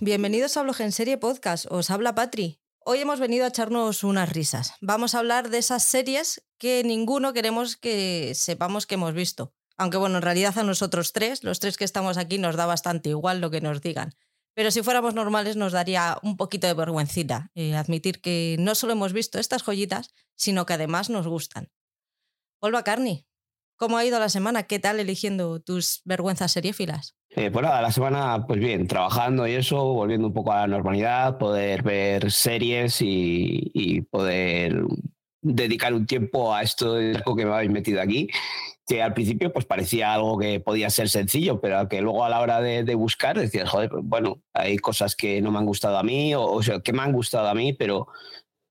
Bienvenidos a Blog en Serie Podcast. Os habla Patri. Hoy hemos venido a echarnos unas risas. Vamos a hablar de esas series que ninguno queremos que sepamos que hemos visto. Aunque bueno, en realidad a nosotros tres, los tres que estamos aquí, nos da bastante igual lo que nos digan. Pero si fuéramos normales nos daría un poquito de vergüencita eh, admitir que no solo hemos visto estas joyitas, sino que además nos gustan. Volva Carni, ¿cómo ha ido la semana? ¿Qué tal eligiendo tus vergüenzas seriéfilas? Eh, pues nada, la semana, pues bien, trabajando y eso, volviendo un poco a la normalidad, poder ver series y, y poder dedicar un tiempo a esto que me habéis metido aquí que al principio pues parecía algo que podía ser sencillo, pero que luego a la hora de, buscar decías, joder, bueno, hay cosas que no me han gustado a mí o, o sea, que me han gustado a mí, pero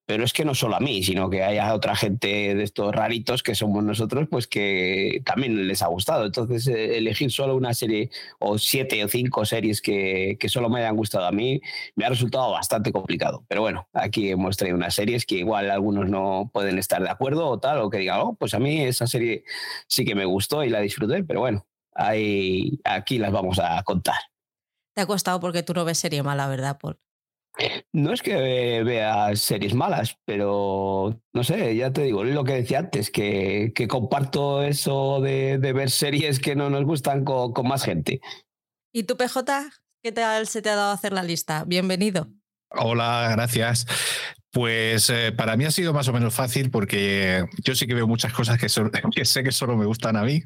pero es que no solo a mí, sino que haya otra gente de estos raritos que somos nosotros, pues que también les ha gustado. Entonces, eh, elegir solo una serie o siete o cinco series que, que, solo me hayan gustado a mí me ha resultado bastante complicado. Pero bueno, aquí hemos traído unas series que igual algunos no pueden estar de acuerdo o tal, o que digan, oh, pues a mí esa serie sí que me gustó y la disfruté, pero bueno, ahí, aquí las vamos a contar. Te ha costado porque tú no ves serie mala, ¿verdad, Paul? No es que vea series malas, pero no sé, ya te digo, lo que decía antes, que, que comparto eso de, de, ver series que no nos gustan con, con, más gente. ¿Y tú, PJ? ¿Qué tal se te ha dado hacer la lista? Bienvenido. Hola, gracias. Pues eh, para mí ha sido más o menos fácil porque yo sí que veo muchas cosas que, so que sé que solo me gustan a mí.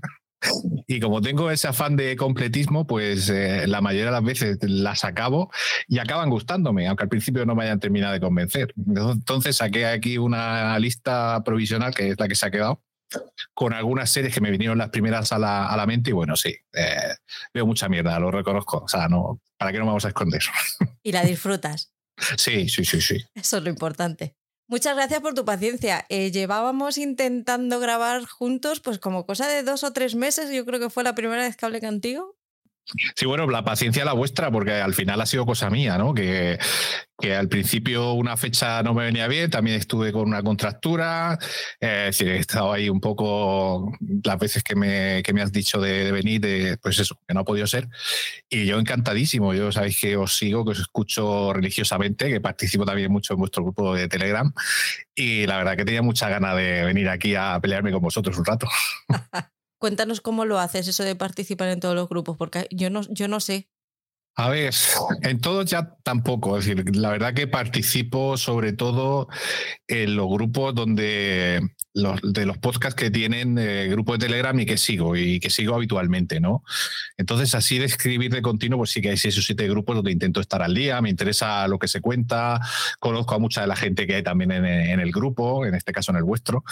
Y como tengo ese afán de completismo, pues eh, la mayoría de las veces las acabo y acaban gustándome, aunque al principio no me hayan terminado de convencer. Entonces saqué aquí una lista provisional, que es la que se ha quedado, con algunas series que me vinieron las primeras a la, a la mente y bueno, sí, eh, veo mucha mierda, lo reconozco. O sea, no, ¿para qué no vamos a esconder? ¿Y la disfrutas? Sí, sí, sí, sí. Eso es lo importante. Muchas gracias por tu paciencia. Eh, llevábamos intentando grabar juntos, pues como cosa de dos o tres meses. Yo creo que fue la primera vez que hablé contigo. Sí, bueno, la paciencia la vuestra, porque al final ha sido cosa mía, ¿no? Que, que al principio una fecha no me venía bien, también estuve con una contractura, eh, es he estado ahí un poco las veces que me, que me has dicho de, de, venir, de, pues eso, que no ha podido ser. Y yo encantadísimo, yo sabéis que os sigo, que os escucho religiosamente, que participo también mucho en vuestro grupo de Telegram, y la verdad que tenía mucha ganas de venir aquí a pelearme con vosotros un rato. Cuéntanos cómo lo haces, eso de participar en todos los grupos, porque yo no, yo no sé. A ver, en todos ya tampoco. Es decir, la verdad que participo sobre todo en los grupos donde los, de los podcasts que tienen eh, grupo de Telegram y que sigo y que sigo habitualmente, ¿no? Entonces, así de escribir de continuo, pues sí que hay seis o siete grupos donde intento estar al día, me interesa lo que se cuenta, conozco a mucha de la gente que hay también en el grupo, en este caso en el vuestro,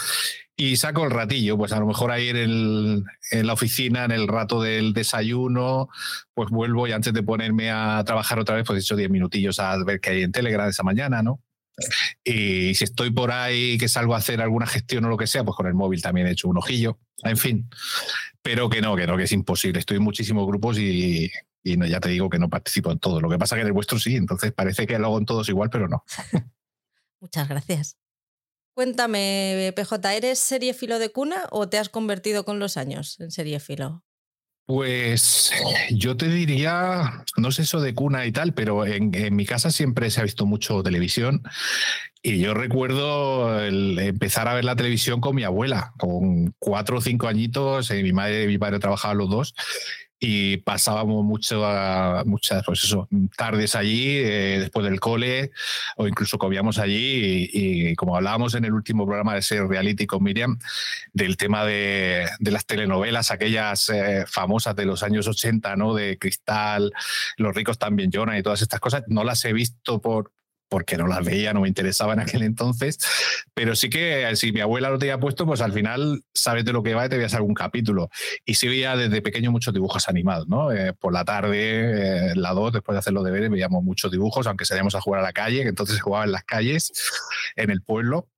y saco el ratillo, pues a lo mejor ahí en, el, en, la oficina, en el rato del desayuno, pues vuelvo y antes de ponerme a trabajar otra vez, pues he hecho diez minutillos a ver qué hay en Telegram esa mañana, ¿no? Y si estoy por ahí que salgo a hacer alguna gestión o lo que sea, pues con el móvil también he hecho un ojillo. En fin, pero que no, que no, que es imposible. Estoy en muchísimos grupos y, no, ya te digo que no participo en todos. Lo que pasa es que en el vuestro sí, entonces parece que lo hago en todos igual, pero no. Muchas gracias. Cuéntame, PJ, ¿eres seriefilo de cuna o te has convertido con los años en seriefilo? Pues yo te diría, no sé eso de cuna y tal, pero en, mi casa siempre se ha visto mucho televisión y yo recuerdo empezar a ver la televisión con mi abuela, con cuatro o cinco añitos, eh, mi madre y mi padre trabajaban los dos y pasábamos mucho a, muchas pues eso, tardes allí eh, después del cole o incluso comíamos allí y, como hablábamos en el último programa de Ser Reality con Miriam del tema de, de las telenovelas aquellas eh, famosas de los años 80 ¿no? de Cristal Los ricos también lloran y todas estas cosas no las he visto por porque no las veía, no me interesaba en aquel entonces, pero sí que si mi abuela lo tenía puesto, pues al final sabes de lo que va y te veías algún capítulo. Y sí veía desde pequeño muchos dibujos animados, ¿no? Eh, por la tarde, eh, la 2, después de hacer los deberes, veíamos muchos dibujos, aunque salíamos a jugar a la calle, que entonces se jugaba en las calles, en el pueblo.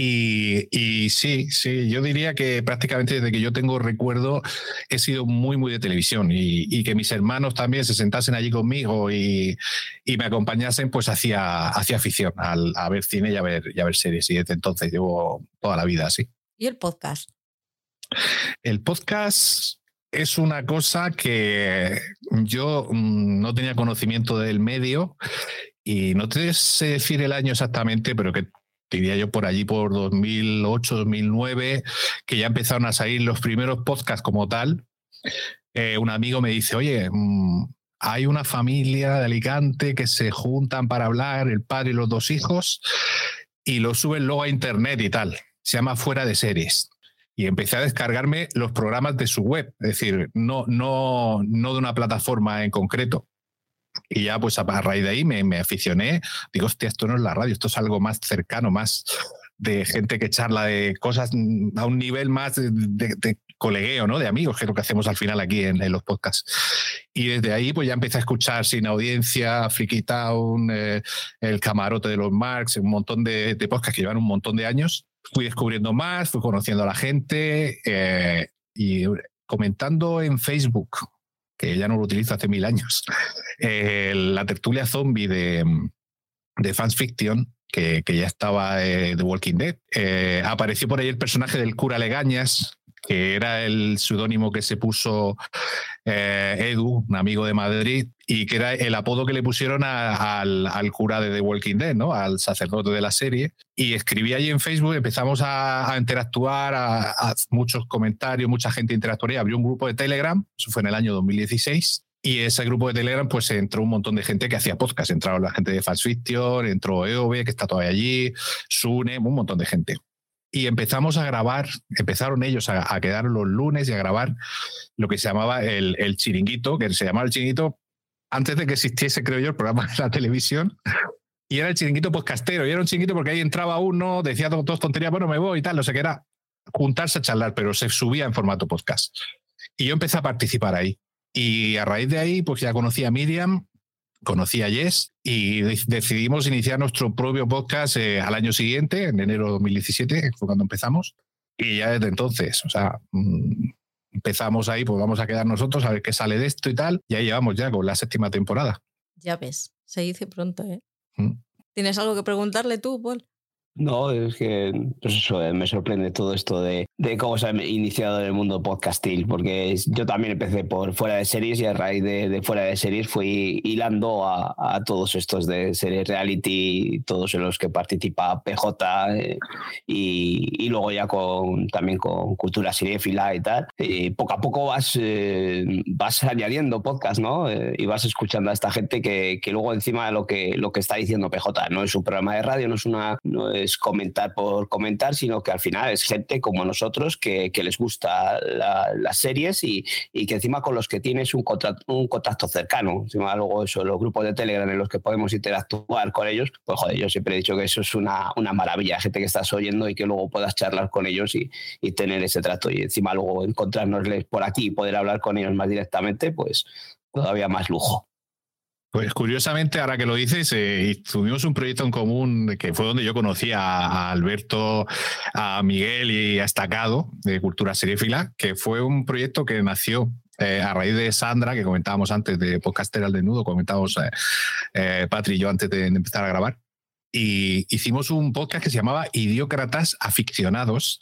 Y, y, sí, sí, yo diría que prácticamente desde que yo tengo recuerdo he sido muy, muy de televisión y, y que mis hermanos también se sentasen allí conmigo y, y me acompañasen, pues hacía, hacía afición al, a ver cine y a ver, y a ver series. Y desde entonces llevo toda la vida así. ¿Y el podcast? El podcast es una cosa que yo mm, no tenía conocimiento del medio y no te sé decir el año exactamente, pero que diría yo por allí por 2008, 2009, que ya empezaron a salir los primeros podcasts como tal. Eh, un amigo me dice, oye, mm, hay una familia de Alicante que se juntan para hablar, el padre y los dos hijos, y lo suben luego a internet y tal. Se llama Fuera de Series y empecé a descargarme los programas de su web, es decir, no, no, no de una plataforma en concreto. Y ya, pues a, raíz de ahí me, me, aficioné. Digo, hostia, esto no es la radio, esto es algo más cercano, más de gente que charla de cosas a un nivel más de, colegueo, ¿no? De amigos, que es lo que hacemos al final aquí en, los podcasts. Y desde ahí, pues ya empecé a escuchar Sin Audiencia, Freaky Town, eh, El Camarote de los Marx, un montón de, de podcasts que llevan un montón de años fui descubriendo más, fui conociendo a la gente eh, y comentando en Facebook, que ya no lo utilizo hace mil años, eh, la tertulia zombie de, de Fans Fiction, que, que ya estaba de The Walking Dead. Eh, apareció por ahí el personaje del cura Legañas, que era el seudónimo que se puso eh, Edu, un amigo de Madrid, y que era el apodo que le pusieron al, cura de The Walking Dead, ¿no? al sacerdote de la serie. Y escribí allí en Facebook, empezamos a, interactuar, a, muchos comentarios, mucha gente interactuaría. Abrió un grupo de Telegram, eso fue en el año 2016. Y ese grupo de Telegram, pues entró un montón de gente que hacía podcast. Entraron la gente de Fast Fiction, entró EOB, que está todavía allí, Sune, un montón de gente y empezamos a grabar, empezaron ellos a, quedar los lunes y a grabar lo que se llamaba el, el, chiringuito, que se llamaba el chiringuito antes de que existiese, creo yo, el programa de la televisión. Y era el chiringuito podcastero, y era un chiringuito porque ahí entraba uno, decía todas tonterías, bueno, me voy y tal, no sé qué era, juntarse a charlar, pero se subía en formato podcast. Y yo empecé a participar ahí. Y a raíz de ahí, pues ya conocí a Miriam, conocí a Jess y decidimos iniciar nuestro propio podcast eh, al año siguiente, en enero de 2017, fue cuando empezamos. Y ya desde entonces, o sea, mm, empezamos ahí, pues vamos a quedar nosotros a ver qué sale de esto y tal. Y ahí llevamos ya con la séptima temporada. Ya ves, se dice pronto, ¿eh? Mm. ¿Tienes algo que preguntarle tú, Paul? No, es que pues eh, me sorprende todo esto de, de, cómo se ha iniciado en el mundo podcastil, porque yo también empecé por fuera de series y a raíz de, fuera de series fui hilando a, a, todos estos de series reality, todos en los que participa PJ eh, y, y, luego ya con también con cultura seriéfila y tal. Y poco a poco vas, eh, vas añadiendo podcast, ¿no? y vas escuchando a esta gente que, que luego encima lo que, lo que está diciendo PJ no es un programa de radio, no es una... No comentar por comentar, sino que al final es gente como nosotros que, les gusta las series y, que encima con los que tienes un contacto, un contacto cercano. Encima luego eso, los grupos de Telegram en los que podemos interactuar con ellos, pues joder, yo siempre he dicho que eso es una, una maravilla, gente que estás oyendo y que luego puedas charlar con ellos y, y tener ese trato y encima luego encontrárnosles por aquí y poder hablar con ellos más directamente, pues todavía más lujo. Pues curiosamente, ahora que lo dices, eh, tuvimos un proyecto en común que fue donde yo conocí a, Alberto, a Miguel y a Estacado de Cultura Seriefila, que fue un proyecto que nació eh, a raíz de Sandra, que comentábamos antes de Podcaster al Desnudo, comentábamos eh, eh, Patri y yo antes de, empezar a grabar. Y hicimos un podcast que se llamaba Idiócratas Aficionados,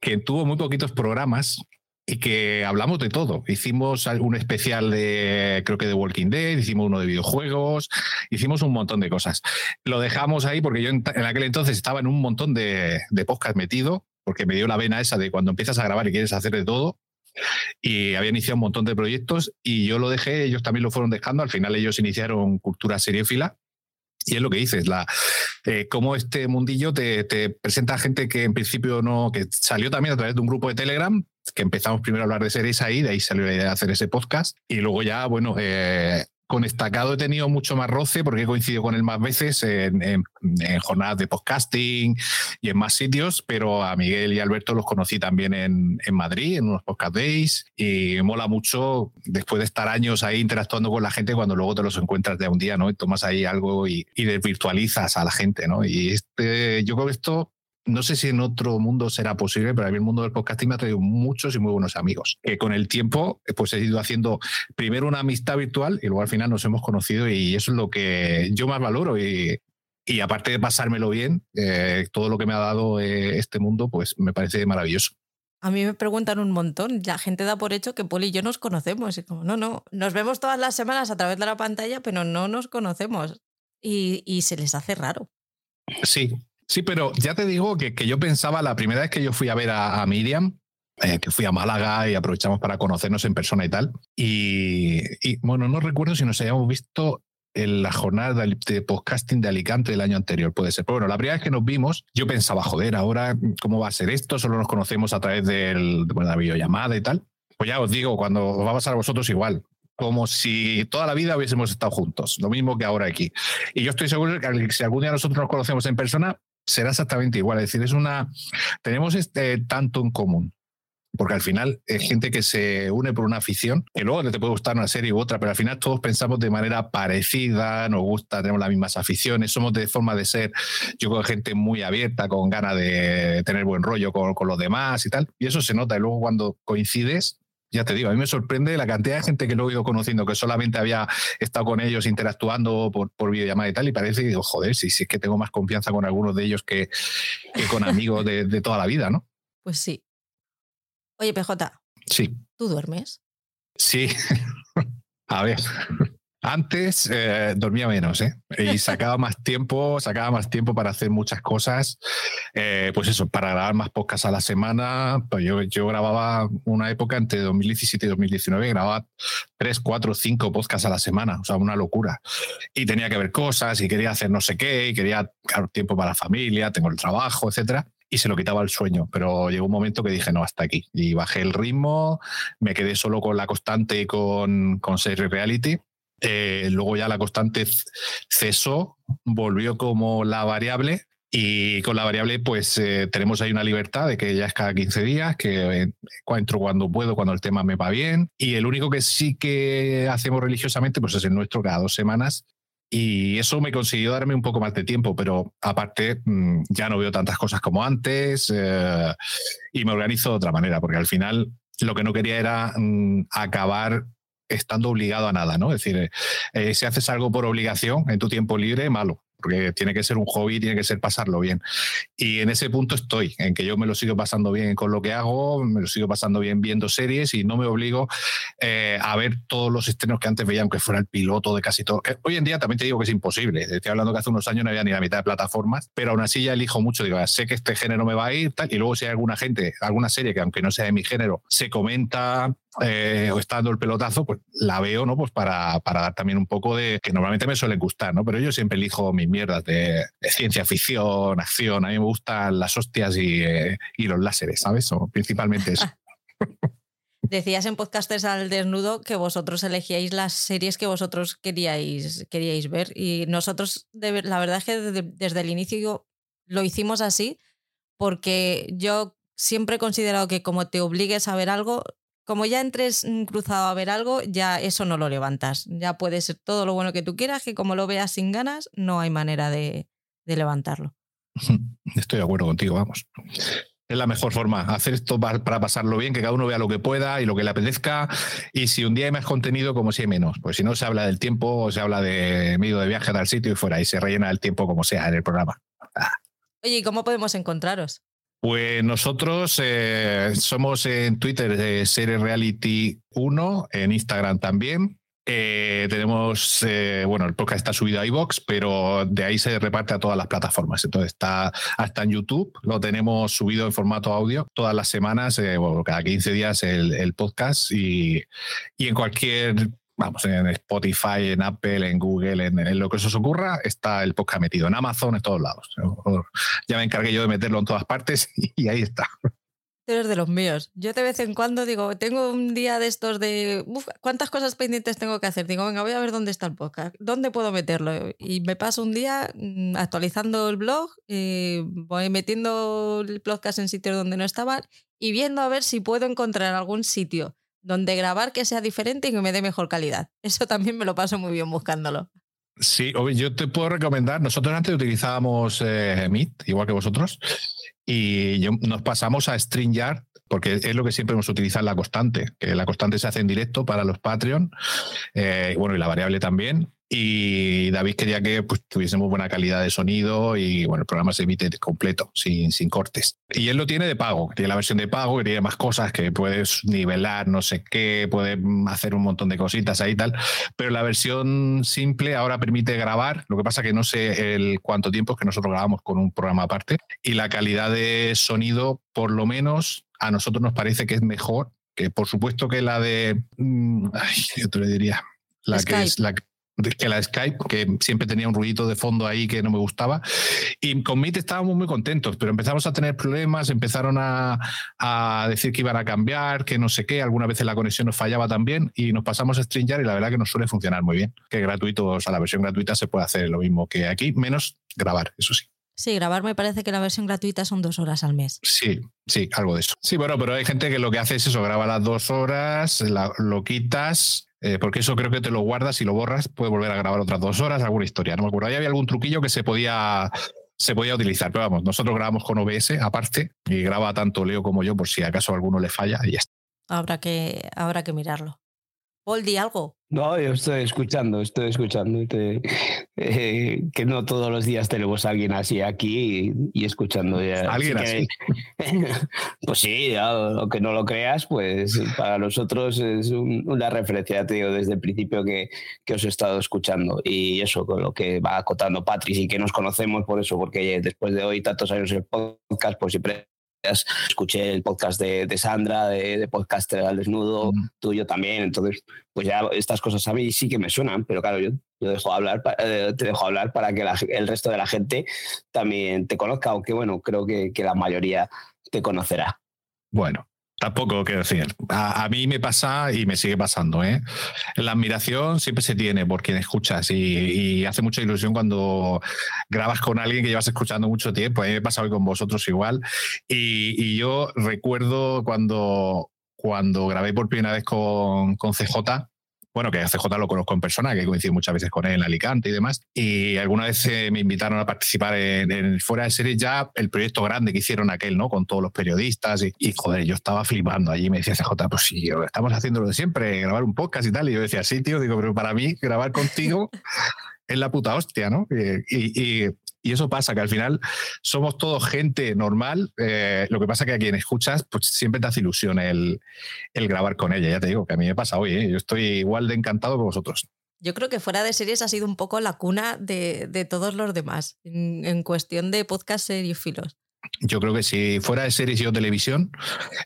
que tuvo muy poquitos programas y que hablamos de todo. Hicimos un especial de, creo que de Walking Dead, hicimos uno de videojuegos, hicimos un montón de cosas. Lo dejamos ahí porque yo en, aquel entonces estaba en un montón de, de podcast metido, porque me dio la vena esa de cuando empiezas a grabar y quieres hacer de todo. Y había iniciado un montón de proyectos y yo lo dejé, ellos también lo fueron dejando. Al final ellos iniciaron Cultura Seriéfila y es lo que dices, la, eh, cómo este mundillo te, te, presenta gente que en principio no, que salió también a través de un grupo de Telegram, que empezamos primero a hablar de series ahí, de ahí salió la idea de hacer ese podcast. Y luego ya, bueno, eh, con Estacado he tenido mucho más roce porque he coincidido con él más veces en, jornadas de podcasting y en más sitios, pero a Miguel y Alberto los conocí también en, Madrid, en unos podcast days, y mola mucho después de estar años ahí interactuando con la gente cuando luego te los encuentras de un día, ¿no? Y tomas ahí algo y, y desvirtualizas a la gente, ¿no? Y este, yo creo que esto no sé si en otro mundo será posible, pero a mí el mundo del podcasting me ha traído muchos y muy buenos amigos. Que con el tiempo, pues he ido haciendo primero una amistad virtual y luego al final nos hemos conocido y eso es lo que yo más valoro. Y, y aparte de pasármelo bien, eh, todo lo que me ha dado eh, este mundo, pues me parece maravilloso. A mí me preguntan un montón. La gente da por hecho que Poli y yo nos conocemos. Y como, no, no, nos vemos todas las semanas a través de la pantalla, pero no nos conocemos. Y, se les hace raro. Sí, sí, pero ya te digo que, que yo pensaba la primera vez que yo fui a ver a, Miriam, eh, que fui a Málaga y aprovechamos para conocernos en persona y tal. Y, bueno, no recuerdo si nos habíamos visto en la jornada de podcasting de Alicante del año anterior, puede ser. Pero bueno, la primera vez que nos vimos, yo pensaba, joder, ahora, ¿cómo va a ser esto? Solo nos conocemos a través del, de la videollamada y tal. Pues ya os digo, cuando os va a pasar a vosotros igual, como si toda la vida hubiésemos estado juntos, lo mismo que ahora aquí. Y yo estoy seguro que si algún día nosotros nos conocemos en persona, será exactamente igual. Es decir, es una, tenemos este tanto en común porque al final es gente que se une por una afición, que luego te puede gustar una serie u otra, pero al final todos pensamos de manera parecida, nos gusta, tenemos las mismas aficiones, somos de forma de ser, yo creo, gente muy abierta, con ganas de tener buen rollo con, los demás y tal, y eso se nota, y luego cuando coincides, ya te digo, a mí me sorprende la cantidad de gente que luego he ido conociendo, que solamente había estado con ellos interactuando por, por videollamada y tal, y parece que digo, joder, si, si es que tengo más confianza con algunos de ellos que, con amigos de, de toda la vida, ¿no? Pues sí, Oye, PJ. Sí. ¿Tú duermes? Sí. A ver. Antes eh, dormía menos, ¿eh? Y sacaba más tiempo, sacaba más tiempo para hacer muchas cosas. Eh, pues eso, para grabar más podcasts a la semana. Pues yo, yo grababa una época entre 2017 y 2019, grababa tres, cuatro, cinco podcasts a la semana. O sea, una locura. Y tenía que ver cosas y quería hacer no sé qué, y quería dar tiempo para la familia, tengo el trabajo, etcétera y se lo quitaba el sueño. Pero llegó un momento que dije, no, hasta aquí. Y bajé el ritmo, me quedé solo con la constante y con, con Series Reality. Eh, luego ya la constante cesó, volvió como la variable. Y con la variable, pues eh, tenemos ahí una libertad de que ya es cada 15 días, que eh, entro cuando puedo, cuando el tema me va bien. Y el único que sí que hacemos religiosamente, pues es el nuestro cada dos semanas, y eso me consiguió darme un poco más de tiempo, pero aparte mm, ya no veo tantas cosas como antes eh, y me organizo de otra manera, porque al final lo que no quería era mm, acabar estando obligado a nada, ¿no? Es decir, eh, si haces algo por obligación en tu tiempo libre, malo porque tiene que ser un hobby, tiene que ser pasarlo bien. Y en ese punto estoy, en que yo me lo sigo pasando bien con lo que hago, me lo sigo pasando bien viendo series y no me obligo eh, a ver todos los estrenos que antes veía, aunque fuera el piloto de casi todo. Hoy en día también te digo que es imposible. Estoy hablando que hace unos años no había ni la mitad de plataformas, pero aún así ya elijo mucho. Digo, sé que este género me va a ir, tal, y luego si hay alguna gente, alguna serie que aunque no sea de mi género, se comenta eh, o está dando el pelotazo, pues la veo, ¿no? Pues para, para, dar también un poco de que normalmente me suele gustar, ¿no? Pero yo siempre elijo mis mierdas de, ciencia ficción, acción. A mí me gustan las hostias y, eh, y los láseres, ¿sabes? O principalmente eso. Decías en Podcasters al Desnudo que vosotros elegíais las series que vosotros queríais, queríais ver. Y nosotros, la verdad es que desde, desde el inicio lo hicimos así, porque yo siempre he considerado que como te obligues a ver algo, como ya entres cruzado a ver algo, ya eso no lo levantas. Ya puede ser todo lo bueno que tú quieras, que como lo veas sin ganas, no hay manera de, levantarlo. Estoy de acuerdo contigo, vamos. Es la mejor forma, hacer esto para, pasarlo bien, que cada uno vea lo que pueda y lo que le apetezca. Y si un día hay más contenido, como si hay menos. Pues si no, se habla del tiempo, se habla de medio de viaje al sitio y fuera, y se rellena el tiempo como sea en el programa. Ah. Oye, ¿y cómo podemos encontraros? Pues nosotros eh, somos en Twitter de Series Reality 1, en Instagram también. Eh, tenemos, eh, bueno, el podcast está subido a iBox, pero de ahí se reparte a todas las plataformas. Entonces está hasta en YouTube, lo tenemos subido en formato audio todas las semanas, bueno, cada 15 días el, podcast y, y en cualquier vamos, en Spotify, en Apple, en Google, en, lo que os ocurra, está el podcast metido. En Amazon, en todos lados. Ya me encargué yo de meterlo en todas partes y ahí está. Eres de los míos. Yo de vez en cuando digo, tengo un día de estos de, ¿cuántas cosas pendientes tengo que hacer? Digo, venga, voy a ver dónde está el podcast, dónde puedo meterlo. Y me paso un día mm, actualizando el blog, eh, voy metiendo el podcast en sitios donde no estaban y viendo a ver si puedo encontrar algún sitio donde grabar que sea diferente y que me dé mejor calidad. Eso también me lo paso muy bien buscándolo. Sí, yo te puedo recomendar, nosotros antes utilizábamos eh, Meet, igual que vosotros, y nos pasamos a StreamYard, porque es lo que siempre hemos utilizado la constante, que la constante se hace en directo para los Patreon, eh, bueno, y la variable también, y David quería que pues, tuviésemos buena calidad de sonido y bueno, el programa se emite completo, sin, sin cortes. Y él lo tiene de pago, tiene la versión de pago, tiene más cosas, que puedes nivelar, no sé qué, puedes hacer un montón de cositas ahí y tal, pero la versión simple ahora permite grabar, lo que pasa que no sé el cuánto tiempo es que nosotros grabamos con un programa aparte y la calidad de sonido, por lo menos a nosotros nos parece que es mejor que por supuesto que la de, mm, ay, yo te le diría, la que es la que la Skype, que siempre tenía un ruidito de fondo ahí que no me gustaba. Y con Meet estábamos muy contentos, pero empezamos a tener problemas, empezaron a, a, decir que iban a cambiar, que no sé qué, algunas veces la conexión nos fallaba también y nos pasamos a StreamYard y la verdad que nos suele funcionar muy bien. Que gratuito, o sea, la versión gratuita se puede hacer lo mismo que aquí, menos grabar, eso sí. Sí, grabar me parece que la versión gratuita son dos horas al mes. Sí, sí, algo de eso. Sí, bueno, pero hay gente que lo que hace es eso, graba las dos horas, la, lo quitas, eh, porque eso creo que te lo guardas y lo borras, puedes volver a grabar otras dos horas, alguna historia. No me acuerdo, ahí había algún truquillo que se podía, se podía utilizar, pero vamos, nosotros grabamos con OBS aparte y graba tanto Leo como yo por si acaso alguno le falla y ya está. Habrá que, habrá que mirarlo. Paul, di algo. No, yo estoy escuchando, estoy escuchando. Te, eh, que no todos los días tenemos a alguien así aquí y, y escuchando. Ya. ¿Alguien así? pues sí, ya, aunque no lo creas, pues para nosotros es un, una referencia, te digo, desde el principio que, que, os he estado escuchando. Y eso, con lo que va acotando Patrick y que nos conocemos por eso, porque después de hoy tantos años en el podcast, pues siempre escuché el podcast de, de Sandra, de, de, Podcast al Desnudo, mm. tuyo también, entonces pues ya estas cosas a mí sí que me suenan, pero claro, yo, yo dejo hablar, eh, te dejo hablar para que la, el resto de la gente también te conozca, aunque bueno, creo que, que la mayoría te conocerá. Bueno, Tampoco quiero decir. A, mí me pasa y me sigue pasando. ¿eh? La admiración siempre se tiene por quien escuchas y, hace mucha ilusión cuando grabas con alguien que llevas escuchando mucho tiempo. A mí me pasa hoy con vosotros igual. Y, y yo recuerdo cuando, cuando grabé por primera vez con, con CJ, bueno, que a CJ lo conozco en persona, que he coincidido muchas veces con él en Alicante y demás, y alguna vez eh, me invitaron a participar en, en, fuera de serie ya el proyecto grande que hicieron aquel, ¿no? Con todos los periodistas y, y joder, yo estaba flipando allí, me decía CJ, pues sí, estamos haciendo lo de siempre, grabar un podcast y tal, y yo decía, sí, tío, digo, pero para mí grabar contigo es la puta hostia, ¿no? Y, y, y, eso pasa, que al final somos todos gente normal. Eh, lo que pasa que a quien escuchas, pues siempre te hace ilusión el, el grabar con ella. Ya te digo, que a mí me pasa hoy, ¿eh? yo estoy igual de encantado que vosotros. Yo creo que fuera de series ha sido un poco la cuna de, de todos los demás, en, en cuestión de podcast seriófilos. Yo creo que si fuera de series y o televisión,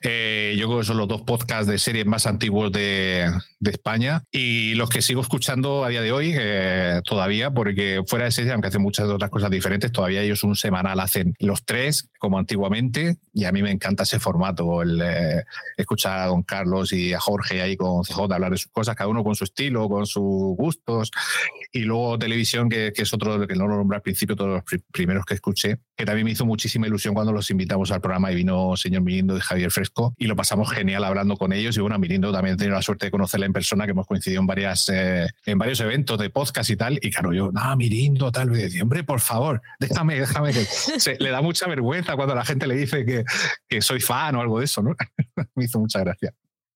eh, yo creo que son los dos podcasts de series más antiguos de, España. Y los que sigo escuchando a día de hoy eh, todavía, porque fuera de series, aunque hacen muchas otras cosas diferentes, todavía ellos un semanal hacen los tres, como antiguamente, y a mí me encanta ese formato, el eh, escuchar a don Carlos y a Jorge ahí con CJ hablar de sus cosas, cada uno con su estilo, con sus gustos, y luego televisión, que, que es otro que no lo nombré al principio, todos los pr primeros que escuché, que también me hizo muchísima ilusión cuando los invitamos al programa y vino señor Mirindo de Javier Fresco y lo pasamos genial hablando con ellos y bueno, Mirindo también he tenido la suerte de conocerla en persona que hemos coincidido en varias eh, en varios eventos de podcast y tal y claro, yo, no, Mirindo tal vez, hombre, por favor, déjame, déjame Se, le da mucha vergüenza cuando la gente le dice que, que soy fan o algo de eso, ¿no? me hizo mucha gracia.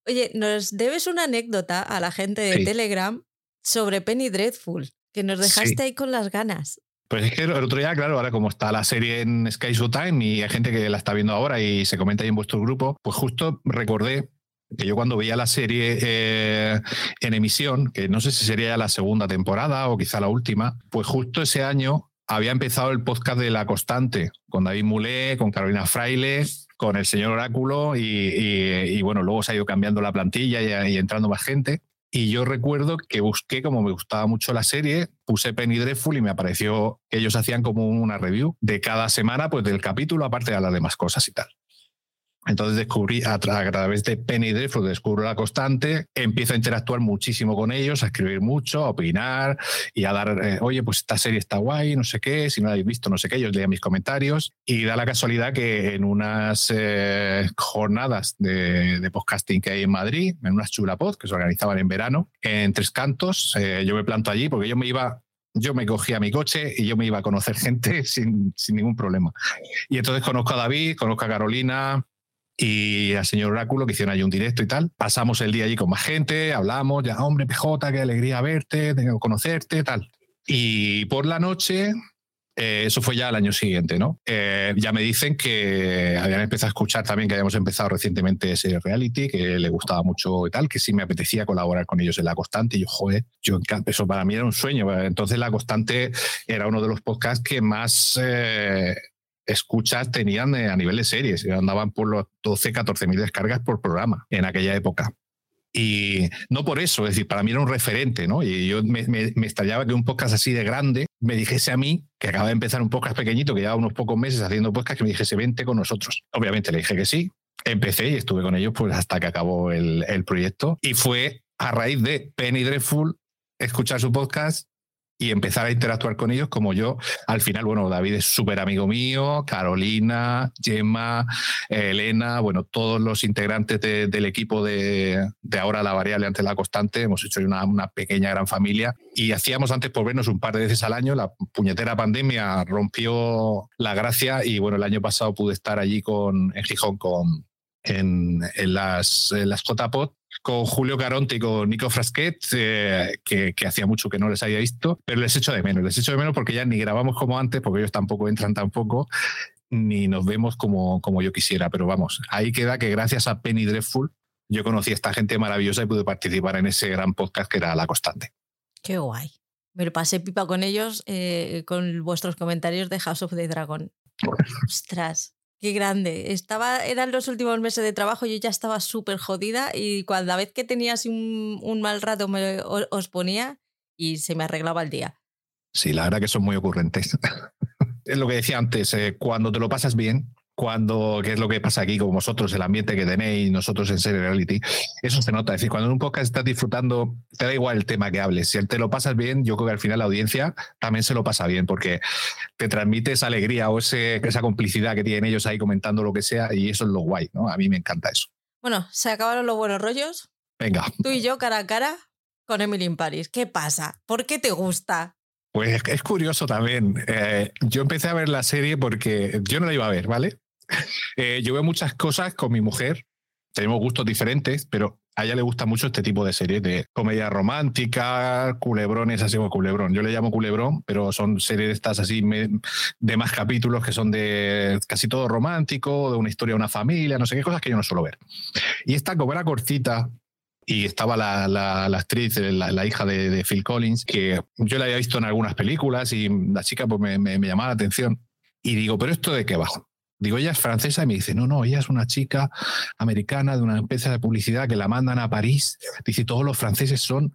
Oye, nos debes una anécdota a la gente de sí. Telegram sobre Penny Dreadful, que nos dejaste sí. ahí con las ganas. Pues es que el otro día, claro, ahora como está la serie en Sky Showtime y hay gente que la está viendo ahora y se comenta ahí en vuestro grupo, pues justo recordé que yo cuando veía la serie eh, en emisión, que no sé si sería la segunda temporada o quizá la última, pues justo ese año había empezado el podcast de La Constante, con David Mulé, con Carolina Fraile, con el señor Oráculo y, y, y bueno, luego se ha ido cambiando la plantilla y, y entrando más gente. Y yo recuerdo que busqué, como me gustaba mucho la serie, puse Penny Dreadful y me apareció que ellos hacían como una review de cada semana, pues del capítulo, aparte de las demás cosas y tal. Entonces descubrí a, tra a través de Penny Dreadful, descubro la constante, empiezo a interactuar muchísimo con ellos, a escribir mucho, a opinar y a dar, eh, oye, pues esta serie está guay, no sé qué, si no la habéis visto, no sé qué, ellos leían mis comentarios y da la casualidad que en unas eh, jornadas de, de, podcasting que hay en Madrid, en unas chulapod que se organizaban en verano, en Tres Cantos, eh, yo me planto allí porque yo me iba yo me cogía mi coche y yo me iba a conocer gente sin, sin, ningún problema. Y entonces conozco a David, conozco a Carolina, y al señor Oráculo, que hicieron allí un directo y tal. Pasamos el día allí con más gente, hablamos, ya, hombre, PJ, qué alegría verte, conocerte, tal. Y por la noche, eh, eso fue ya el año siguiente, ¿no? Eh, ya me dicen que habían empezado a escuchar también que habíamos empezado recientemente ese reality, que le gustaba mucho y tal, que sí me apetecía colaborar con ellos en La Constante. Y yo, joder, yo, eso para mí era un sueño. Entonces La Constante era uno de los podcasts que más... Eh, escuchas tenían a nivel de series, andaban por los 12, 14 mil descargas por programa en aquella época. Y no por eso, es decir, para mí era un referente, ¿no? Y yo me, me, estallaba que un podcast así de grande me dijese a mí, que acaba de empezar un podcast pequeñito, que lleva unos pocos meses haciendo podcast, que me dijese, vente con nosotros. Obviamente le dije que sí. Empecé y estuve con ellos pues hasta que acabó el, el proyecto. Y fue a raíz de Penny Dreadful escuchar su podcast y empezar a interactuar con ellos como yo. Al final, bueno, David es súper amigo mío, Carolina, Gemma, Elena, bueno, todos los integrantes del equipo de, ahora la variable ante la constante, hemos hecho una, una, pequeña gran familia y hacíamos antes por vernos un par de veces al año, la puñetera pandemia rompió la gracia y bueno, el año pasado pude estar allí con, en Gijón con, en, en, las, las con Julio Caronte y con Nico Frasquet, eh, que, hacía mucho que no les había visto, pero les echo de menos, les echo de menos porque ya ni grabamos como antes, porque ellos tampoco entran tampoco, ni nos vemos como, como yo quisiera, pero vamos, ahí queda que gracias a Penny Dreadful yo conocí a esta gente maravillosa y pude participar en ese gran podcast que era La Constante. Qué guay. Me lo pasé pipa con ellos, eh, con vuestros comentarios de House of the Dragon. Ostras. Qué grande. Estaba, eran los últimos meses de trabajo, yo ya estaba súper jodida y cuando vez que tenía un, mal rato me, os ponía y se me arreglaba el día. Sí, la verdad que son muy ocurrentes. es lo que decía antes, eh, cuando te lo pasas bien, cuando, qué es lo que pasa aquí con vosotros, el ambiente que tenéis, nosotros en Serie Reality, eso se nota. Es decir, cuando en un podcast estás disfrutando, te da igual el tema que hables. Si te lo pasas bien, yo creo que al final la audiencia también se lo pasa bien, porque te transmite esa alegría o ese, esa complicidad que tienen ellos ahí comentando lo que sea, y eso es lo guay, ¿no? A mí me encanta eso. Bueno, se acabaron los buenos rollos. Venga. Tú y yo cara a cara con Emily in Paris. ¿Qué pasa? ¿Por qué te gusta? Pues es curioso también. Eh, yo empecé a ver la serie porque yo no la iba a ver, ¿vale? Eh, yo veo muchas cosas con mi mujer, tenemos gustos diferentes, pero a ella le gusta mucho este tipo de series de comedia romántica, culebrones, así como culebrón. Yo le llamo culebrón, pero son series de estas así de más capítulos que son de casi todo romántico, de una historia de una familia, no sé qué cosas que yo no suelo ver. Y esta, como era cortita, y estaba la, la, actriz, la, hija de, Phil Collins, que yo la había visto en algunas películas y la chica pues me, me, llamaba la atención. Y digo, ¿pero esto de qué va? Digo, ella es francesa y me dice, no, no, ella es una chica americana de una empresa de publicidad que la mandan a París. Dice, todos los franceses son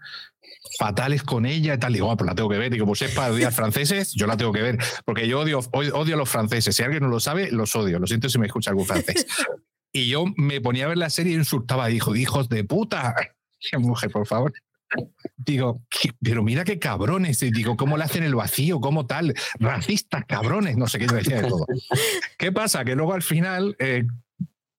fatales con ella y tal. Digo, ah, pues la tengo que ver. Digo, pues es para odiar franceses, yo la tengo que ver, porque yo odio, odio a los franceses. Si alguien no lo sabe, los odio. Lo siento si me escucha algún francés. Y yo me ponía a ver la serie y insultaba, dijo, hijos de puta. Mujer, por favor. Digo, pero mira qué cabrones. digo, ¿cómo le hacen el vacío? ¿Cómo tal? Racistas, cabrones. No sé qué decía de todo. ¿Qué pasa? Que luego al final eh,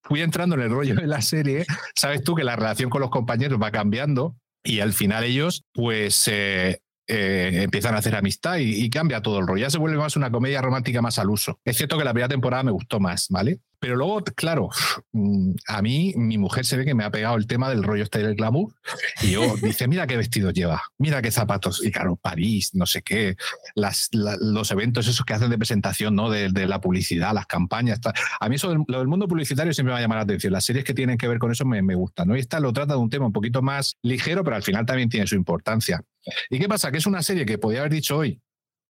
fui entrando en el rollo de la serie. Sabes tú que la relación con los compañeros va cambiando y al final ellos, pues. Eh, eh, empiezan a hacer amistad y, y, cambia todo el rollo. Ya se vuelve más una comedia romántica más al uso. Es cierto que la primera temporada me gustó más, ¿vale? Pero luego, claro, mm, a mí mi mujer se ve que me ha pegado el tema del rollo este del glamour y yo dice, mira qué vestido lleva, mira qué zapatos. Y claro, París, no sé qué, las, los eventos esos que hacen de presentación, ¿no? De, la publicidad, las campañas. A mí eso del, lo del mundo publicitario siempre me va a llamar la atención. Las series que tienen que ver con eso me, me gustan, ¿no? Y esta lo trata de un tema un poquito más ligero, pero al final también tiene su importancia. ¿Y qué pasa? Que es una serie que podía haber dicho hoy,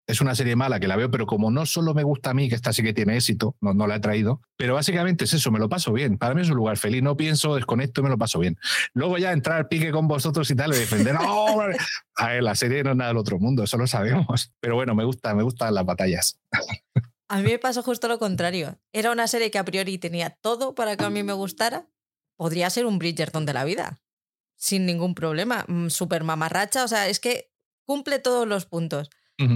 es una serie mala que la veo, pero como no solo me gusta a mí, que esta sí que tiene éxito, no, no la he traído, pero básicamente es eso, me lo paso bien. Para mí es un lugar feliz, no pienso, desconecto y me lo paso bien. Luego ya entrar al pique con vosotros y tal, y defender, ¡oh! a ver, la serie no es nada del otro mundo, eso lo sabemos. Pero bueno, me gusta, me gustan las batallas. A mí me pasó justo lo contrario. Era una serie que a priori tenía todo para que a mí me gustara. Podría ser un Bridgerton de la vida, sin ningún problema. Mm, Súper mamarracha, o sea, es que cumple todos los puntos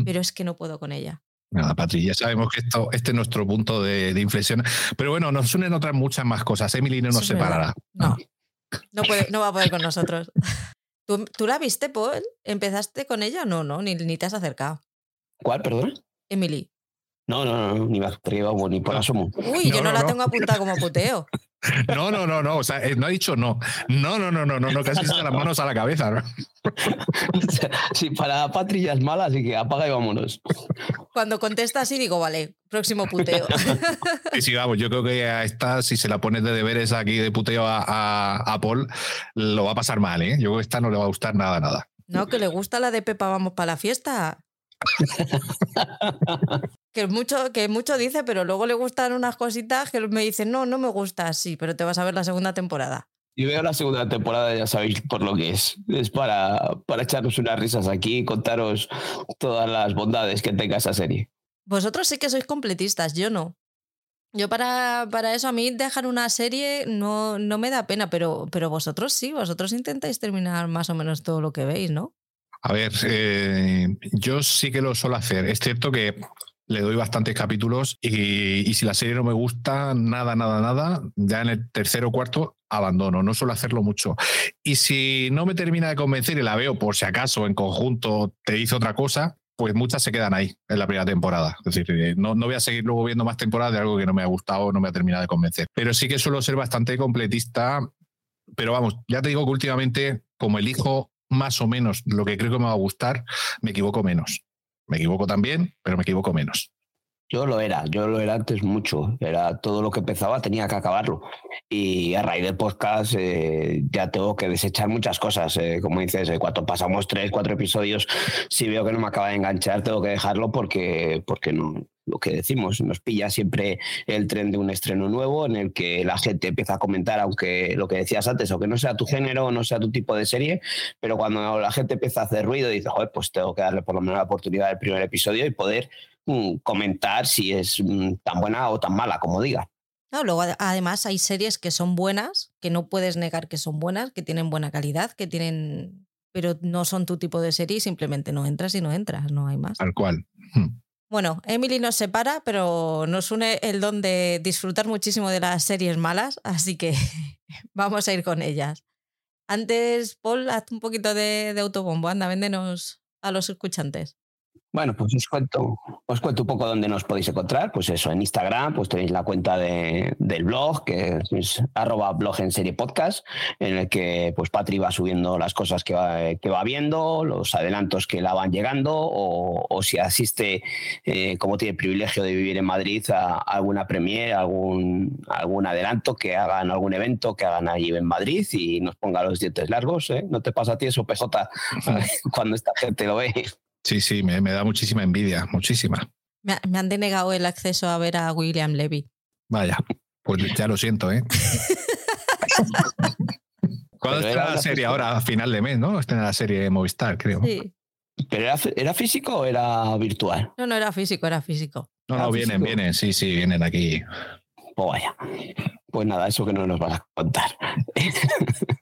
pero es que no puedo con ella. Nada, Patri, ya sabemos que esto, este es nuestro punto de, inflexión. Pero bueno, nos unen otras muchas más cosas. Emily no nos separará. No, no, puede, no va a poder con nosotros. ¿Tú, ¿Tú, la viste, Paul? ¿Empezaste con ella? No, no, ni, ni te has acercado. ¿Cuál, perdón? Emily. No, no, no, ni me atrevo, ni por asomo. Uy, yo no, la tengo apuntada como puteo. No, no, no, no. O sea, eh, no ha dicho no. No, no, no, no, no, no, casi se las manos a la cabeza. ¿no? sí, para Patria es mala, así que apaga y vámonos. Cuando contesta así, digo, vale, próximo puteo. Y sí, vamos, yo creo que a esta, si se la pones de deberes aquí de puteo a, a, a Paul, lo va a pasar mal, ¿eh? Yo creo que esta no le va a gustar nada, nada. No, que le gusta la de Pepa, vamos para la fiesta. que mucho, que mucho dice, pero luego le gustan unas cositas que me dicen, no, no me gusta, sí, pero te vas a ver la segunda temporada. Y veo la segunda temporada, ya sabéis por lo que es. Es para, para echarnos unas risas aquí y contaros todas las bondades que tenga esa serie. Vosotros sí que sois completistas, yo no. Yo para, para eso, a mí dejar una serie no, no me da pena, pero, pero vosotros sí, vosotros intentáis terminar más o menos todo lo que veis, ¿no? A ver, eh, yo sí que lo suelo hacer. Es cierto que le doy bastantes capítulos y, y, si la serie no me gusta, nada, nada, nada, ya en el tercero o cuarto abandono, no suelo hacerlo mucho. Y si no me termina de convencer y la veo por si acaso en conjunto te hizo otra cosa, pues muchas se quedan ahí en la primera temporada. Es decir, eh, no, no voy a seguir luego viendo más temporadas de algo que no me ha gustado o no me ha terminado de convencer. Pero sí que suelo ser bastante completista. Pero vamos, ya te digo que últimamente, como elijo más o menos lo que creo que me va a gustar, me equivoco menos. Me equivoco también, pero me equivoco menos. Yo lo era, yo lo era antes mucho. Era todo lo que empezaba, tenía que acabarlo. Y a raíz del podcast eh, ya tengo que desechar muchas cosas. Eh, como dices, eh, cuando pasamos tres, cuatro episodios, si veo que no me acaba de enganchar, tengo que dejarlo porque, porque no, lo que decimos, nos pilla siempre el tren de un estreno nuevo en el que la gente empieza a comentar, aunque lo que decías antes, o que no sea tu género, o no sea tu tipo de serie, pero cuando la gente empieza a hacer ruido, dice, joder, pues tengo que darle por lo menos la oportunidad del primer episodio y poder mm, comentar si es mm, tan buena o tan mala, como diga. No, luego además hay series que son buenas, que no puedes negar que son buenas, que tienen buena calidad, que tienen pero no son tu tipo de serie y simplemente no entras y no entras, no hay más. Tal cual. Bueno, Emily nos separa, pero nos une el don de disfrutar muchísimo de las series malas, así que vamos a ir con ellas. Antes, Paul, haz un poquito de, autobombo, anda, véndenos a los escuchantes. Bueno, pues os cuento, os cuento un poco dónde nos podéis encontrar. Pues eso, en Instagram, pues tenéis la cuenta de, del blog, que es arroba blog en serie podcast, en el que pues Patri va subiendo las cosas que va, que va viendo, los adelantos que la van llegando, o, o si asiste, eh, como tiene el privilegio de vivir en Madrid, a, alguna premiere, algún, algún adelanto que hagan, algún evento que hagan allí en Madrid y nos ponga los dientes largos. ¿eh? ¿No te pasa a ti eso, PJ, cuando esta gente lo ve? Sí, sí, me, me da muchísima envidia, muchísima. Me, me, han denegado el acceso a ver a William Levy. Vaya, pues ya lo siento, ¿eh? ¿Cuándo está la serie ahora? A final de mes, ¿no? Está en la serie de Movistar, creo. Sí. ¿Pero era, era, físico o era virtual? No, no era físico, era físico. No, no, vienen, físico. vienen, sí, sí, vienen aquí. Pues vaya. Pues nada, eso que no nos vas a contar.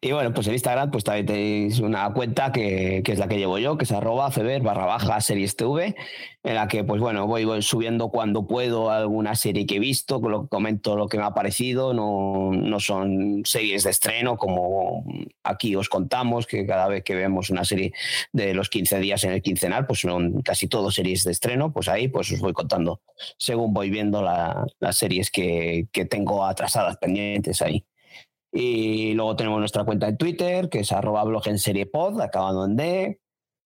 Y bueno, pues en Instagram pues también tenéis una cuenta que, que, es la que llevo yo, que es arroba feber barra baja series TV, en la que pues bueno, voy, subiendo cuando puedo alguna serie que he visto, comento lo que me ha parecido, no, no son series de estreno como aquí os contamos, que cada vez que vemos una serie de los 15 días en el quincenal, pues son casi todo series de estreno, pues ahí pues os voy contando según voy viendo la, las series que, que tengo atrasadas pendientes ahí. Y luego tenemos nuestra cuenta en Twitter, que es arroba blog en serie pod, acabando en D.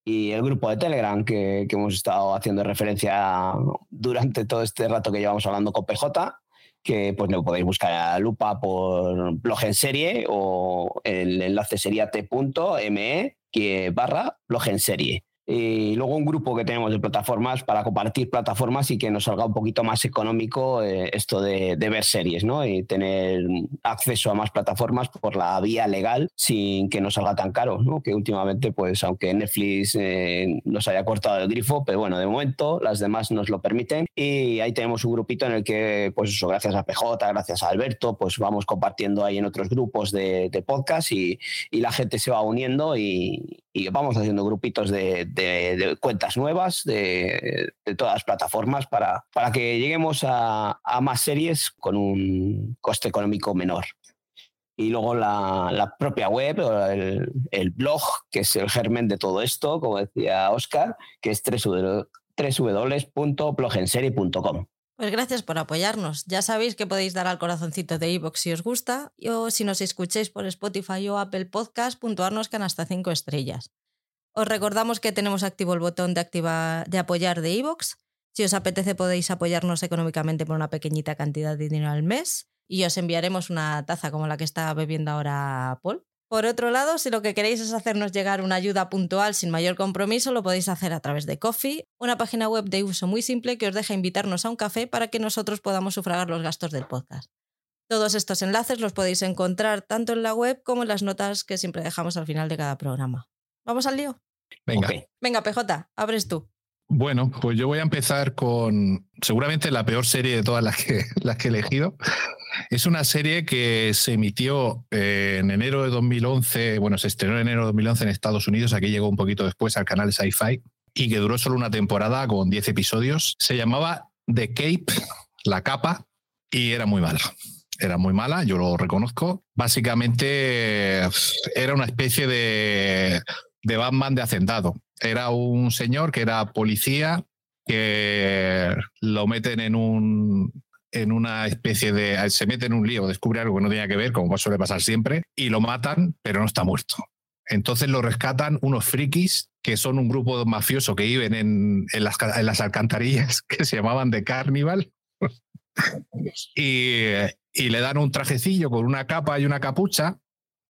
Y el grupo de Telegram, que, que, hemos estado haciendo referencia durante todo este rato que llevamos hablando con PJ, que pues lo podéis buscar a lupa por blog en serie o el enlace sería t.me que barra blog en serie y luego un grupo que tenemos de plataformas para compartir plataformas y que nos salga un poquito más económico eh, esto de, de, ver series, ¿no? Y tener acceso a más plataformas por la vía legal sin que nos salga tan caro, ¿no? Que últimamente, pues, aunque Netflix eh, nos haya cortado el grifo, pero bueno, de momento las demás nos lo permiten y ahí tenemos un grupito en el que, pues eso, gracias a PJ, gracias a Alberto, pues vamos compartiendo ahí en otros grupos de, de podcast y, y, la gente se va uniendo y, y vamos haciendo grupitos de, cuentas nuevas de, todas las plataformas para, para que lleguemos a, a, más series con un coste económico menor. Y luego la, la propia web, el, el, blog, que es el germen de todo esto, como decía Oscar, que es www.blogenserie.com. Pues gracias por apoyarnos. Ya sabéis que podéis dar al corazoncito de iVoox si os gusta, o si nos escucháis por Spotify o Apple Podcast, puntuarnos can hasta 5 estrellas. Os recordamos que tenemos activo el botón de, activar, de apoyar de iVoox. Si os apetece podéis apoyarnos económicamente por una pequeñita cantidad de dinero al mes y os enviaremos una taza como la que está bebiendo ahora Paul. Por otro lado, si lo que queréis es hacernos llegar una ayuda puntual sin mayor compromiso, lo podéis hacer a través de Coffee, una página web de uso muy simple que os deja invitarnos a un café para que nosotros podamos sufragar los gastos del podcast. Todos estos enlaces los podéis encontrar tanto en la web como en las notas que siempre dejamos al final de cada programa. ¿Vamos al lío? Venga. Venga, PJ, abres tú. Bueno, pues yo voy a empezar con seguramente la peor serie de todas las que, las que he elegido. Es una serie que se emitió eh, en enero de 2011, bueno, se estrenó en enero de 2011 en Estados Unidos, aquí llegó un poquito después al canal Sci-Fi, y que duró solo una temporada con 10 episodios. Se llamaba The Cape, La Capa, y era muy mala. Era muy mala, yo lo reconozco. Básicamente era una especie de, de Batman de hacendado. Era un señor que era policía, que lo meten en un en una especie de se mete en un lío, descubre algo que no tenía que ver, como suele pasar siempre, y lo matan, pero no está muerto. Entonces lo rescatan unos frikis que son un grupo mafioso que viven en, en, las, en las alcantarillas que se llamaban de Carnival. y, y le dan un trajecillo con una capa y una capucha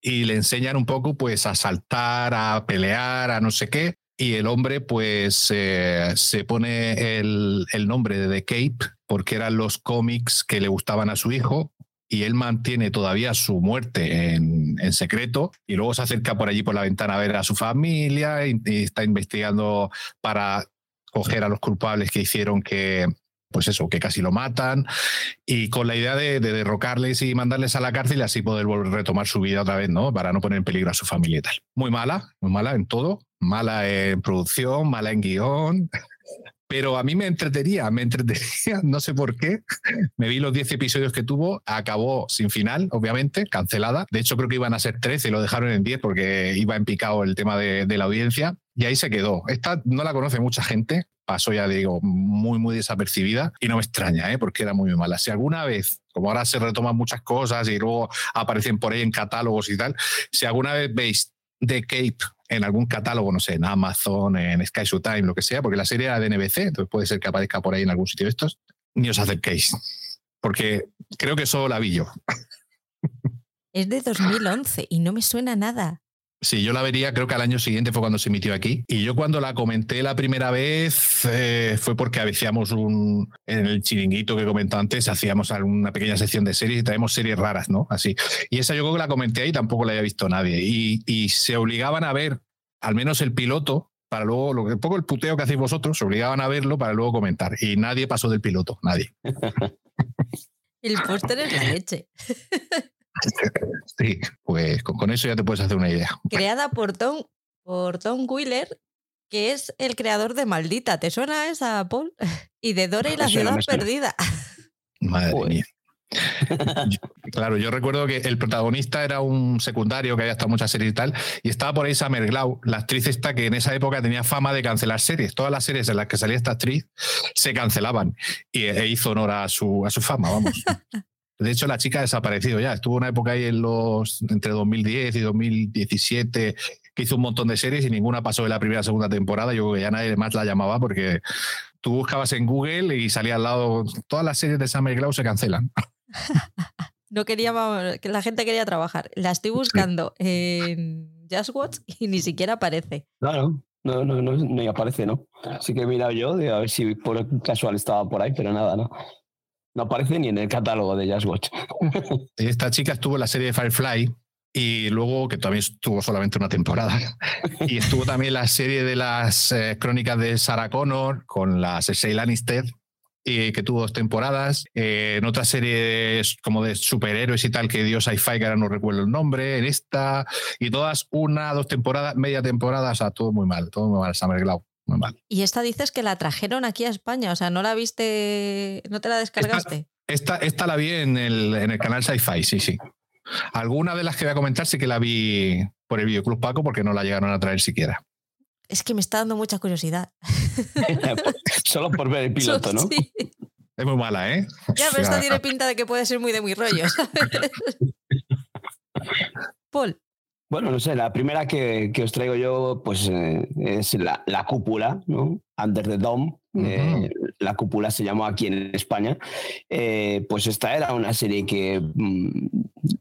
y le enseñan un poco pues a saltar, a pelear, a no sé qué. Y el hombre pues eh, se pone el, el nombre de The Cape porque eran los cómics que le gustaban a su hijo y él mantiene todavía su muerte en, en, secreto y luego se acerca por allí por la ventana a ver a su familia y, está investigando para coger a los culpables que hicieron que, pues eso, que casi lo matan, y con la idea de, de, derrocarles y mandarles a la cárcel y así poder volver a retomar su vida otra vez, ¿no? Para no poner en peligro a su familia y tal. Muy mala, muy mala en todo, mala en producción, mala en guion. Pero a mí me entretenía, me entretenía, no sé por qué. Me vi los 10 episodios que tuvo, acabó sin final, obviamente, cancelada. De hecho, creo que iban a ser 13, lo dejaron en 10 porque iba en picado el tema de, la audiencia. Y ahí se quedó. Esta no la conoce mucha gente, pasó ya digo muy muy desapercibida y no me extraña ¿eh? porque era muy, muy mala si alguna vez como ahora se retoman muchas cosas y luego aparecen por ahí en catálogos y tal si alguna vez veis The Cape en algún catálogo no sé en Amazon en Sky Showtime lo que sea porque la serie era de NBC entonces puede ser que aparezca por ahí en algún sitio de estos ni os acerquéis porque creo que solo la vi yo. Es de 2011 y no me suena nada Sí, yo la vería, creo que al año siguiente fue cuando se emitió aquí. Y yo cuando la comenté la primera vez eh, fue porque hacíamos un, en el chiringuito que comentó antes, hacíamos una pequeña sección de series y traemos series raras, ¿no? Así. Y esa yo creo que la comenté ahí y tampoco la había visto nadie. Y, y se obligaban a ver al menos el piloto para luego, lo que poco el puteo que hacéis vosotros, se obligaban a verlo para luego comentar. Y nadie pasó del piloto, nadie. el póster es la leche. Sí, pues con, eso ya te puedes hacer una idea. Creada por Tom, por Tom Wheeler, que es el creador de Maldita. ¿Te suena esa, Paul? Y de Dora y la ciudad no perdida. Madre Uy. mía. claro, yo recuerdo que el protagonista era un secundario que había estado muchas series y tal, y estaba por ahí Summer Glau, la actriz esta que en esa época tenía fama de cancelar series. Todas las series en las que salía esta actriz se cancelaban y e hizo honor a su, a su fama, vamos. De hecho, la chica ha desaparecido ya. Estuvo una época ahí en los entre 2010 y 2017 que hizo un montón de series y ninguna pasó de la primera o segunda temporada. Yo creo que ya nadie más la llamaba porque tú buscabas en Google y salía al lado todas las series de Summer Glau se cancelan. No quería, que la gente quería trabajar. La estoy buscando sí. en Just Watch y ni siquiera aparece. Claro, no, no, no, no aparece, ¿no? Así que he mirado yo a ver si por casual estaba por ahí, pero nada, ¿no? No aparece ni en el catálogo de Just Watch. Esta chica estuvo en la serie de Firefly y luego, que también estuvo solamente una temporada, y estuvo también la serie de las eh, crónicas de Sarah Connor con la Cersei Lannister, y que tuvo dos temporadas, eh, en otras series como de superhéroes y tal que dio sci-fi, que ahora no recuerdo el nombre, en esta, y todas una, dos temporadas, media temporada, o sea, todo muy mal, todo muy mal, Summer Glau. Muy mal. Y esta dices que la trajeron aquí a España, o sea, no la viste, no te la descargaste. Esta, esta, esta la vi en el, en el canal Sci-Fi, sí, sí. Alguna de las que voy a comentar sí que la vi por el Videoclub Paco porque no la llegaron a traer siquiera. Es que me está dando mucha curiosidad. Solo por ver el piloto, ¿no? Sí. Es muy mala, ¿eh? Ya, pero esta tiene pinta de que puede ser muy de muy rollo. Paul. Bueno, no sé, la primera que, os traigo yo pues eh, es la, cúpula, ¿no? Under the Dome. Eh, la cúpula se llamó aquí en España. Eh, pues esta era una serie que mm,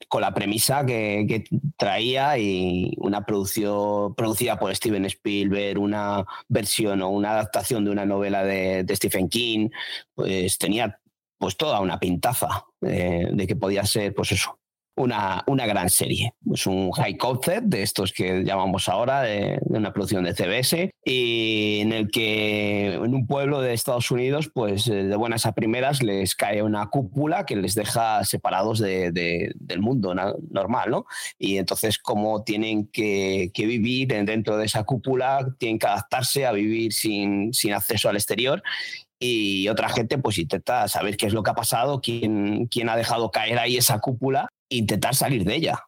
con la premisa que, traía y una producción producida por Steven Spielberg, una versión o una adaptación de una novela de, de Stephen King, pues tenía pues toda una pintaza de que podía ser pues eso, una, una gran serie. Es un high concept de estos que llamamos ahora, de, una producción de CBS, y en el que en un pueblo de Estados Unidos, pues eh, de buenas a primeras les cae una cúpula que les deja separados de, del mundo normal, ¿no? Y entonces, como tienen que, que, vivir dentro de esa cúpula, tienen que adaptarse a vivir sin, sin acceso al exterior y otra gente pues intenta saber qué es lo que ha pasado, quién, quién ha dejado caer ahí esa cúpula intentar salir de ella.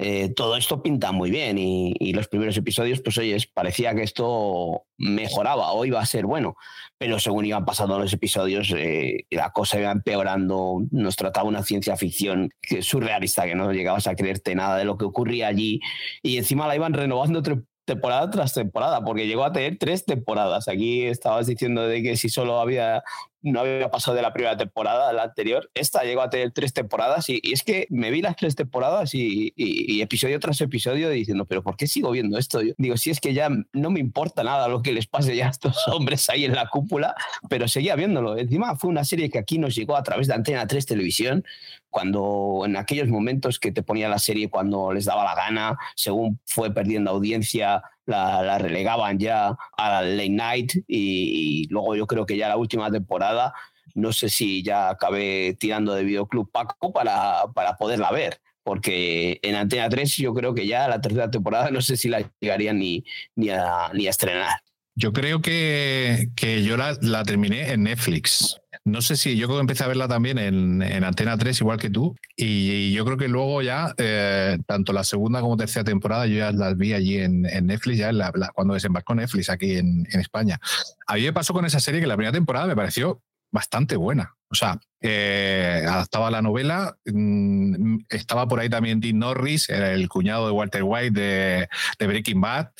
Eh, todo esto pinta muy bien y, los primeros episodios, pues oye, parecía que esto mejoraba o iba a ser bueno, pero según iban pasando los episodios, eh, la cosa iba empeorando, nos trataba una ciencia ficción surrealista, que no llegabas a creerte nada de lo que ocurría allí y encima la iban renovando temporada tras temporada, porque llegó a tener tres temporadas. Aquí estabas diciendo de que si solo había no había pasado de la primera temporada a la anterior. Esta llegó a tener tres temporadas y, es que me vi las tres temporadas y, episodio tras episodio diciendo, pero ¿por qué sigo viendo esto? Yo digo, si es que ya no me importa nada lo que les pase ya a estos hombres ahí en la cúpula, pero seguía viéndolo. Encima fue una serie que aquí nos llegó a través de Antena 3 Televisión, cuando en aquellos momentos que te ponía la serie cuando les daba la gana, según fue perdiendo audiencia, la, relegaban ya a late night y, luego yo creo que ya la última temporada, no sé si ya acabé tirando de Videoclub Paco para, para poderla ver porque en Antena 3 yo creo que ya la tercera temporada no sé si la llegarían ni, ni, a, ni a estrenar. Yo creo que, que yo la, la, terminé en Netflix. No sé si yo creo que empecé a verla también en, Antena 3, igual que tú, y, yo creo que luego ya, eh, tanto la segunda como tercera temporada, yo ya las vi allí en, Netflix, ya cuando desembarcó Netflix aquí en, España. A mí me pasó con esa serie que la primera temporada me pareció bastante buena. O sea, eh, adaptaba la novela. Mm, estaba por ahí también Dean Norris, el cuñado de Walter White de, Breaking Bad.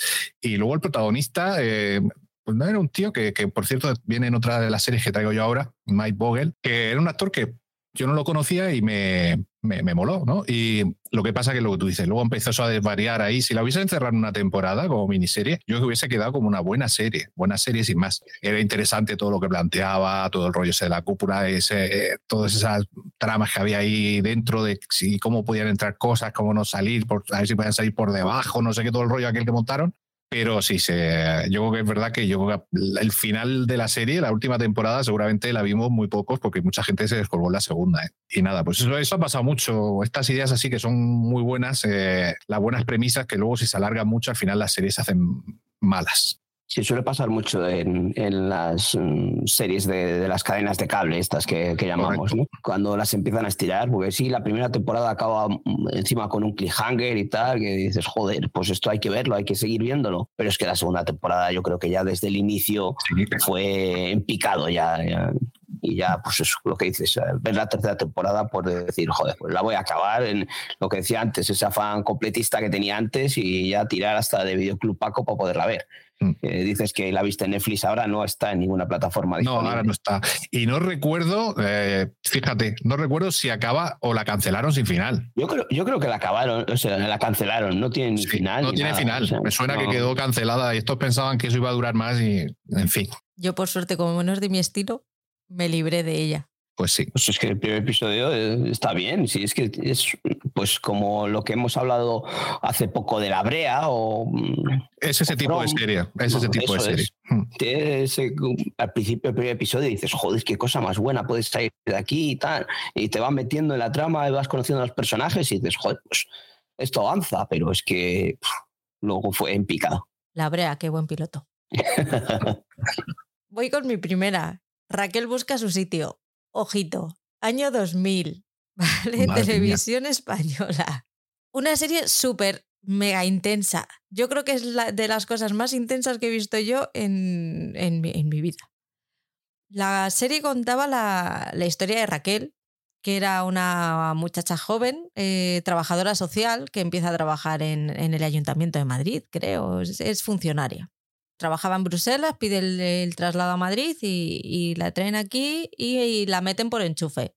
Y luego el protagonista, eh, no era un tío que, por cierto, viene en otra de las series que traigo yo ahora, Mike Vogel, que era un actor que yo no lo conocía y me, me, moló, ¿no? Y lo que pasa que lo que tú dices, luego empezó a desvariar ahí. Si la hubiese encerrado en una temporada como miniserie, yo que hubiese quedado como una buena serie, buena serie sin más. Era interesante todo lo que planteaba, todo el rollo de la cúpula, ese, todas esas tramas que había ahí dentro de si, cómo podían entrar cosas, cómo no salir, por, a ver si podían salir por debajo, no sé qué, todo el rollo aquel que montaron. Pero sí, se, yo creo que es verdad que yo el final de la serie, la última temporada, seguramente la vimos muy pocos porque mucha gente se descolgó en la segunda. ¿eh? Y nada, pues eso, eso, ha pasado mucho. Estas ideas así que son muy buenas, eh, las buenas premisas que luego si se alargan mucho, al final las series se hacen malas. Sí, suele pasar mucho en, las mm, series de, las cadenas de cable, estas que, llamamos, ¿no? cuando las empiezan a estirar, porque sí, la primera temporada acaba mm, encima con un cliffhanger y tal, que dices, joder, pues esto hay que verlo, hay que seguir viéndolo. Pero es que la segunda temporada yo creo que ya desde el inicio fue en picado ya, y ya, pues eso, lo que dices, eh, ver la tercera temporada por decir, joder, pues la voy a acabar en lo que decía antes, ese afán completista que tenía antes y ya tirar hasta de Videoclub Paco para poderla ver. Mm. dices que la viste en Netflix ahora, no está en ninguna plataforma. No, ahora no está. Y no recuerdo, eh, fíjate, no recuerdo si acaba o la cancelaron sin final. Yo creo, yo creo que la acabaron, o sea, la cancelaron, no tiene ni final. No tiene final. Me suena que quedó cancelada y estos pensaban que eso iba a durar más y, en fin. Yo, por suerte, como no es de mi estilo, me libré de ella. Pues sí. Pues es que el primer episodio eh, está bien. Sí, es que es pues como lo que hemos hablado hace poco de la brea o. Mm, es ese tipo de serie. Es ese tipo de serie. Hmm. al principio del primer episodio dices, joder, qué cosa más buena, puedes salir de aquí y tal. Y te vas metiendo en la trama y vas conociendo a los personajes y dices, joder, pues esto avanza, pero es que luego fue en picado. La brea, qué buen piloto. Voy con mi primera. Raquel busca su sitio. Ojito, año 2000, ¿vale? Televisión española. Una serie súper mega intensa. Yo creo que es de las cosas más intensas que he visto yo en, en, mi, vida. La serie contaba la, la historia de Raquel, que era una muchacha joven, eh, trabajadora social, que empieza a trabajar en, en, el Ayuntamiento de Madrid, creo, es, es funcionaria. Trabajaba en Bruselas, pide el, traslado a Madrid y, la traen aquí y, la meten por enchufe,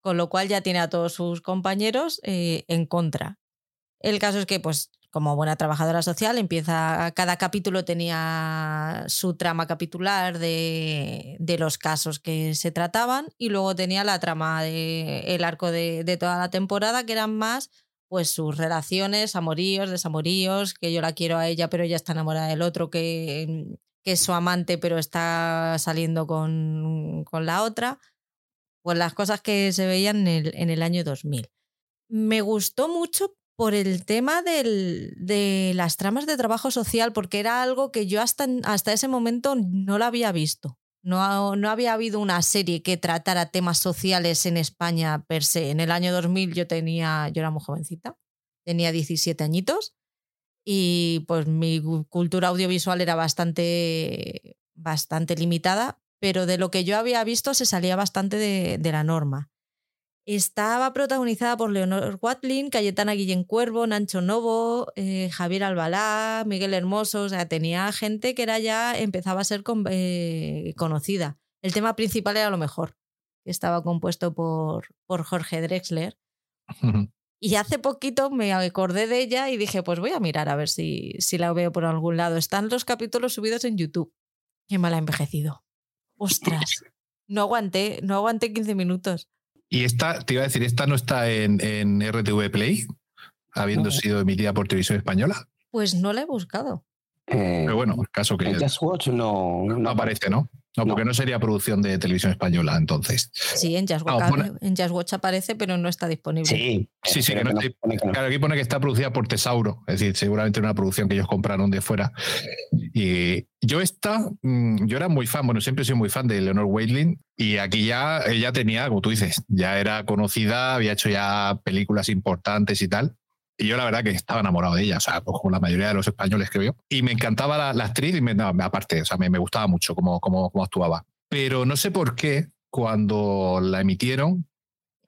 con lo cual ya tiene a todos sus compañeros eh, en contra. El caso es que, pues, como buena trabajadora social, empieza. Cada capítulo tenía su trama capitular de, de los casos que se trataban, y luego tenía la trama de el arco de, toda la temporada, que eran más pues sus relaciones, amoríos, desamoríos, que yo la quiero a ella, pero ella está enamorada del otro, que, que es su amante, pero está saliendo con, con la otra. Pues las cosas que se veían en el, en el año 2000. Me gustó mucho por el tema del, de las tramas de trabajo social, porque era algo que yo hasta, hasta ese momento no lo había visto. No, no, había habido una serie que tratara temas sociales en España per se. En el año 2000 yo tenía, yo era muy jovencita, tenía 17 añitos y pues mi cultura audiovisual era bastante, bastante limitada, pero de lo que yo había visto se salía bastante de, de la norma. Estaba protagonizada por Leonor Watling, Cayetana Guillén Cuervo, Nancho Novo, eh, Javier Albalá, Miguel Hermoso. O sea, tenía gente que era ya empezaba a ser con, eh, conocida. El tema principal era lo mejor, que estaba compuesto por, por Jorge Drexler. Y hace poquito me acordé de ella y dije, pues voy a mirar a ver si, si la veo por algún lado. Están los capítulos subidos en YouTube. Qué mal ha envejecido. Ostras. No aguanté, no aguanté 15 minutos. Y esta, te iba a decir, ¿esta no está en, en RTV Play, habiendo no. sido emitida por televisión española? Pues no la he buscado. Eh, Pero bueno, el caso que. En Just Watch no, no, no aparece, ¿no? No, porque no. no. sería producción de televisión española, entonces. Sí, en Just, Watch, pone... en Just Watch aparece, pero no está disponible. Sí, sí, sí. Que no está, claro, aquí pone que está producida por Tesauro, es decir, seguramente una producción que ellos compraron de fuera. Y yo esta, mm, yo era muy fan, bueno, siempre he sido muy fan de Leonor Waitlin, y aquí ya ella tenía, como tú dices, ya era conocida, había hecho ya películas importantes y tal. Y yo la verdad que estaba enamorado de ella, o sea, pues como la mayoría de los españoles que veo. Y me encantaba la, la actriz y me, no, aparte, o sea, me, me gustaba mucho cómo, cómo, cómo, actuaba. Pero no sé por qué cuando la emitieron,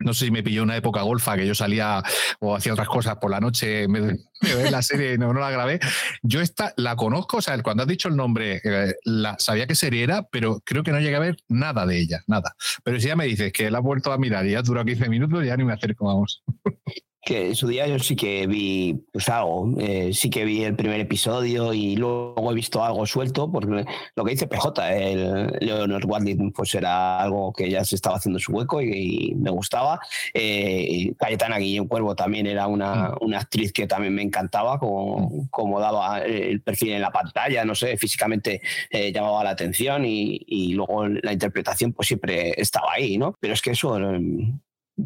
no sé si me pilló una época golfa que yo salía o hacía otras cosas por la noche, me, me ve la serie y no, no, la grabé. Yo esta la conozco, o sea, cuando has dicho el nombre, eh, la, sabía qué serie era, pero creo que no llegué a ver nada de ella, nada. Pero si ya me dices que la has vuelto a mirar y ya duró 15 minutos, ya ni me acerco, vamos que en su día yo sí que vi pues algo, eh, sí que vi el primer episodio y luego he visto algo suelto, porque lo que dice PJ, el Leonard Watling pues era algo que ya se estaba haciendo su hueco y, y me gustaba. Eh, Cayetana Guillén Cuervo también era una, mm. una, actriz que también me encantaba, como, como daba el perfil en la pantalla, no sé, físicamente eh, llamaba la atención y, y, luego la interpretación pues siempre estaba ahí, ¿no? Pero es que eso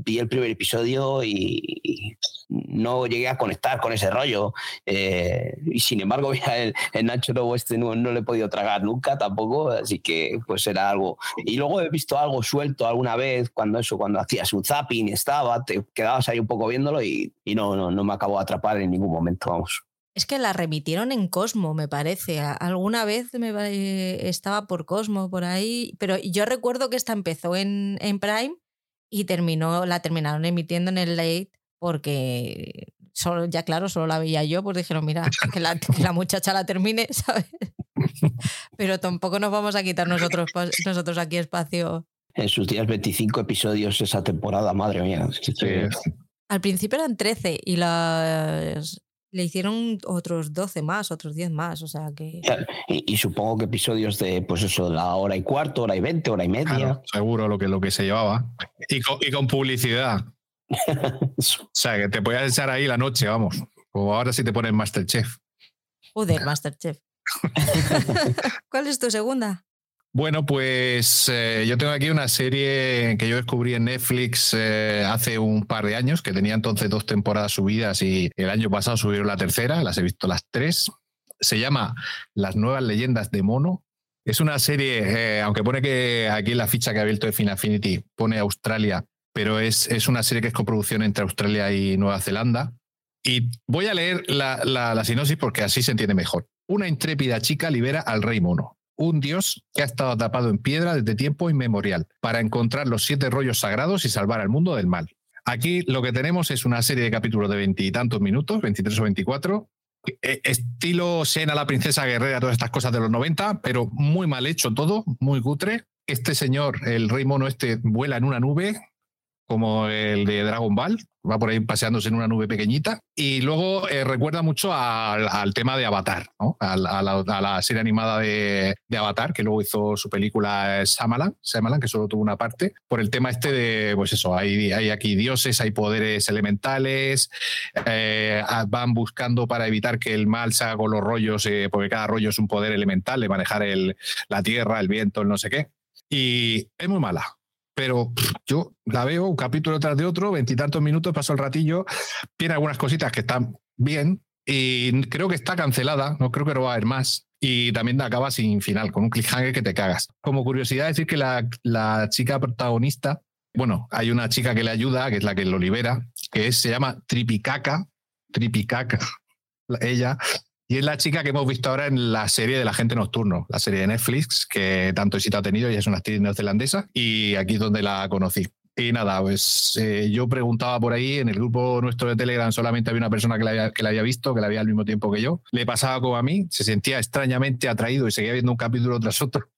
vi el primer episodio y, no llegué a conectar con ese rollo. Eh, y sin embargo, el, el Nacho Lobo este no, no, le he podido tragar nunca tampoco, así que pues era algo. Y luego he visto algo suelto alguna vez, cuando eso, cuando hacías un zapping, estaba, te quedabas ahí un poco viéndolo y, y no, no, no me acabó de atrapar en ningún momento, vamos. Es que la remitieron en Cosmo, me parece. Alguna vez me, eh, estaba por Cosmo, por ahí, pero yo recuerdo que esta empezó en, en Prime y terminó, la terminaron emitiendo en el late porque solo, ya claro, solo la veía yo, pues dijeron, mira, que la, que la muchacha la termine, ¿sabes? Pero tampoco nos vamos a quitar nosotros, nosotros aquí espacio. En sus días 25 episodios esa temporada, madre mía. Sí. Al principio eran 13 y las, le hicieron otros 12 más, otros 10 más, o sea que... Y, y, supongo que episodios de, pues eso, la hora y cuarto, hora y veinte, hora y media. Claro, seguro lo que, lo que se llevaba. Y con, y con publicidad. o sea, que te podías echar ahí la noche, vamos. O ahora sí te ponen Masterchef. Joder, Masterchef. ¿Cuál es tu segunda? Bueno, pues eh, yo tengo aquí una serie que yo descubrí en Netflix eh, hace un par de años, que tenía entonces dos temporadas subidas y el año pasado subieron la tercera, las he visto las tres. Se llama Las nuevas leyendas de Mono. Es una serie, eh, aunque pone que aquí en la ficha que ha abierto de Fin Affinity pone Australia, pero es, es una serie que es coproducción entre Australia y Nueva Zelanda. Y voy a leer la, la, la sinopsis porque así se entiende mejor. Una intrépida chica libera al rey mono un dios que ha estado atrapado en piedra desde tiempo inmemorial para encontrar los siete rollos sagrados y salvar al mundo del mal. Aquí lo que tenemos es una serie de capítulos de veintitantos minutos, 23 o 24, e, estilo Sena, la princesa guerrera, todas estas cosas de los 90, pero muy mal hecho todo, muy cutre. Este señor, el rey mono este, vuela en una nube, como el de Dragon Ball, va por ahí paseándose en una nube pequeñita. Y luego eh, recuerda mucho al, tema de Avatar, a, la, serie animada de, Avatar, que luego hizo su película Shyamalan, Shyamalan, que solo tuvo una parte, por el tema este de, pues eso, hay, hay aquí dioses, hay poderes elementales, eh, van buscando para evitar que el mal se haga con los rollos, eh, porque cada rollo es un poder elemental de manejar el, la tierra, el viento, el no sé qué. Y es muy mala pero yo la veo un capítulo tras de otro, veintitantos minutos, paso el ratillo, tiene algunas cositas que están bien y creo que está cancelada, no creo que no va a haber más. Y también acaba sin final, con un cliffhanger que te cagas. Como curiosidad, decir que la, la chica protagonista, bueno, hay una chica que le ayuda, que es la que lo libera, que se llama Tripicaca, Tripicaca, ella, y es la chica que hemos visto ahora en la serie de La Gente Nocturno, la serie de Netflix, que tanto éxito ha tenido, ella es una actriz neozelandesa, y aquí es donde la conocí. Y nada, pues eh, yo preguntaba por ahí, en el grupo nuestro de Telegram solamente había una persona que la, había, que la había visto, que la había al mismo tiempo que yo. Le pasaba como a mí, se sentía extrañamente atraído y seguía viendo un capítulo tras otro.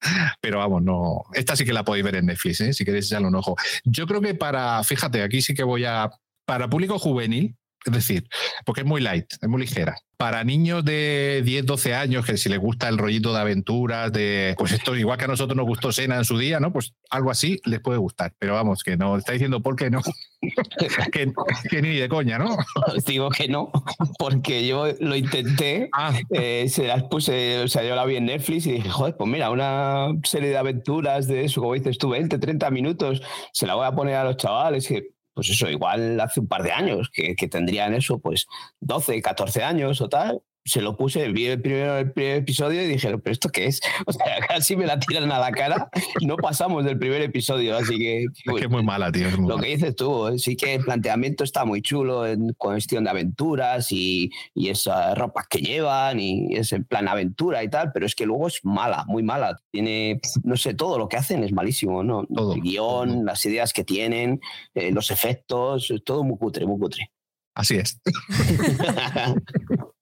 Pero vamos, no. Esta sí que la podéis ver en Netflix, ¿eh? si queréis echarle un ojo. Yo creo que para, fíjate, aquí sí que voy a. Para público juvenil, es decir, porque es muy light, es muy ligera. Para niños de 10, 12 años, que si les gusta el rollito de aventuras, de pues esto igual que a nosotros nos gustó Sena en su día, ¿no? Pues algo así les puede gustar. Pero vamos, que no, está diciendo por qué no. que, ni de coña, ¿no? Os digo que no, porque yo lo intenté, ah. eh, se las puse, o sea, yo la vi en Netflix y dije, joder, pues mira, una serie de aventuras de eso, como dices tú, 20, 30 minutos, se la voy a poner a los chavales, que pues eso, igual hace un par de años, que, que tendrían eso, pues 12, 14 años o tal, se lo puse, vi el primer, episodio y dije, pero ¿esto qué es? O sea, casi me la tiran a la cara y no pasamos del primer episodio, así que... es que es muy mala, tío. lo que dices tú, ¿eh? sí que el planteamiento está muy chulo en cuestión de aventuras y, y esas ropas que llevan y ese plan aventura y tal, pero es que luego es mala, muy mala. Tiene, no sé, todo lo que hacen es malísimo, ¿no? Todo, el guion, las ideas que tienen, eh, los efectos, todo muy cutre, muy cutre. Así es.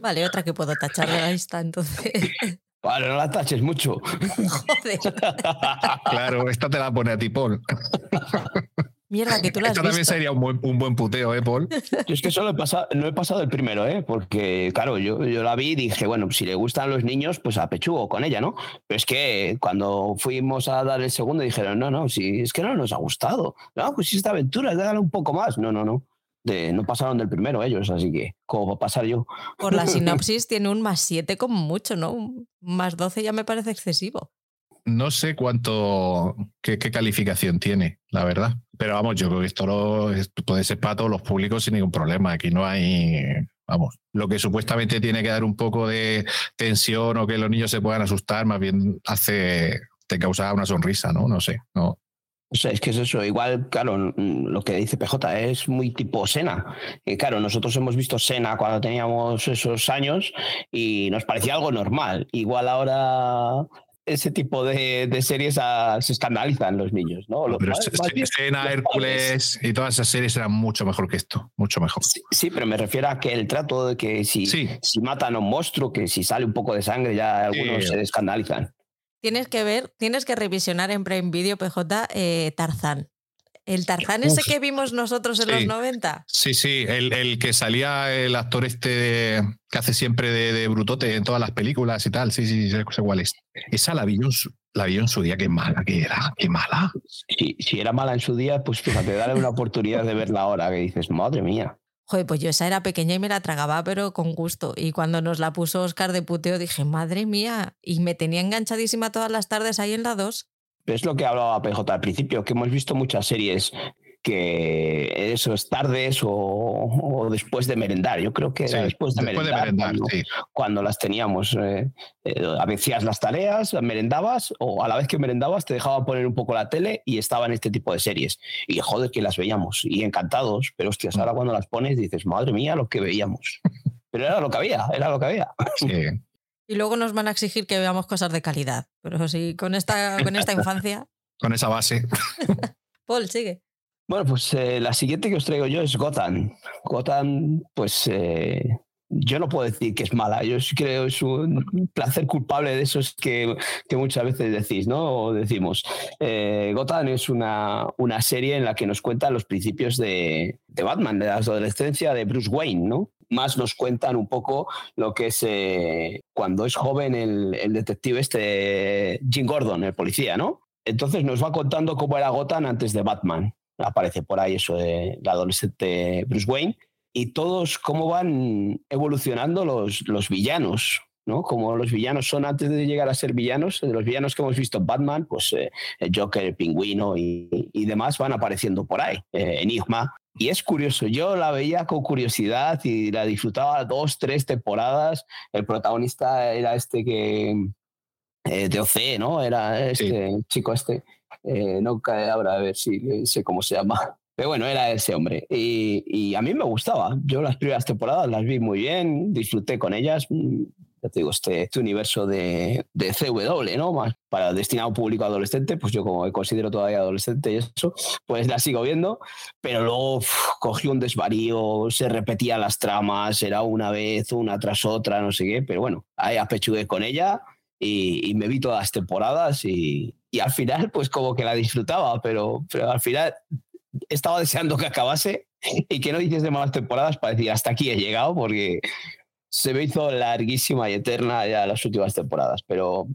Vale, otra que puedo tachar de la lista entonces. Vale, no la taches mucho. Joder. claro, esta te la pone a ti, Paul. Mierda, que tú la has Esto también sería un buen, un buen, puteo, ¿eh, Paul? Yo es que solo he pasado, no he pasado el primero, ¿eh? Porque, claro, yo, yo la vi y dije, bueno, si le gustan los niños, pues a pechugo con ella, ¿no? Pero es que cuando fuimos a dar el segundo dijeron, no, no, si es que no nos ha gustado. No, pues si esta aventura, dale un poco más. No, no, no no pasaron del primero ellos, así que, ¿cómo va a pasar yo? Por la sinopsis tiene un más 7 como mucho, ¿no? Un más 12 ya me parece excesivo. No sé cuánto, qué, calificación tiene, la verdad. Pero vamos, yo creo que esto, puede ser para todos los públicos sin ningún problema. Aquí no hay, vamos, lo que supuestamente tiene que dar un poco de tensión o que los niños se puedan asustar, más bien hace, te causa una sonrisa, ¿no? No sé, no, o sea, es que es eso, igual, claro, lo que dice PJ es muy tipo Sena. Claro, nosotros hemos visto Sena cuando teníamos esos años y nos parecía algo normal. Igual ahora ese tipo de, series se escandalizan los niños, ¿no? pero Sena, Hércules y todas esas series eran mucho mejor que esto, mucho mejor. Sí, pero me refiero a que el trato de que si, si matan a un monstruo, que si sale un poco de sangre, ya algunos se escandalizan. Tienes que ver, tienes que revisionar en Prime Video PJ eh, Tarzán. ¿El Tarzán ese que vimos nosotros en los 90? Sí, sí, el, que salía el actor este que hace siempre de, brutote en todas las películas y tal. Sí, sí, sé, cuál es. Esa la vi, en su, la en su día, qué mala que era, qué mala. Si, si era mala en su día, pues fíjate, dale una oportunidad de verla ahora, que dices, madre mía. Joder, pues yo esa era pequeña y me la tragaba, pero con gusto. Y cuando nos la puso Oscar de puteo, dije, madre mía, y me tenía enganchadísima todas las tardes ahí en la 2. Es lo que hablaba PJ al principio, que hemos visto muchas series que eso es tardes o, después de merendar. Yo creo que era después de merendar, cuando, las teníamos. Eh, eh las tareas, merendabas o a la vez que merendabas te dejaba poner un poco la tele y estaban este tipo de series. Y joder, que las veíamos y encantados, pero hostias, ahora cuando las pones dices, madre mía, lo que veíamos. Pero era lo que había, era lo que había. Y luego nos van a exigir que veamos cosas de calidad. Pero sí, con esta, con esta infancia. con esa base. Paul, sigue. Bueno, pues eh, la siguiente que os traigo yo es Gotham. Gotham, pues eh, yo no puedo decir que es mala, yo creo que es un placer culpable de esos que, que muchas veces decís, ¿no? O decimos. Eh, Gotham es una, una, serie en la que nos cuentan los principios de, de, Batman, de la adolescencia de Bruce Wayne, ¿no? Más nos cuentan un poco lo que es cuando es joven el, el detective este Jim Gordon, el policía, ¿no? Entonces nos va contando cómo era Gotham antes de Batman aparece por ahí eso de la adolescente Bruce Wayne, y todos cómo van evolucionando los, los villanos, ¿no? Como los villanos son antes de llegar a ser villanos, los villanos que hemos visto en Batman, pues eh, el Joker, el Pingüino y, y, demás van apareciendo por ahí, eh, Enigma. Y es curioso, yo la veía con curiosidad y la disfrutaba dos, tres temporadas. El protagonista era este que, eh, de OC, ¿no? Era este chico este eh, no cae ahora a ver si sé cómo se llama. Pero bueno, era ese hombre. Y, y, a mí me gustaba. Yo las primeras temporadas las vi muy bien, disfruté con ellas. Mm, ya te digo, este, este universo de, de, CW, ¿no? Más para destinado público adolescente, pues yo como me considero todavía adolescente y eso, pues la sigo viendo. Pero luego uf, cogió un desvarío, se repetían las tramas, era una vez, una tras otra, no sé qué. Pero bueno, ahí apechugué con ella y, me vi todas las temporadas y, al final, pues como que la disfrutaba, pero, pero al final estaba deseando que acabase y que no hiciese más temporadas para decir hasta aquí he llegado, porque se me hizo larguísima y eterna ya las últimas temporadas, pero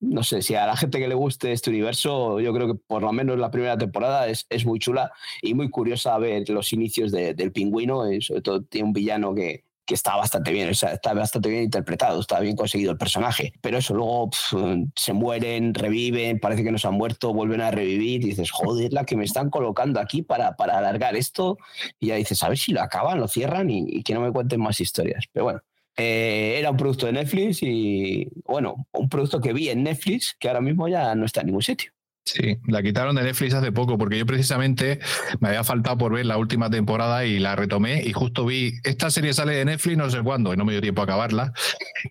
no sé, si a la gente que le guste este universo, yo creo que por lo menos la primera temporada es, es muy chula y muy curiosa ver los inicios de, del pingüino, y sobre todo tiene un villano que, que está bastante bien, o sea, está bastante bien interpretado, está bien conseguido el personaje. Pero eso luego se mueren, reviven, parece que no se han muerto, vuelven a revivir y dices, joder, la que me están colocando aquí para, para alargar esto. Y ya dices, a ver si lo acaban, lo cierran y, y que no me cuenten más historias. Pero bueno, eh, era un producto de Netflix y, bueno, un producto que vi en Netflix que ahora mismo ya no está en ningún sitio. Sí, la quitaron de Netflix hace poco porque yo precisamente me había faltado por ver la última temporada y la retomé y justo vi, esta serie sale de Netflix no sé cuándo y no me dio tiempo a acabarla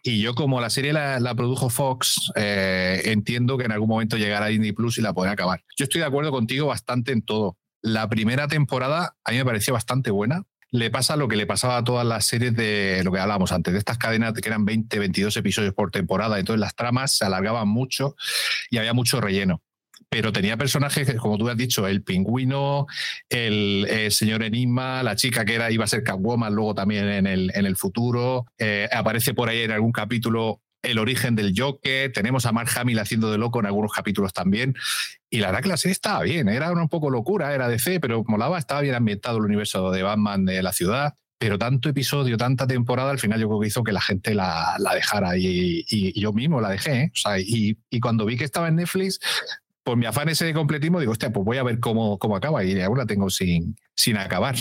y yo como la serie la, produjo Fox, eh, entiendo que en algún momento llegará a Disney Plus y la podré acabar. Yo estoy de acuerdo contigo bastante en todo. La primera temporada a mí me pareció bastante buena, le pasa lo que le pasaba a todas las series de lo que hablábamos antes, de estas cadenas que eran 20, 22 episodios por temporada, entonces las tramas se alargaban mucho y había mucho relleno pero tenía personajes, como tú has dicho, el pingüino, el, el, señor Enigma, la chica que era, iba a ser Catwoman luego también en el, en el futuro, eh, aparece por ahí en algún capítulo el origen del Joker, tenemos a Mark Hamill haciendo de loco en algunos capítulos también, y la verdad que la serie estaba bien, era un poco locura, era fe, pero molaba, estaba bien ambientado el universo de Batman de la ciudad, pero tanto episodio, tanta temporada, al final yo creo que hizo que la gente la, la dejara y, y, yo mismo la dejé. ¿eh? O sea, y, cuando vi que estaba en Netflix, por mi afán ese de completismo, digo, hostia, pues voy a ver cómo, cómo acaba y aún la tengo sin, sin acabar.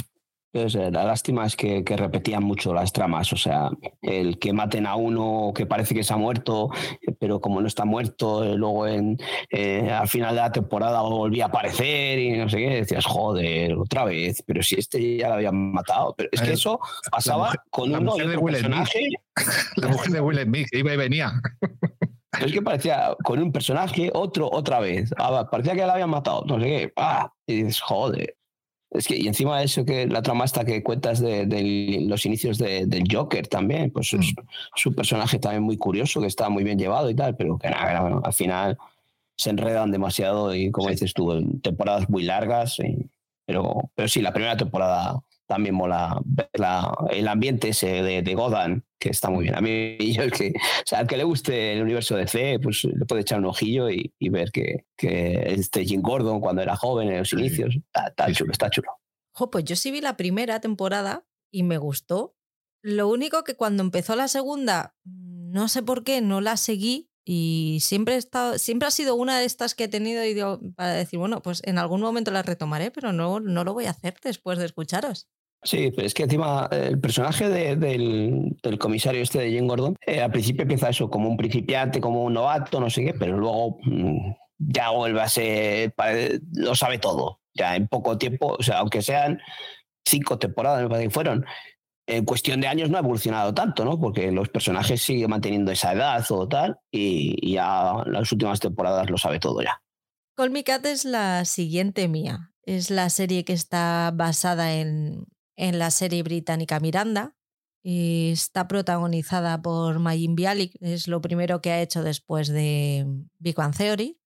Pues, la lástima es que, que, repetían mucho las tramas, o sea, el que maten a uno que parece que se ha muerto, pero como no está muerto, luego en, eh, al final de la temporada volvía a aparecer y no sé qué, decías, joder, otra vez, pero si este ya lo habían matado. Pero es que eso pasaba mujer, con uno de otro personaje. la mujer de Will Smith, iba y venía. Es que parecía con un personaje, otro, otra vez. Ah, parecía que la habían matado, no sé qué. Ah, y dices, joder. Es que, y encima de eso, que la trama esta que cuentas de, de los inicios de, del Joker también, pues mm. es, es, un personaje también muy curioso, que está muy bien llevado y tal, pero que nada, al final se enredan demasiado y, como sí. dices tú, en temporadas muy largas. Y, pero, pero sí, la primera temporada también mola ver la, el ambiente ese de, de, Godan, que está muy bien. A mí, yo, el que, o sea, al que le guste el universo de C, pues le puede echar un ojillo y, y ver que, que, este Jim Gordon, cuando era joven en los sí. inicios, está, está sí. chulo, está chulo. Jo, pues yo sí vi la primera temporada y me gustó. Lo único que cuando empezó la segunda, no sé por qué, no la seguí y siempre, he estado, siempre ha sido una de estas que he tenido y digo, para decir, bueno, pues en algún momento la retomaré, pero no, no lo voy a hacer después de escucharos. Sí, pero es que encima el personaje de, del, comisario este de Jane Gordon, eh, al principio empieza eso como un principiante, como un novato, no sé qué, pero luego mmm, ya vuelve a ser, lo sabe todo, ya en poco tiempo, o sea, aunque sean cinco temporadas, me parece que fueron, en cuestión de años no ha evolucionado tanto, ¿no? Porque los personajes siguen manteniendo esa edad o tal, y, ya las últimas temporadas lo sabe todo ya. Call Me Cat es la siguiente mía. Es la serie que está basada en, en la serie británica Miranda. Y está protagonizada por Mayim Bialik, es lo primero que ha hecho después de Big Bang Theory.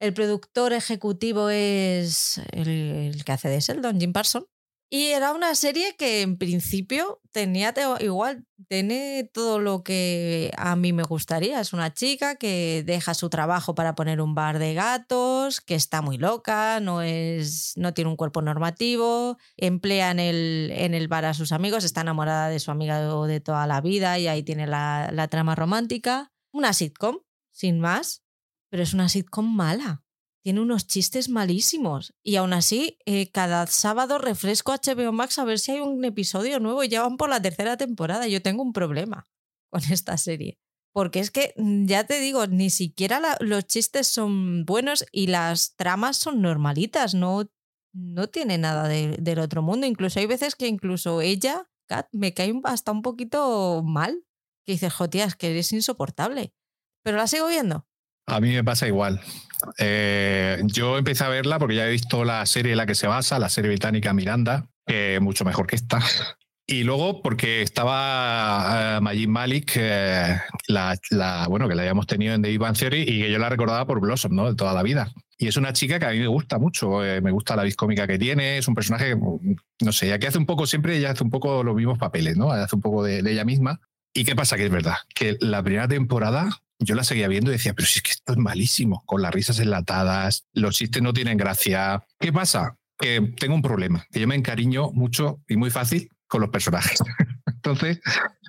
El productor ejecutivo es el, que hace de Sheldon, Jim Parsons. Y era una serie que en principio tenía igual, tiene todo lo que a mí me gustaría. Es una chica que deja su trabajo para poner un bar de gatos, que está muy loca, no, es, no tiene un cuerpo normativo, emplea en el, en el bar a sus amigos, está enamorada de su amiga de toda la vida y ahí tiene la, la trama romántica. Una sitcom, sin más, pero es una sitcom mala tiene unos chistes malísimos. Y aún así, eh, cada sábado refresco HBO Max a ver si hay un episodio nuevo y ya van por la tercera temporada. Yo tengo un problema con esta serie. Porque es que, mm, ya te digo, ni siquiera los chistes son buenos y las tramas son normalitas, no, no tiene nada del otro mundo. Incluso hay veces que incluso ella, Kat, me cae hasta un poquito mal. Que dices, jotías, que eres insoportable. Pero la sigo viendo. A mí me pasa igual. Eh, yo empecé a verla porque ya he visto la serie en la que se basa, la serie británica Miranda, que es mucho mejor que esta. Y luego porque estaba uh, Malik, eh, la, bueno, que la habíamos tenido en The Big Theory y que yo la recordaba por Blossom, ¿no? De toda la vida. Y es una chica que a mí me gusta mucho, me gusta la cómica que tiene, es un personaje, no sé, ya que hace un poco siempre, ella hace un poco los mismos papeles, ¿no? Hace un poco de, de ella misma. ¿Y qué pasa? Que es verdad, que la primera temporada yo la seguía viendo y decía, pero si es que esto es malísimo, con las risas enlatadas, los chistes no tienen gracia. ¿Qué pasa? Que tengo un problema, que yo me encariño mucho y muy fácil con los personajes. Entonces,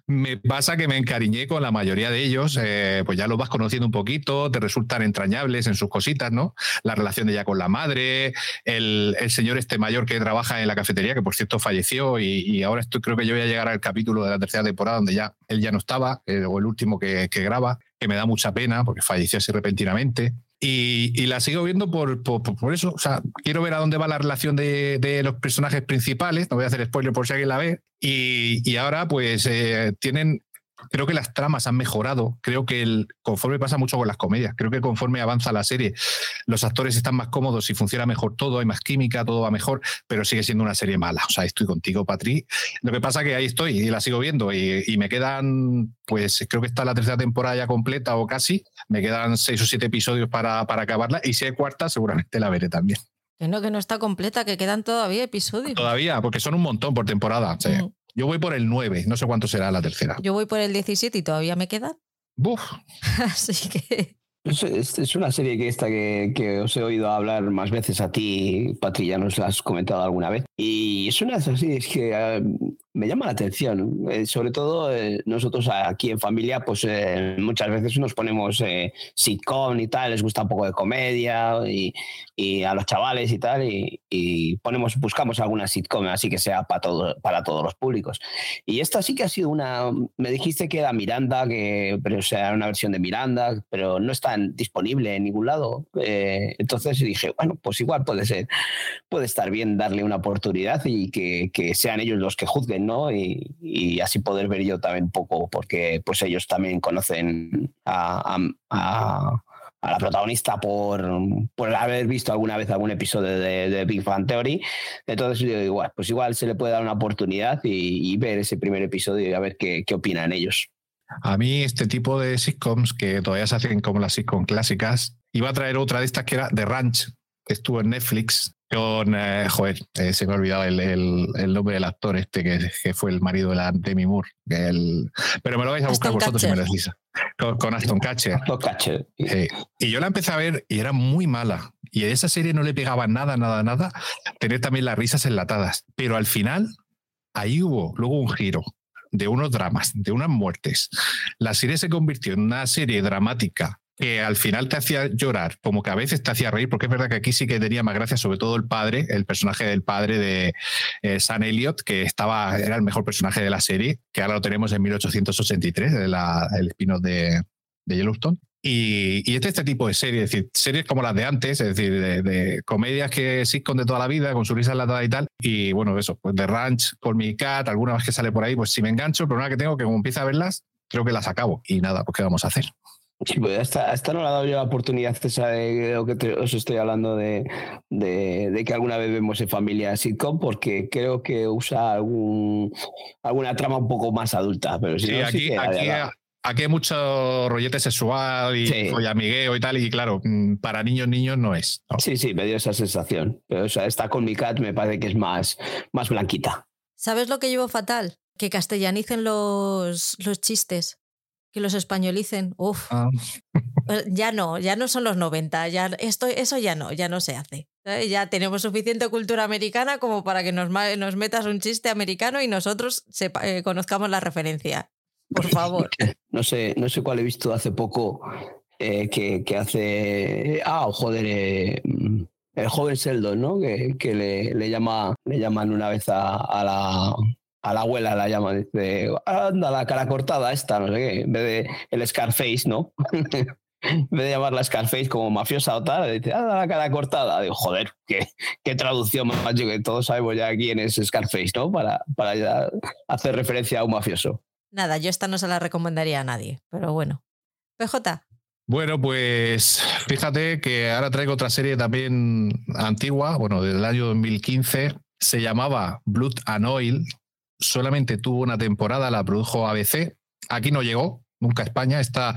me pasa que me encariñé con la mayoría de ellos, eh, pues ya los vas conociendo un poquito, te resultan entrañables en sus cositas, ¿no? La relación de ella con la madre, el, señor este mayor que trabaja en la cafetería, que por cierto falleció y, ahora estoy, creo que yo voy a llegar al capítulo de la tercera temporada donde ya él ya no estaba, eh, o el último que, que graba, que me da mucha pena porque falleció así repentinamente. Y, la sigo viendo por, por, eso. O sea, quiero ver a dónde va la relación de, de, los personajes principales. No voy a hacer spoiler por si alguien la ve. Y, y ahora, pues, eh, tienen creo que las tramas han mejorado. Creo que el, conforme pasa mucho con las comedias, creo que conforme avanza la serie, los actores están más cómodos y funciona mejor todo, hay más química, todo va mejor, pero sigue siendo una serie mala. O sea, estoy contigo, Patri. Lo que pasa que ahí estoy y la sigo viendo y, me quedan, pues creo que está la tercera temporada ya completa o casi. Me quedan seis o siete episodios para, para acabarla y si hay cuarta, seguramente la veré también. Que no, que no está completa, que quedan todavía episodios. Todavía, porque son un montón por temporada. Sí. Mm. Yo voy por el 9, no sé cuánto será la tercera. Yo voy por el 17 y todavía me queda. Buf. Así que. Es, una serie que esta que, os he oído hablar más veces a ti, Patri, ya nos la has comentado alguna vez. Y es una de esas series que ah, me llama la atención. Eh, sobre todo eh, nosotros aquí en familia, pues eh, muchas veces nos ponemos sitcom y tal, les gusta un poco de comedia y, y a los chavales y tal, y, ponemos, buscamos alguna sitcom así que sea para, todo, para todos los públicos. Y esta sí que ha sido una, me dijiste que era Miranda, que, pero sea una versión de Miranda, pero no está disponible en ningún lado. entonces dije, bueno, pues igual puede ser, puede estar bien darle una oportunidad y que, que sean ellos los que juzguen ¿no? Y, así poder ver yo también poco, porque pues ellos también conocen a, la protagonista por, por, haber visto alguna vez algún episodio de, Big Fan Theory. Entonces, igual, pues igual se le puede dar una oportunidad y, ver ese primer episodio y a ver qué, qué opinan ellos. A mí este tipo de sitcoms que todavía se hacen como las sitcoms clásicas, iba a traer otra de estas que era The Ranch, que estuvo en Netflix, con, eh, joder, eh, se me ha olvidado el, el, nombre del actor este que, que, fue el marido de la Demi Moore. El, pero me lo vais a buscar vosotros si me lo decís. Con, Aston Catcher. Catcher. y yo la empecé a ver y era muy mala. Y a esa serie no le pegaba nada, nada, nada. Tener también las risas enlatadas. Pero al final, ahí hubo luego un giro de unos dramas, de unas muertes. La serie se convirtió en una serie dramática que al final te hacía llorar, como que a veces te hacía reír, porque es verdad que aquí sí que tenía más gracia, sobre todo el padre, el personaje del padre de eh, Sam Elliott, que estaba, era el mejor personaje de la serie, que ahora lo tenemos en 1883, el spin-off de, de Yellowstone. Y, este, este tipo de series, es decir, series como las de antes, es decir, de, comedias que con de toda la vida, con su risa enlatada y tal. Y bueno, eso, pues de Ranch, Call Me Cat, alguna vez que sale por ahí, pues si me engancho, el problema que tengo que como empiezo a verlas, creo que las acabo. Y nada, pues ¿qué vamos a hacer? Sí, pues hasta, hasta no le ha dado yo la oportunidad, César, de lo que os estoy hablando de, de, que alguna vez vemos en familia sitcom, porque creo que usa algún, alguna trama un poco más adulta. Pero sí, aquí, aquí, hay mucho rollete sexual y sí. amigueo y tal, y claro, mm, para niños, niños no es. Sí, sí, me dio esa sensación. Pero o sea, esta con mi cat me parece que es más, más blanquita. ¿Sabes lo que llevo fatal? Que castellanicen los, los chistes que los españolicen, uf, ah. pues ya no, ya no son los 90, ya esto, eso ya no, ya no se hace. Ya tenemos suficiente cultura americana como para que nos, nos metas un chiste americano y nosotros eh, conozcamos la referencia. Por favor. No sé, no sé cuál he visto hace poco eh, que, que, hace. Ah, joder, eh, el joven Sheldon, ¿no? Que, que le, le, llama, le llaman una vez a la a la abuela la llama, dice, anda la cara cortada esta, no sé qué, en vez de el Scarface, ¿no? en vez de llamarla Scarface como mafiosa o tal, dice, anda la cara cortada. Digo, joder, qué, qué traducción más que todos sabemos ya quién es Scarface, ¿no? Para, para hacer referencia a un mafioso. Nada, yo esta no se la recomendaría a nadie, pero bueno. PJ. Bueno, pues fíjate que ahora traigo otra serie también antigua, bueno, del año 2015. Se llamaba Blood and Oil, solamente tuvo una temporada, la produjo ABC. Aquí no llegó, nunca a España. Esta,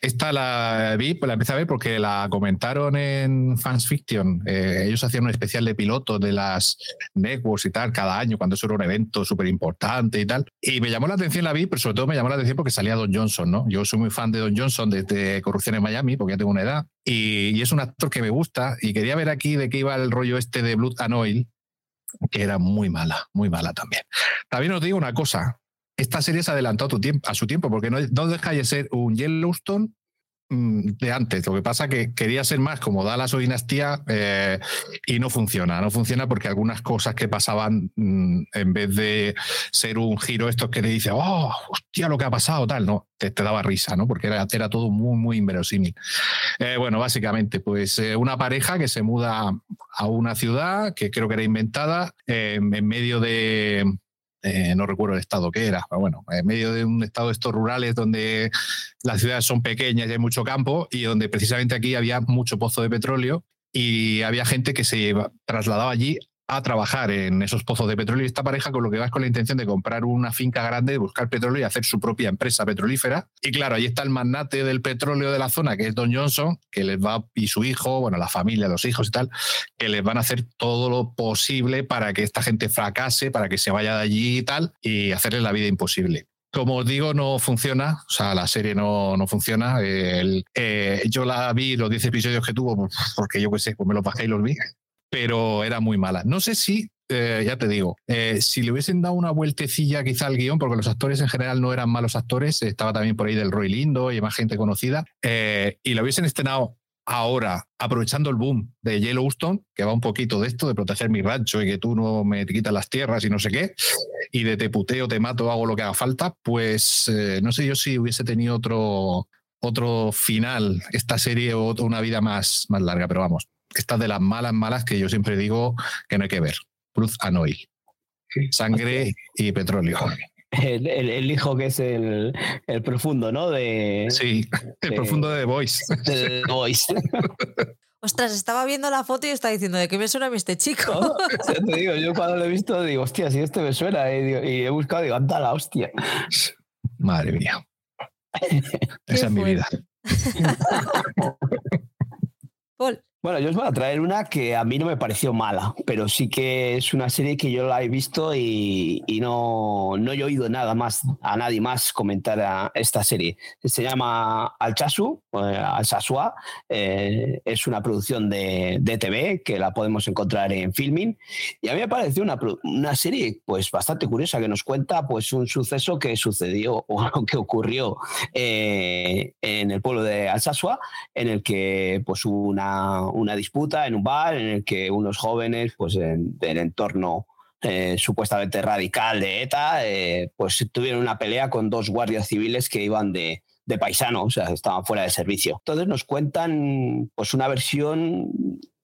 esta la vi, la empecé a ver porque la comentaron en Fans Fiction. Eh, ellos hacían un especial de piloto de las networks y tal cada año, cuando eso era un evento súper importante y tal. Y me llamó la atención, la vi, pero sobre todo me llamó la atención porque salía Don Johnson, ¿no? Yo soy muy fan de Don Johnson desde Corrupción en Miami, porque ya tengo una edad. Y, y es un actor que me gusta. Y quería ver aquí de qué iba el rollo este de Blood and Oil, que era muy mala, muy mala también. También os digo una cosa, esta serie se ha adelantado a su tiempo, porque no, no deja de ser un Yellowstone de antes. Lo que pasa que quería ser más como Dallas o Dinastía eh, y no funciona. No funciona porque algunas cosas que pasaban, mm, en vez de ser un giro estos que te dice, oh, hostia, lo que ha pasado, tal, no, te, daba risa, ¿no? Porque era, era todo muy, muy inverosímil. Eh, bueno, básicamente, pues eh, una pareja que se muda a una ciudad que creo que era inventada en medio de eh, no recuerdo el estado que era, pero bueno, en medio de un estado de estos rurales donde las ciudades son pequeñas y hay mucho campo y donde precisamente aquí había mucho pozo de petróleo y había gente que se trasladaba allí a trabajar en esos pozos de petróleo y esta pareja con lo que va con la intención de comprar una finca grande, de buscar petróleo y hacer su propia empresa petrolífera. Y claro, ahí está el magnate del petróleo de la zona, que es Don Johnson, que les va, y su hijo, bueno, la familia, los hijos y tal, que les van a hacer todo lo posible para que esta gente fracase, para que se vaya de allí y tal, y hacerles la vida imposible. Como os digo, no funciona, o sea, la serie no, no funciona. Eh, yo la vi, los 10 episodios que tuvo, pues, porque yo qué sé, pues me los bajé y los vi pero era muy mala. No sé si, eh, ya te digo, eh, si le hubiesen dado una vueltecilla quizá al guion, porque los actores en general no eran malos actores, estaba también por ahí del Roy Lindo y más gente conocida, eh, y lo hubiesen estrenado ahora, aprovechando el boom de Yellowstone, que va un poquito de esto, de proteger mi rancho y que tú no me quitas las tierras y no sé qué, y de te puteo, te mato, hago lo que haga falta, pues no sé yo si hubiese tenido otro, otro final esta serie o una vida más, más larga, pero vamos, esta de las malas, malas que yo siempre digo que no hay que ver. Cruz and Sangre y petróleo. El, hijo que es el, profundo, ¿no? De, sí, el profundo de The Voice. De The Voice. Ostras, estaba viendo la foto y estaba diciendo, ¿de qué me suena a mí este chico? te digo, yo cuando lo he visto digo, hostia, si este me suena. Eh", y he buscado, digo, anda la hostia. Madre mía. Esa es mi vida. Paul. Bueno, yo os voy a traer una que a mí no me pareció mala, pero sí que es una serie que yo la he visto y, no, no, he oído nada más, a nadie más comentar esta serie. Se llama Alchasu, eh, Alsasua, eh, es una producción de, de, TV que la podemos encontrar en Filming y a mí me pareció una, una serie pues bastante curiosa que nos cuenta pues un suceso que sucedió o que ocurrió eh, en el pueblo de Alsasua en el que pues una una disputa en un bar en el que unos jóvenes, pues del entorno eh, supuestamente radical de ETA, eh, pues tuvieron una pelea con dos guardias civiles que iban de, de paisano, o sea, estaban fuera de servicio. Entonces nos cuentan pues una versión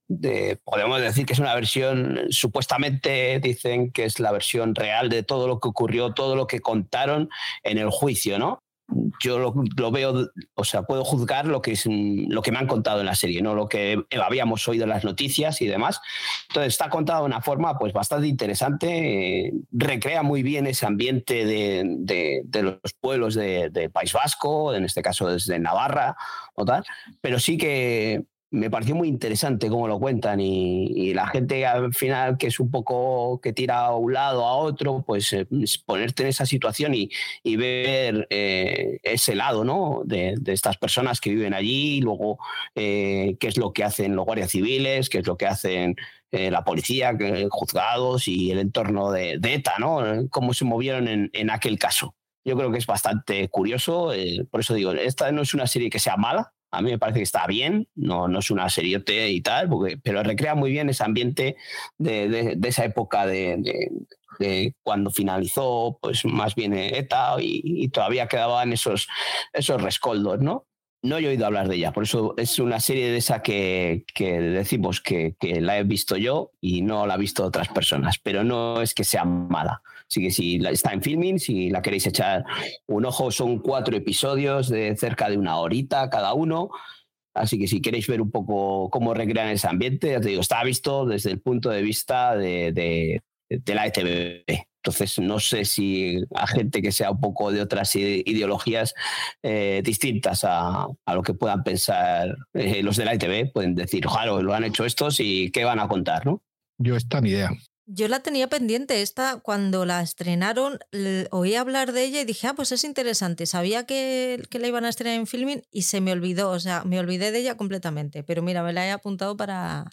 de, podemos decir que es una versión, supuestamente dicen que es la versión real de todo lo que ocurrió, todo lo que contaron en el juicio, ¿no? Yo lo, veo, o sea, puedo juzgar lo que, es, lo que me han contado en la serie, no lo que habíamos oído en las noticias y demás. Entonces está contado de una forma pues bastante interesante, eh, recrea muy bien ese ambiente de, de, los pueblos de, País Vasco, en este caso desde Navarra o tal, pero sí que me pareció muy interesante cómo lo cuentan y, la gente al final que es un poco que tira a un lado a otro, pues eh, ponerte en esa situación y, ver eh, ese lado ¿no? de, estas personas que viven allí, y luego eh, qué es lo que hacen los guardias civiles, qué es lo que hacen la policía, juzgados y el entorno de, ETA, ¿no? cómo se movieron en, en, aquel caso. Yo creo que es bastante curioso, por eso digo, esta no es una serie que sea mala, a mí me parece que está bien, no, no es una seriote y tal, pero recrea muy bien ese ambiente de, esa época de, cuando finalizó, pues más bien ETA y, todavía quedaban esos, esos rescoldos, ¿no? No he oído hablar de ella, por eso es una serie de esa que, que decimos que, que, la he visto yo y no la han visto otras personas, pero no es que sea mala. Así que si está en filming, si la queréis echar un ojo, son cuatro episodios de cerca de una horita cada uno. Así que si queréis ver un poco cómo recrean ese ambiente, ya te digo, está visto desde el punto de vista de, de, la ETV. Entonces, no sé si a gente que sea un poco de otras ideologías eh, distintas a, a, lo que puedan pensar eh, los de la ETV, pueden decir, ojalá lo han hecho estos y qué van a contar, ¿no? Yo esta ni idea. Yo la tenía pendiente, esta cuando la estrenaron, oí hablar de ella y dije, ah, pues es interesante. Sabía que, que, la iban a estrenar en filming y se me olvidó, o sea, me olvidé de ella completamente. Pero mira, me la he apuntado para,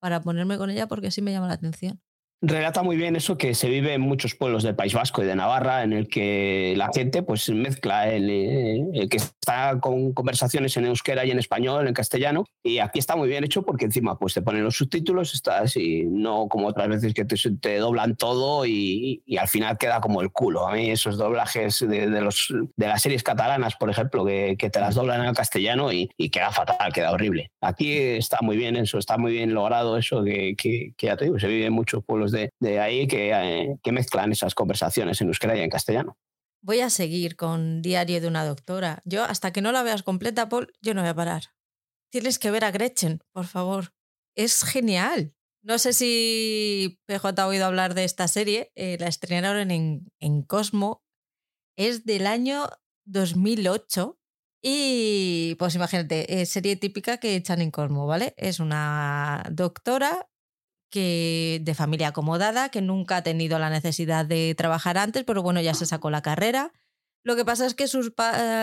para ponerme con ella porque sí me llama la atención relata muy bien eso que se vive en muchos pueblos del País Vasco y de Navarra, en el que la gente pues mezcla el, eh, que está con conversaciones en euskera y en español, en castellano, y aquí está muy bien hecho porque encima pues te ponen los subtítulos, estás y no como otras veces que te, doblan todo y, al final queda como el culo. A mí esos doblajes de, los, de las series catalanas, por ejemplo, que, te las doblan en castellano y, queda fatal, queda horrible. Aquí está muy bien eso, está muy bien logrado eso que, que, que ya te digo, se vive en muchos pueblos de, ahí eh, que, mezclan esas conversaciones en euskera y en castellano. Voy a seguir con Diario de una doctora. Yo, hasta que no la veas completa, Paul, yo no voy a parar. Tienes que ver a Gretchen, por favor. Es genial. No sé si PJ ha oído hablar de esta serie. Eh, la estrenaron en, en Cosmo. Es del año 2008 y pues imagínate, es serie típica que echan en Cosmo, ¿vale? Es una doctora que de familia acomodada, que nunca ha tenido la necesidad de trabajar antes, pero bueno, ya se sacó la carrera. Lo que pasa es que sus,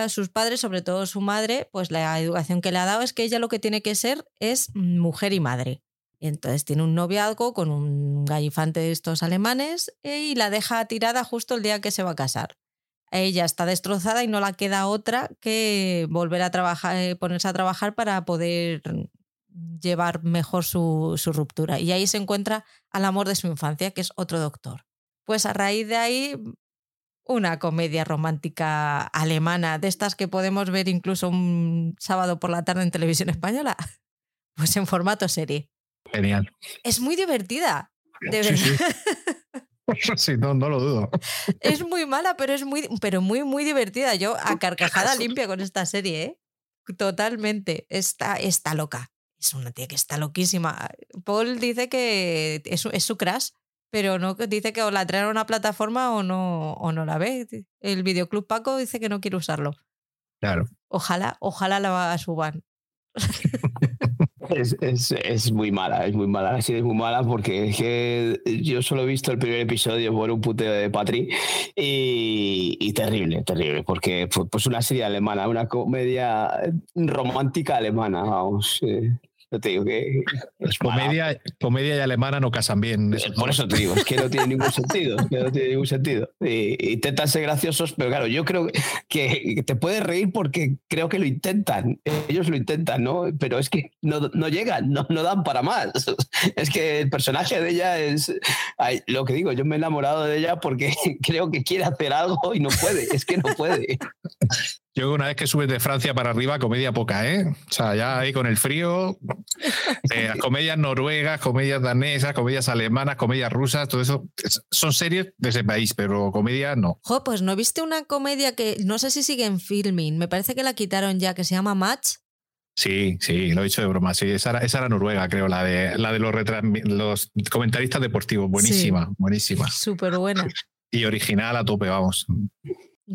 sus padres, sobre todo su madre, pues la educación que le ha dado es que ella lo que tiene que ser es mujer y madre. entonces tiene un noviazgo con un gallifante de estos alemanes y la deja tirada justo el día que se va a casar. Ella está destrozada y no la queda otra que volver a trabajar, eh, ponerse a trabajar para poder llevar mejor su, ruptura. Y ahí se encuentra al amor de su infancia, que es otro doctor. Pues a raíz de ahí, una comedia romántica alemana, de estas que podemos ver incluso un sábado por la tarde en televisión española, pues en formato serie. Genial. Es muy divertida, de verdad. Sí. no, no lo dudo. Es muy mala, pero es muy, pero muy, muy divertida. Yo a carcajada limpia con esta serie, ¿eh? Totalmente. Está, está loca es una tía que está loquísima. Paul dice que es, es su crash, pero no dice que o la traen a una plataforma o no, o no la ve. El videoclub Paco dice que no quiere usarlo. Claro. Ojalá, ojalá la suban. Es, es, es, muy mala, es muy mala. La serie es muy mala porque es que yo solo he visto el primer episodio por un puteo de Patri y, y terrible, terrible, porque pues una serie alemana, una comedia romántica alemana, vamos. Eh te digo que. comedia, comedia y alemana no casan bien. Por eso te digo, es que no tiene ningún sentido. que no tiene ningún sentido. Y, intentan ser graciosos, pero claro, yo creo que te puedes reír porque creo que lo intentan. Ellos lo intentan, ¿no? Pero es que no, no llegan, no, no dan para más. Es que el personaje de ella es. lo que digo, yo me he enamorado de ella porque creo que quiere hacer algo y no puede. Es que no puede. Yo una vez que subes de Francia para arriba, comedia poca, ¿eh? O sea, ya ahí con el frío, eh, comedias noruegas, comedias danesas, comedias alemanas, comedias rusas, todo eso son series de ese país, pero comedia no. Jo, pues no viste una comedia que no sé si sigue en filming, me parece que la quitaron ya, que se llama Match. Sí, sí, lo he dicho de broma. Sí, esa era, noruega, creo, la de, la de los, los comentaristas deportivos. Buenísima, buenísima. Súper buena. Y original a tope, vamos.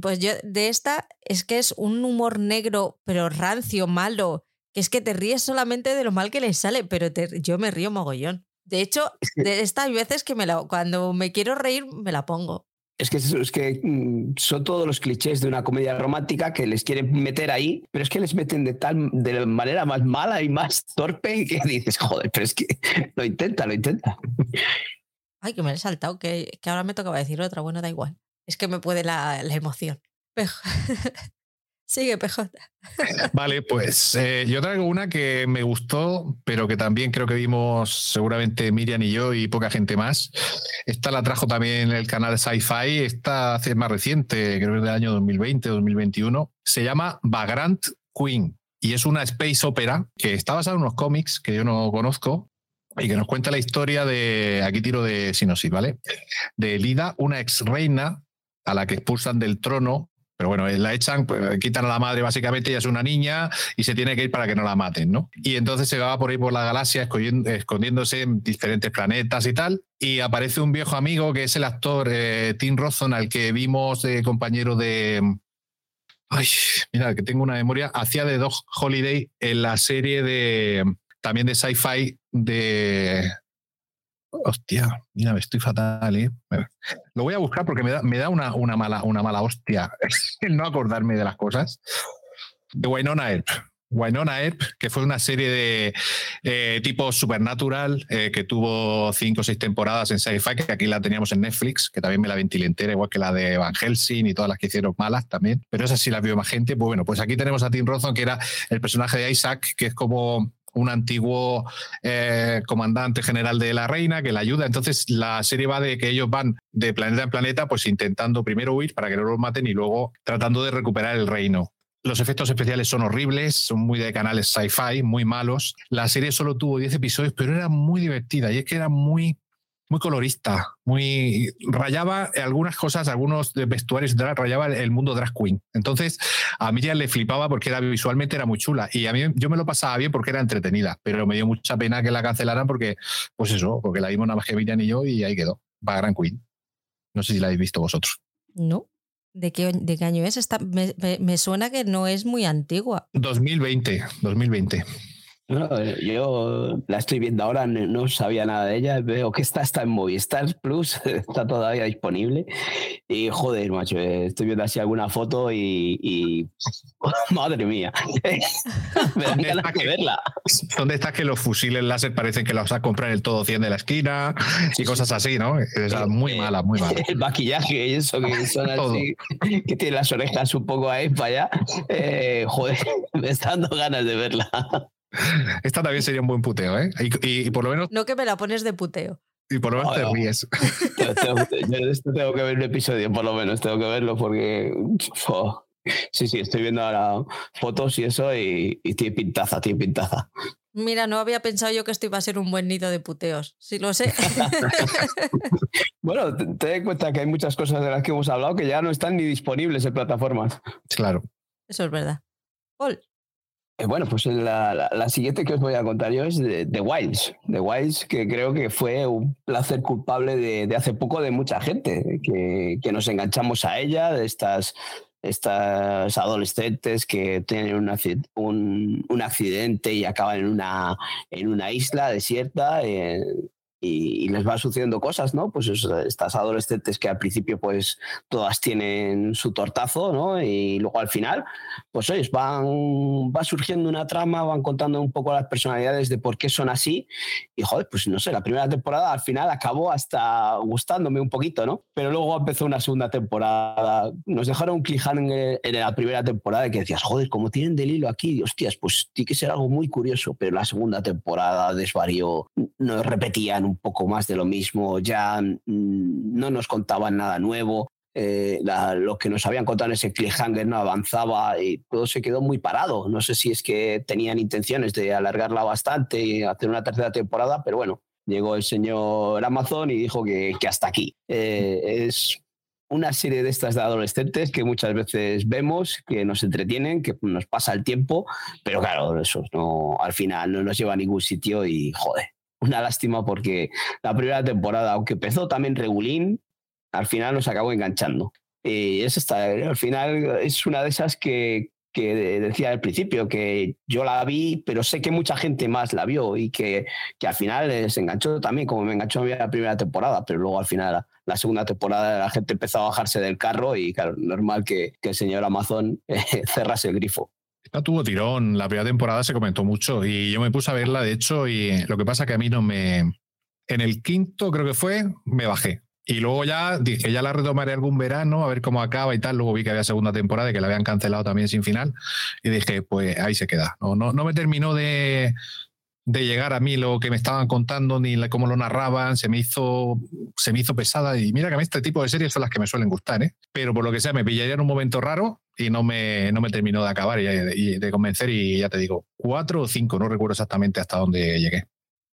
Pues yo de esta es que es un humor negro, pero rancio, malo, que es que te ríes solamente de lo mal que le sale, pero yo me río mogollón. De hecho, de estas veces que me la, cuando me quiero reír, me la pongo. Es que, es que mm, son todos los clichés de una comedia romántica que les quieren meter ahí, pero es que les meten de tal de la manera más mala y más torpe que dices, joder, pero es que lo intenta, lo intenta. Ay, que me he saltado, que, que ahora me tocaba decir otra, bueno, da igual. Es que me puede la, emoción. Sigue, PJ. Vale, pues eh, yo traigo una que me gustó, pero que también creo que vimos seguramente Miriam y yo y poca gente más. Esta la trajo también el canal Sci-Fi, esta hace más reciente, creo que es del año 2020, 2021. Se llama Vagrant Queen y es una space opera que está basada en unos cómics que yo no conozco y que nos cuenta la historia de, aquí tiro de Sinosis, ¿vale? De Lida, una ex reina a la que expulsan del trono, pero bueno, la echan, pues, quitan a la madre básicamente, ella es una niña y se tiene que ir para que no la maten, ¿no? Y entonces se va por ahí por la galaxia escondiéndose en diferentes planetas y tal, y aparece un viejo amigo que es el actor eh, Tim Rothon, al que vimos de compañero de... Ay, mira, que tengo una memoria, hacía de Dog Holiday en la serie de también de sci-fi de Hostia, mira, estoy fatal, ¿eh? Lo voy a buscar porque me da, me una, mala, una mala hostia el no acordarme de las cosas. De Wynonna Earp. Wynonna Earp, que fue una serie de eh, tipo Supernatural, eh, que tuvo cinco o seis temporadas en sci-fi, que aquí la teníamos en Netflix, que también me la ventilé entera, igual que la de Van Helsing y todas las que hicieron malas también. Pero esa sí la vio más gente. Pues bueno, pues aquí tenemos a Tim Rothon, que era el personaje de Isaac, que es como un antiguo eh, comandante general de la reina que la ayuda. Entonces la serie va de que ellos van de planeta en planeta, pues intentando primero huir para que no los maten y luego tratando de recuperar el reino. Los efectos especiales son horribles, son muy de canales sci-fi, muy malos. La serie solo tuvo 10 episodios, pero era muy divertida y es que era muy muy colorista, muy rayaba algunas cosas, algunos vestuarios, rayaba el mundo drag queen. Entonces, a ya le flipaba porque era visualmente era muy chula y a mí yo me lo pasaba bien porque era entretenida, pero me dio mucha pena que la cancelaran porque, pues eso, porque la vimos nada más que Miriam y yo y ahí quedó, va Grand Queen. No sé si la habéis visto vosotros. No. ¿De qué, de qué año es? Esta, me, me suena que no es muy antigua. 2020, 2020. Yo la estoy viendo ahora, no, sabía nada de ella. Veo que está, está en Movistar Plus, está todavía disponible. Y joder, macho, eh, estoy viendo así alguna foto y. madre mía. Me dan ganas de verla. ¿Dónde está que los fusiles láser parecen que los a comprar el todo 100 de la esquina y cosas así, ¿no? Es muy eh, mala, muy mala. El maquillaje y eso que son así, que tiene las orejas un poco ahí para allá. Eh, joder, me está dando ganas de verla. Esta también sería un buen puteo, ¿eh? Y, por lo menos. No que me la pones de puteo. Y por lo menos te ríes. Yo tengo, que ver el episodio, por lo menos, tengo que verlo porque. Sí, sí, estoy viendo ahora fotos y eso y, tiene pintaza, tiene pintaza. Mira, no había pensado yo que esto iba a ser un buen nido de puteos. Sí, lo sé. bueno, te, te cuenta que hay muchas cosas de las que hemos hablado que ya no están ni disponibles en plataformas. Claro. Eso es verdad. Paul. Eh, bueno, pues la, siguiente que os voy a contar yo es de, The Wilds. The Wilds, que creo que fue un placer culpable de, hace poco de mucha gente, que, nos enganchamos a ella, de estas, estas adolescentes que tienen un, un, accidente y acaban en una, en una isla desierta. Eh, y, les va sucediendo cosas, ¿no? Pues estas adolescentes que al principio pues todas tienen su tortazo, ¿no? Y luego al final, pues oye, van, va surgiendo una trama, van contando un poco las personalidades de por qué son así y joder, pues no sé, la primera temporada al final acabó hasta gustándome un poquito, ¿no? Pero luego empezó una segunda temporada, nos dejaron un cliffhanger en la primera temporada que decías, joder, como tienen del hilo aquí, hostias, pues tiene que ser algo muy curioso, pero la segunda temporada desvarió, nos repetían un poco más de lo mismo, ya mm, no nos contaban nada nuevo. eh, lo que nos habían contado en ese cliffhanger no avanzaba y todo se quedó muy parado. No sé si es que tenían intenciones de alargarla bastante y hacer una tercera temporada, pero bueno, llegó el señor Amazon y dijo que, hasta aquí. Eh, es una serie de estas de adolescentes que muchas veces vemos, que nos entretienen, que nos pasa el tiempo, pero claro, eso no, al final no nos lleva a ningún sitio y joder, una lástima porque la primera temporada, aunque empezó también regulín, al final nos acabó enganchando. Y es esta, al final es una de esas que, que decía al principio, que yo la vi, pero sé que mucha gente más la vio y que, que al final se enganchó también, como me enganchó a mí la primera temporada, pero luego al final la segunda temporada la gente empezó a bajarse del carro y claro, normal que, que el señor Amazon eh, cerrase el grifo. No tuvo tirón, la primera temporada se comentó mucho y yo me puse a verla, de hecho, y lo que pasa que a mí no me... En el quinto creo que fue, me bajé. Y luego ya dije, ya la retomaré algún verano, a ver cómo acaba y tal. Luego vi que había segunda temporada y que la habían cancelado también sin final. Y dije, pues ahí se queda. No, no, no me terminó de, de llegar a mí lo que me estaban contando ni cómo lo narraban, se me hizo se me hizo pesada y mira que a mí este tipo de series son las que me suelen gustar, ¿eh? pero por lo que sea me pillaría en un momento raro y no me, no me terminó de acabar y, y de convencer y ya te digo, cuatro o cinco, no recuerdo exactamente hasta dónde llegué.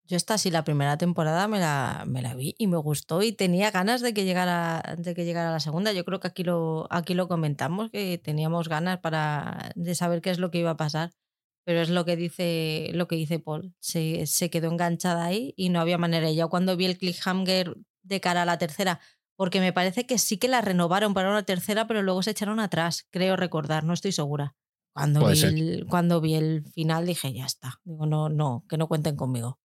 Yo esta sí, la primera temporada me la, me la vi y me gustó y tenía ganas de que llegara, de que llegara la segunda. Yo creo que aquí lo, aquí lo comentamos, que teníamos ganas para, de saber qué es lo que iba a pasar. Pero es lo que dice, lo que dice Paul. Se, se quedó enganchada ahí y no había manera. Y yo cuando vi el cliffhanger de cara a la tercera, porque me parece que sí que la renovaron para una tercera, pero luego se echaron atrás, creo recordar, no estoy segura. Cuando, vi el, cuando vi el final dije, ya está. Digo, no, no, que no cuenten conmigo.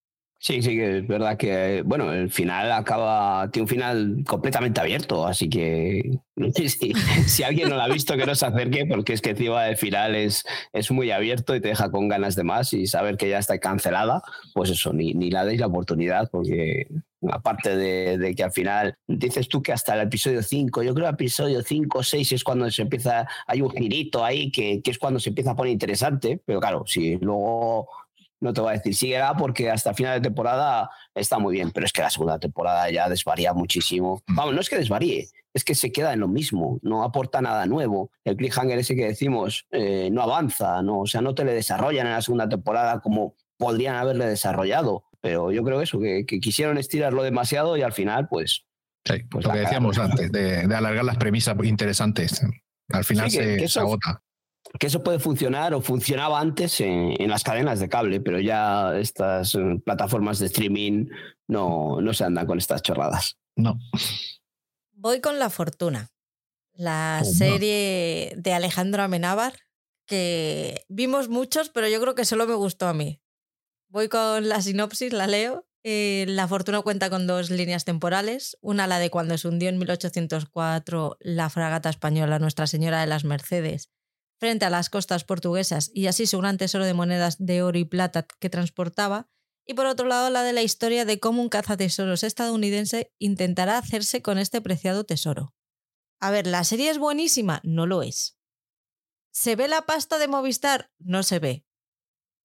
Sí, sí, que es verdad que, bueno, el final acaba, tiene un final completamente abierto, así que si, si alguien no lo ha visto, que no se acerque, porque es que encima el final es, es muy abierto y te deja con ganas de más y saber que ya está cancelada, pues eso, ni, ni la deis la oportunidad, porque aparte de, de, que al final dices tú que hasta el episodio 5, yo creo que el episodio 5 o 6 es cuando se empieza, hay un girito ahí que, que, es cuando se empieza a poner interesante, pero claro, si luego no te voy a decir síguela porque hasta final de temporada está muy bien, pero es que la segunda temporada ya desvaría muchísimo. Mm. Vamos, no es que desvaríe, es que se queda en lo mismo, no aporta nada nuevo. El cliffhanger ese que decimos eh, no avanza, ¿no? o sea, no te le desarrollan en la segunda temporada como podrían haberle desarrollado. Pero yo creo eso, que, que quisieron estirarlo demasiado y al final, pues. Sí, pues lo que decíamos antes, de, de, alargar las premisas interesantes. Al final sí, que, se, que eso, se agota que eso puede funcionar o funcionaba antes en, en, las cadenas de cable, pero ya estas eh, plataformas de streaming no, no se andan con estas chorradas. No. Voy con La Fortuna, la oh, serie no. de Alejandro Amenábar, que vimos muchos, pero yo creo que solo me gustó a mí. Voy con la sinopsis, la leo. Eh, la Fortuna cuenta con dos líneas temporales, una la de cuando se hundió en 1804 la fragata española Nuestra Señora de las Mercedes frente a las costas portuguesas y así su gran tesoro de monedas de oro y plata que transportaba, y por otro lado la de la historia de cómo un cazatesoros estadounidense intentará hacerse con este preciado tesoro. A ver, ¿la serie es buenísima? No lo es. ¿Se ve la pasta de Movistar? No se ve.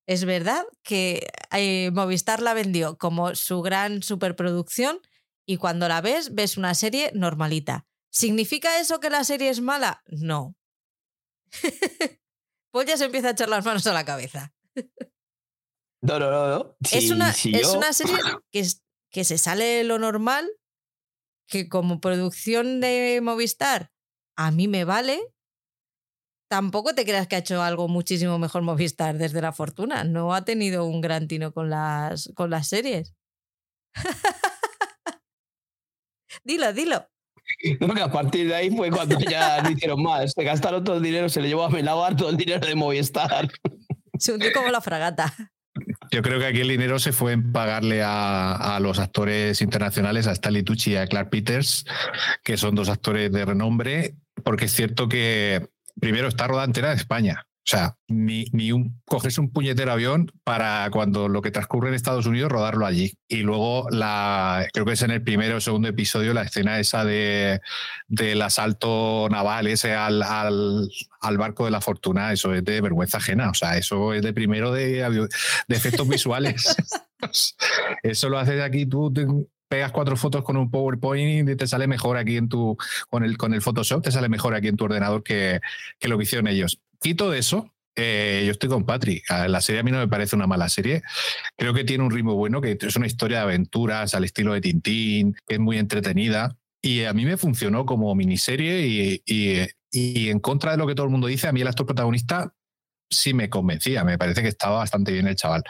Es verdad que eh, Movistar la vendió como su gran superproducción y cuando la ves ves una serie normalita. ¿Significa eso que la serie es mala? No. pues ya se empieza a echar las manos a la cabeza. No, no, no. es, una, es una serie que, es, que se sale de lo normal, que como producción de Movistar a mí me vale. Tampoco te creas que ha hecho algo muchísimo mejor Movistar desde la fortuna. No ha tenido un gran tino con las, con las series. dilo, dilo. No, que a partir de ahí fue cuando ya no hicieron más. Se gastaron todo el dinero, se le llevó a Melabar todo el dinero de Movistar. Se hundió como la fragata. Yo creo que aquí el dinero se fue en pagarle a, a los actores internacionales, a Stanley Tucci y a Clark Peters, que son dos actores de renombre, porque es cierto que primero está rodada entera de España. O sea, ni, ni un, cogerse un puñetero avión para cuando lo que transcurre en Estados Unidos rodarlo allí. Y luego, la, creo que es en el primero o segundo episodio, la escena esa de, del asalto naval ese al, al, al, barco de la fortuna, eso es de vergüenza ajena. O sea, eso es de primero de, de efectos visuales. eso lo haces aquí tú pegas cuatro fotos con un PowerPoint y te sale mejor aquí en tu, con el, con el Photoshop, te sale mejor aquí en tu ordenador que, que lo que hicieron ellos. Quito eso, eh, yo estoy con Patrick. La serie a mí no me parece una mala serie. Creo que tiene un ritmo bueno, que es una historia de aventuras al estilo de Tintín, que es muy entretenida. Y a mí me funcionó como miniserie y, y, y en contra de lo que todo el mundo dice, a mí el actor protagonista sí me convencía. Me parece que estaba bastante bien el chaval.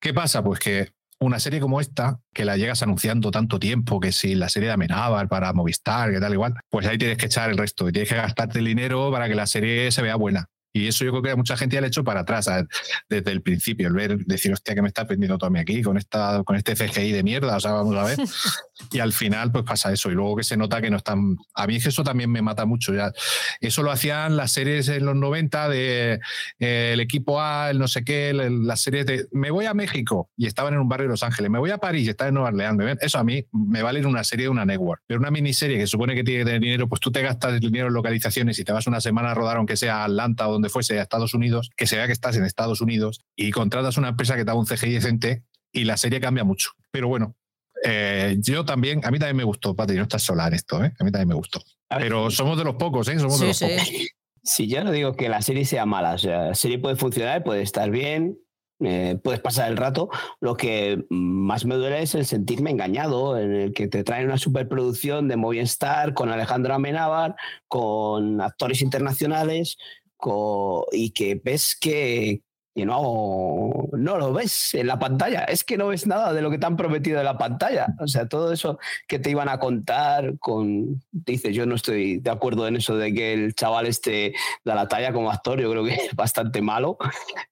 ¿Qué pasa? Pues que una serie como esta, que la llegas anunciando tanto tiempo, que si la serie de Amenábar para Movistar, que tal igual, pues ahí tienes que echar el resto y tienes que gastarte el dinero para que la serie se vea buena. Y eso yo creo que a mucha gente ya le hecho para atrás desde el principio, el ver, decir, hostia, que me está aprendiendo todo aquí con, esta, con este CGI de mierda, o sea, vamos a ver. y al final, pues pasa eso. Y luego que se nota que no están. A mí es que eso también me mata mucho. Ya. Eso lo hacían las series en los 90 de eh, el equipo A, el no sé qué, las series de me voy a México y estaban en un barrio de Los Ángeles, me voy a París y estaban en Nueva Orleans. Eso a mí me vale en una serie de una network. Pero una miniserie que supone que tiene que tener dinero, pues tú te gastas el dinero en localizaciones y te vas una semana a rodar, aunque sea a Atlanta o donde fuese, a Estados Unidos, que se vea que estás en Estados Unidos y contratas una empresa que te da un CGI decente y la serie cambia mucho. Pero bueno, eh, yo también, a mí también me gustó, Pati, no estás sola en esto, ¿eh? a mí también me gustó. Pero somos de los pocos, ¿eh? Somos de los pocos. Sí, yo no digo que la serie sea mala, o sea, la serie puede funcionar, puede estar bien, eh, puedes pasar el rato. Lo que más me duele es el sentirme engañado, en el que te traen una superproducción de Movistar con Alejandro Amenábar, con actores internacionales, y que ves que, y no, no lo ves en la pantalla. Es que no ves nada de lo que te han prometido en la pantalla. O sea, todo eso que te iban a contar con... Dices, yo no estoy de acuerdo en eso de que el chaval esté da la talla como actor. Yo creo que es bastante malo.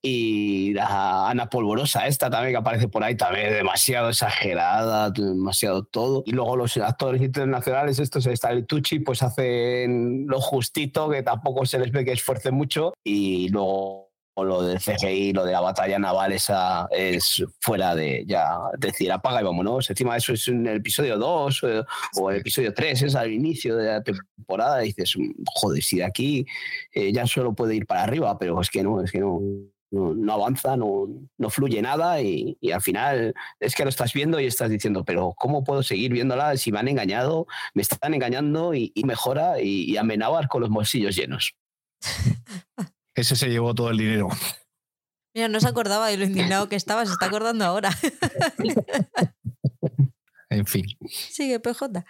Y la Ana Polvorosa esta también que aparece por ahí también demasiado exagerada, demasiado todo. Y luego los actores internacionales, estos, está el Tucci, pues hacen lo justito, que tampoco se les ve que esfuercen mucho. Y luego lo del CGI, lo de la batalla naval, esa es fuera de ya decir apaga y vámonos. Encima eso es en el episodio 2 eh, o el episodio 3, es al inicio de la temporada. Dices, joder, si de aquí eh, ya solo puede ir para arriba, pero es que no, es que no. No, avanza, no, no, fluye nada y, al final es que lo estás viendo y estás diciendo, pero ¿cómo puedo seguir viéndola si me han engañado, me están engañando y, mejora y, y con los bolsillos llenos? Ese se llevó todo el dinero. Mira, no se acordaba de lo indignado que estaba, se está acordando ahora. en fin. Sigue, PJ.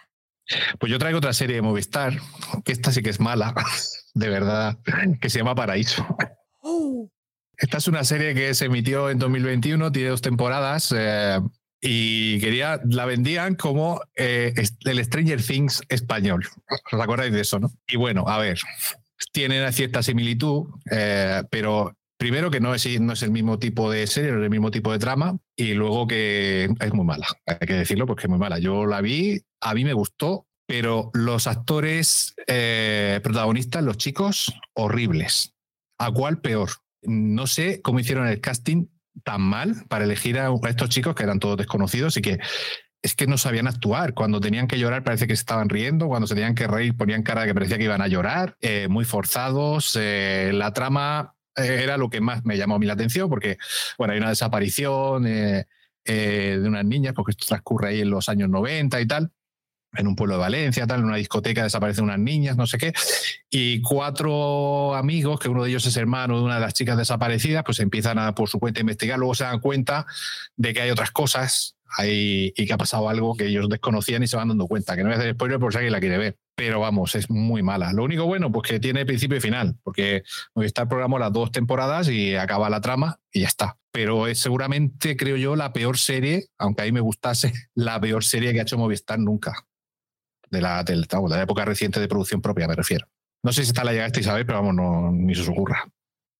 Pues yo traigo otra serie de Movistar, que esta sí que es mala, de verdad, que se llama Paraíso. Oh. Esta es una serie que se emitió en 2021, tiene dos temporadas. Eh, y quería, la vendían como eh, el Stranger Things español. ¿Os acordáis de eso, no? Y bueno, a ver, tienen cierta similitud, eh, pero primero que no es, no es el mismo tipo de serie, no es el mismo tipo de trama, y luego que es muy mala, hay que decirlo porque es muy mala. Yo la vi, a mí me gustó, pero los actores eh, protagonistas, los chicos, horribles. ¿A cuál peor? No sé cómo hicieron el casting tan mal para elegir a estos chicos que eran todos desconocidos y que es que no sabían actuar. Cuando tenían que llorar parece que estaban riendo, cuando se tenían que reír ponían cara de que parecía que iban a llorar, eh, muy forzados. Eh, la trama eh, era lo que más me llamó a mí la atención porque, bueno, hay una desaparición de unas niñas, porque esto transcurre ahí en los años 90 y tal en un pueblo de Valencia, tal, en una discoteca desaparecen unas niñas, no sé qué, y cuatro amigos, que uno de ellos es hermano de una de las chicas desaparecidas, pues empiezan a por su cuenta a investigar, luego se dan cuenta de que hay otras cosas ahí y que ha pasado algo que ellos desconocían y se van dando cuenta, que no voy a hacer spoiler por si alguien la quiere ver, pero vamos, es muy mala. Lo único bueno, pues que tiene principio y final, porque Movistar programó las dos temporadas y acaba la trama y ya está. Pero es seguramente, creo yo, la peor serie, aunque a mí me gustase, la peor serie que ha hecho Movistar nunca de la, de la época reciente de producción propia, me refiero. No sé si esta la llegasteis a ver, pero vamos, no, ni se os ocurra.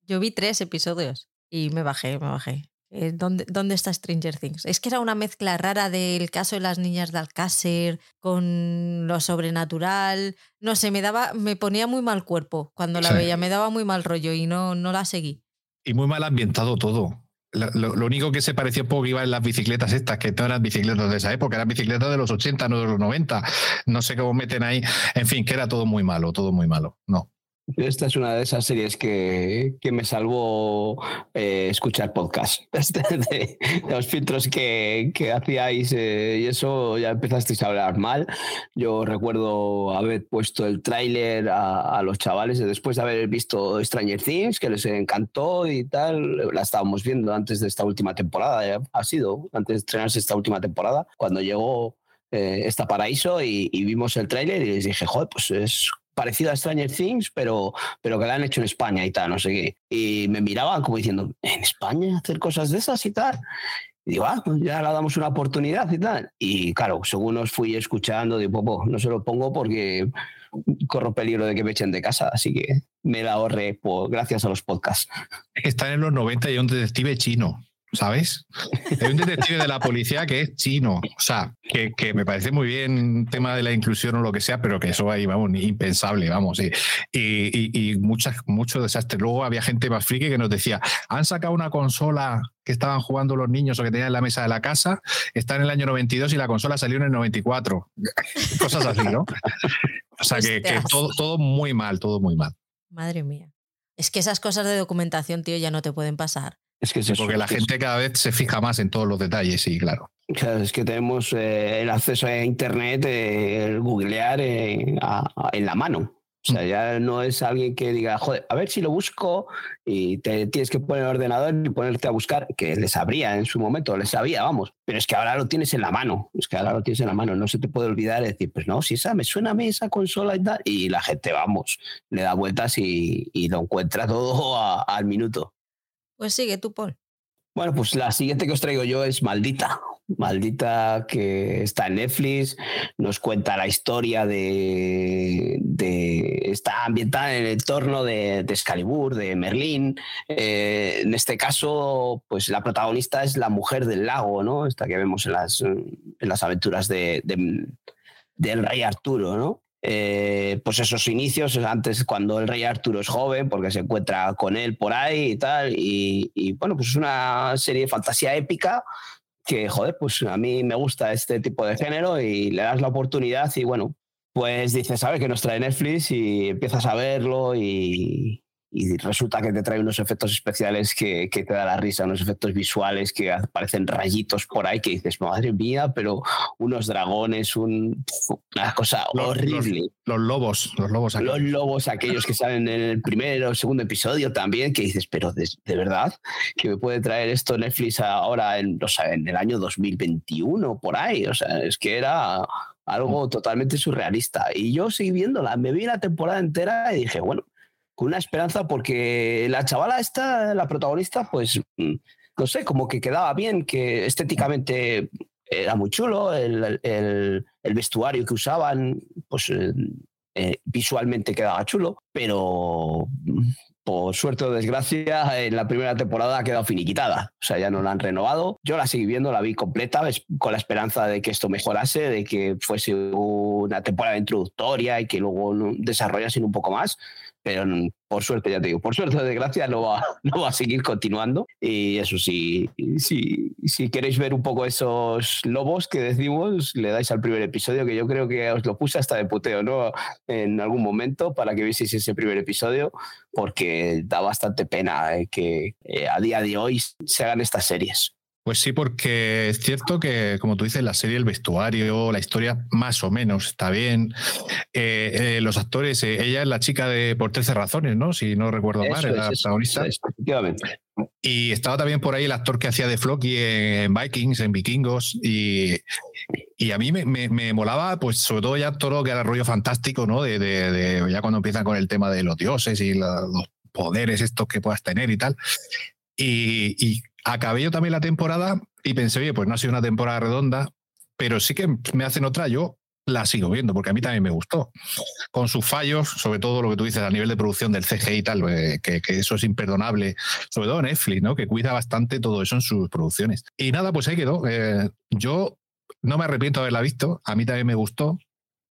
Yo vi tres episodios y me bajé, me bajé. Eh, ¿Dónde, ¿Dónde, está Stranger Things? Es que era una mezcla rara del caso de las niñas de Alcácer con lo sobrenatural. No sé, me daba, me ponía muy mal cuerpo cuando la veía, me daba muy mal rollo y no, no la seguí. Y muy mal ambientado todo. Lo, único que se parecía un poco iba en las bicicletas estas, que no eran bicicletas de esa época, eran bicicletas de los 80, no de los 90. No sé cómo meten ahí. En fin, que era todo muy malo, todo muy malo. No. Esta es una de esas series que, que me salvó eh, escuchar podcast. De, los filtros que, que hacíais eh, y eso ya empezasteis a hablar mal. Yo recuerdo haber puesto el tráiler a, a, los chavales después de haber visto Stranger Things, que les encantó y tal. La estábamos viendo antes de esta última temporada, ha sido antes de estrenarse esta última temporada, cuando llegó eh, esta Paraíso y, y, vimos el tráiler y les dije, joder, pues es parecido a Stranger Things, pero, pero que la han hecho en España y tal, no sé qué. Y me miraban como diciendo, ¿en España hacer cosas de esas y tal? Y digo, ah, pues ya le damos una oportunidad y tal. Y claro, según os fui escuchando, digo, pues, no se lo pongo porque corro peligro de que me echen de casa, así que me la ahorré por, gracias a los podcasts. Están en los 90 y un detective chino. ¿Sabes? Hay un detective de la policía que es chino, o sea, que, que, me parece muy bien tema de la inclusión o lo que sea, pero que eso ahí, vamos, impensable, vamos. Y, y, y muchas, mucho desastre. Luego había gente más friki que nos decía, han sacado una consola que estaban jugando los niños o que tenían en la mesa de la casa, está en el año 92 y la consola salió en el 94. Cosas así, ¿no? O sea, que, que todo, todo muy mal, todo muy mal. Madre mía. Es que esas cosas de documentación, tío, ya no te pueden pasar. Es que porque la gente cada vez se fija más en todos los detalles, sí, claro. Claro, es que tenemos eh, el acceso a Internet, eh, el googlear eh, a, a, en la mano. O sea, ya no es alguien que diga, joder, a ver si lo busco y te tienes que poner el ordenador y ponerte a buscar, que les sabría en su momento, les sabía, vamos, pero es que ahora lo tienes en la mano, es que ahora lo tienes en la mano, no se te puede olvidar decir, pues no, si esa me suena a mí esa consola y tal, y la gente, vamos, le da vueltas y, y lo encuentra todo a, al minuto. Pues sigue tú, Paul. Bueno, pues la siguiente que os traigo yo es Maldita. Maldita que está en Netflix, nos cuenta la historia de, de está ambientada en el entorno de, de Excalibur, de Merlín. Eh, en este caso, pues la protagonista es la mujer del lago, ¿no? Esta que vemos en las, en las aventuras de, de, del rey Arturo, ¿no? Eh, pues esos inicios, antes cuando el rey Arturo es joven, porque se encuentra con él por ahí y tal, y, y, bueno, pues es una serie de fantasía épica que, joder, pues a mí me gusta este tipo de género y le das la oportunidad y bueno, pues dices, ¿sabes? Que nos trae Netflix y empiezas a verlo y, y resulta que te trae unos efectos especiales que, que, te da la risa, unos efectos visuales que aparecen rayitos por ahí que dices, madre mía, pero unos dragones, un, una cosa los, horrible. Los, los, lobos, los lobos. Aquellos. Los lobos, aquellos que salen en el primer o segundo episodio también, que dices, pero de, de verdad, que me puede traer esto Netflix ahora en, o sea, en el año 2021, por ahí, o sea, es que era algo totalmente surrealista. Y yo seguí viéndola, me vi la temporada entera y dije, bueno, con una esperanza porque la chavala esta, la protagonista, pues no sé, como que quedaba bien, que estéticamente era muy chulo, el, el, el vestuario que usaban, pues eh, visualmente quedaba chulo, pero por suerte o desgracia, en la primera temporada ha quedado finiquitada. O sea, ya no la han renovado. Yo la seguí viendo, la vi completa, con la esperanza de que esto mejorase, de que fuese una temporada introductoria y que luego desarrollasen un poco más pero por suerte, ya te digo, por suerte o desgracia no va, a seguir continuando. Y eso sí, si, si queréis ver un poco esos lobos que decimos, le dais al primer episodio, que yo creo que os lo puse hasta de puteo, ¿no? En algún momento para que vieseis ese primer episodio, porque da bastante pena eh, que eh, a día de hoy se hagan estas series. Pues sí, porque es cierto que, como tú dices, la serie, el vestuario, la historia más o menos está bien. Eh, eh, los actores, eh, ella es la chica de Por 13 razones, ¿no? Si no recuerdo eso mal, es, la eso protagonista. Es, efectivamente. Y estaba también por ahí el actor que hacía de Floki en Vikings, en Vikingos, y, y a mí me, me, me, molaba, pues sobre todo ya todo lo que era rollo fantástico, ¿no? De, de, de ya cuando empiezan con el tema de los dioses y la, los poderes estos que puedas tener y tal. Y, y, acabé yo también la temporada y pensé, oye, pues no ha sido una temporada redonda, pero sí que me hacen otra, yo la sigo viendo, porque a mí también me gustó. Con sus fallos, sobre todo lo que tú dices a nivel de producción del CGI y tal, eh, que, eso es imperdonable, sobre todo Netflix, ¿no? Que cuida bastante todo eso en sus producciones. Y nada, pues ahí quedó. Eh, yo no me arrepiento de haberla visto, a mí también me gustó,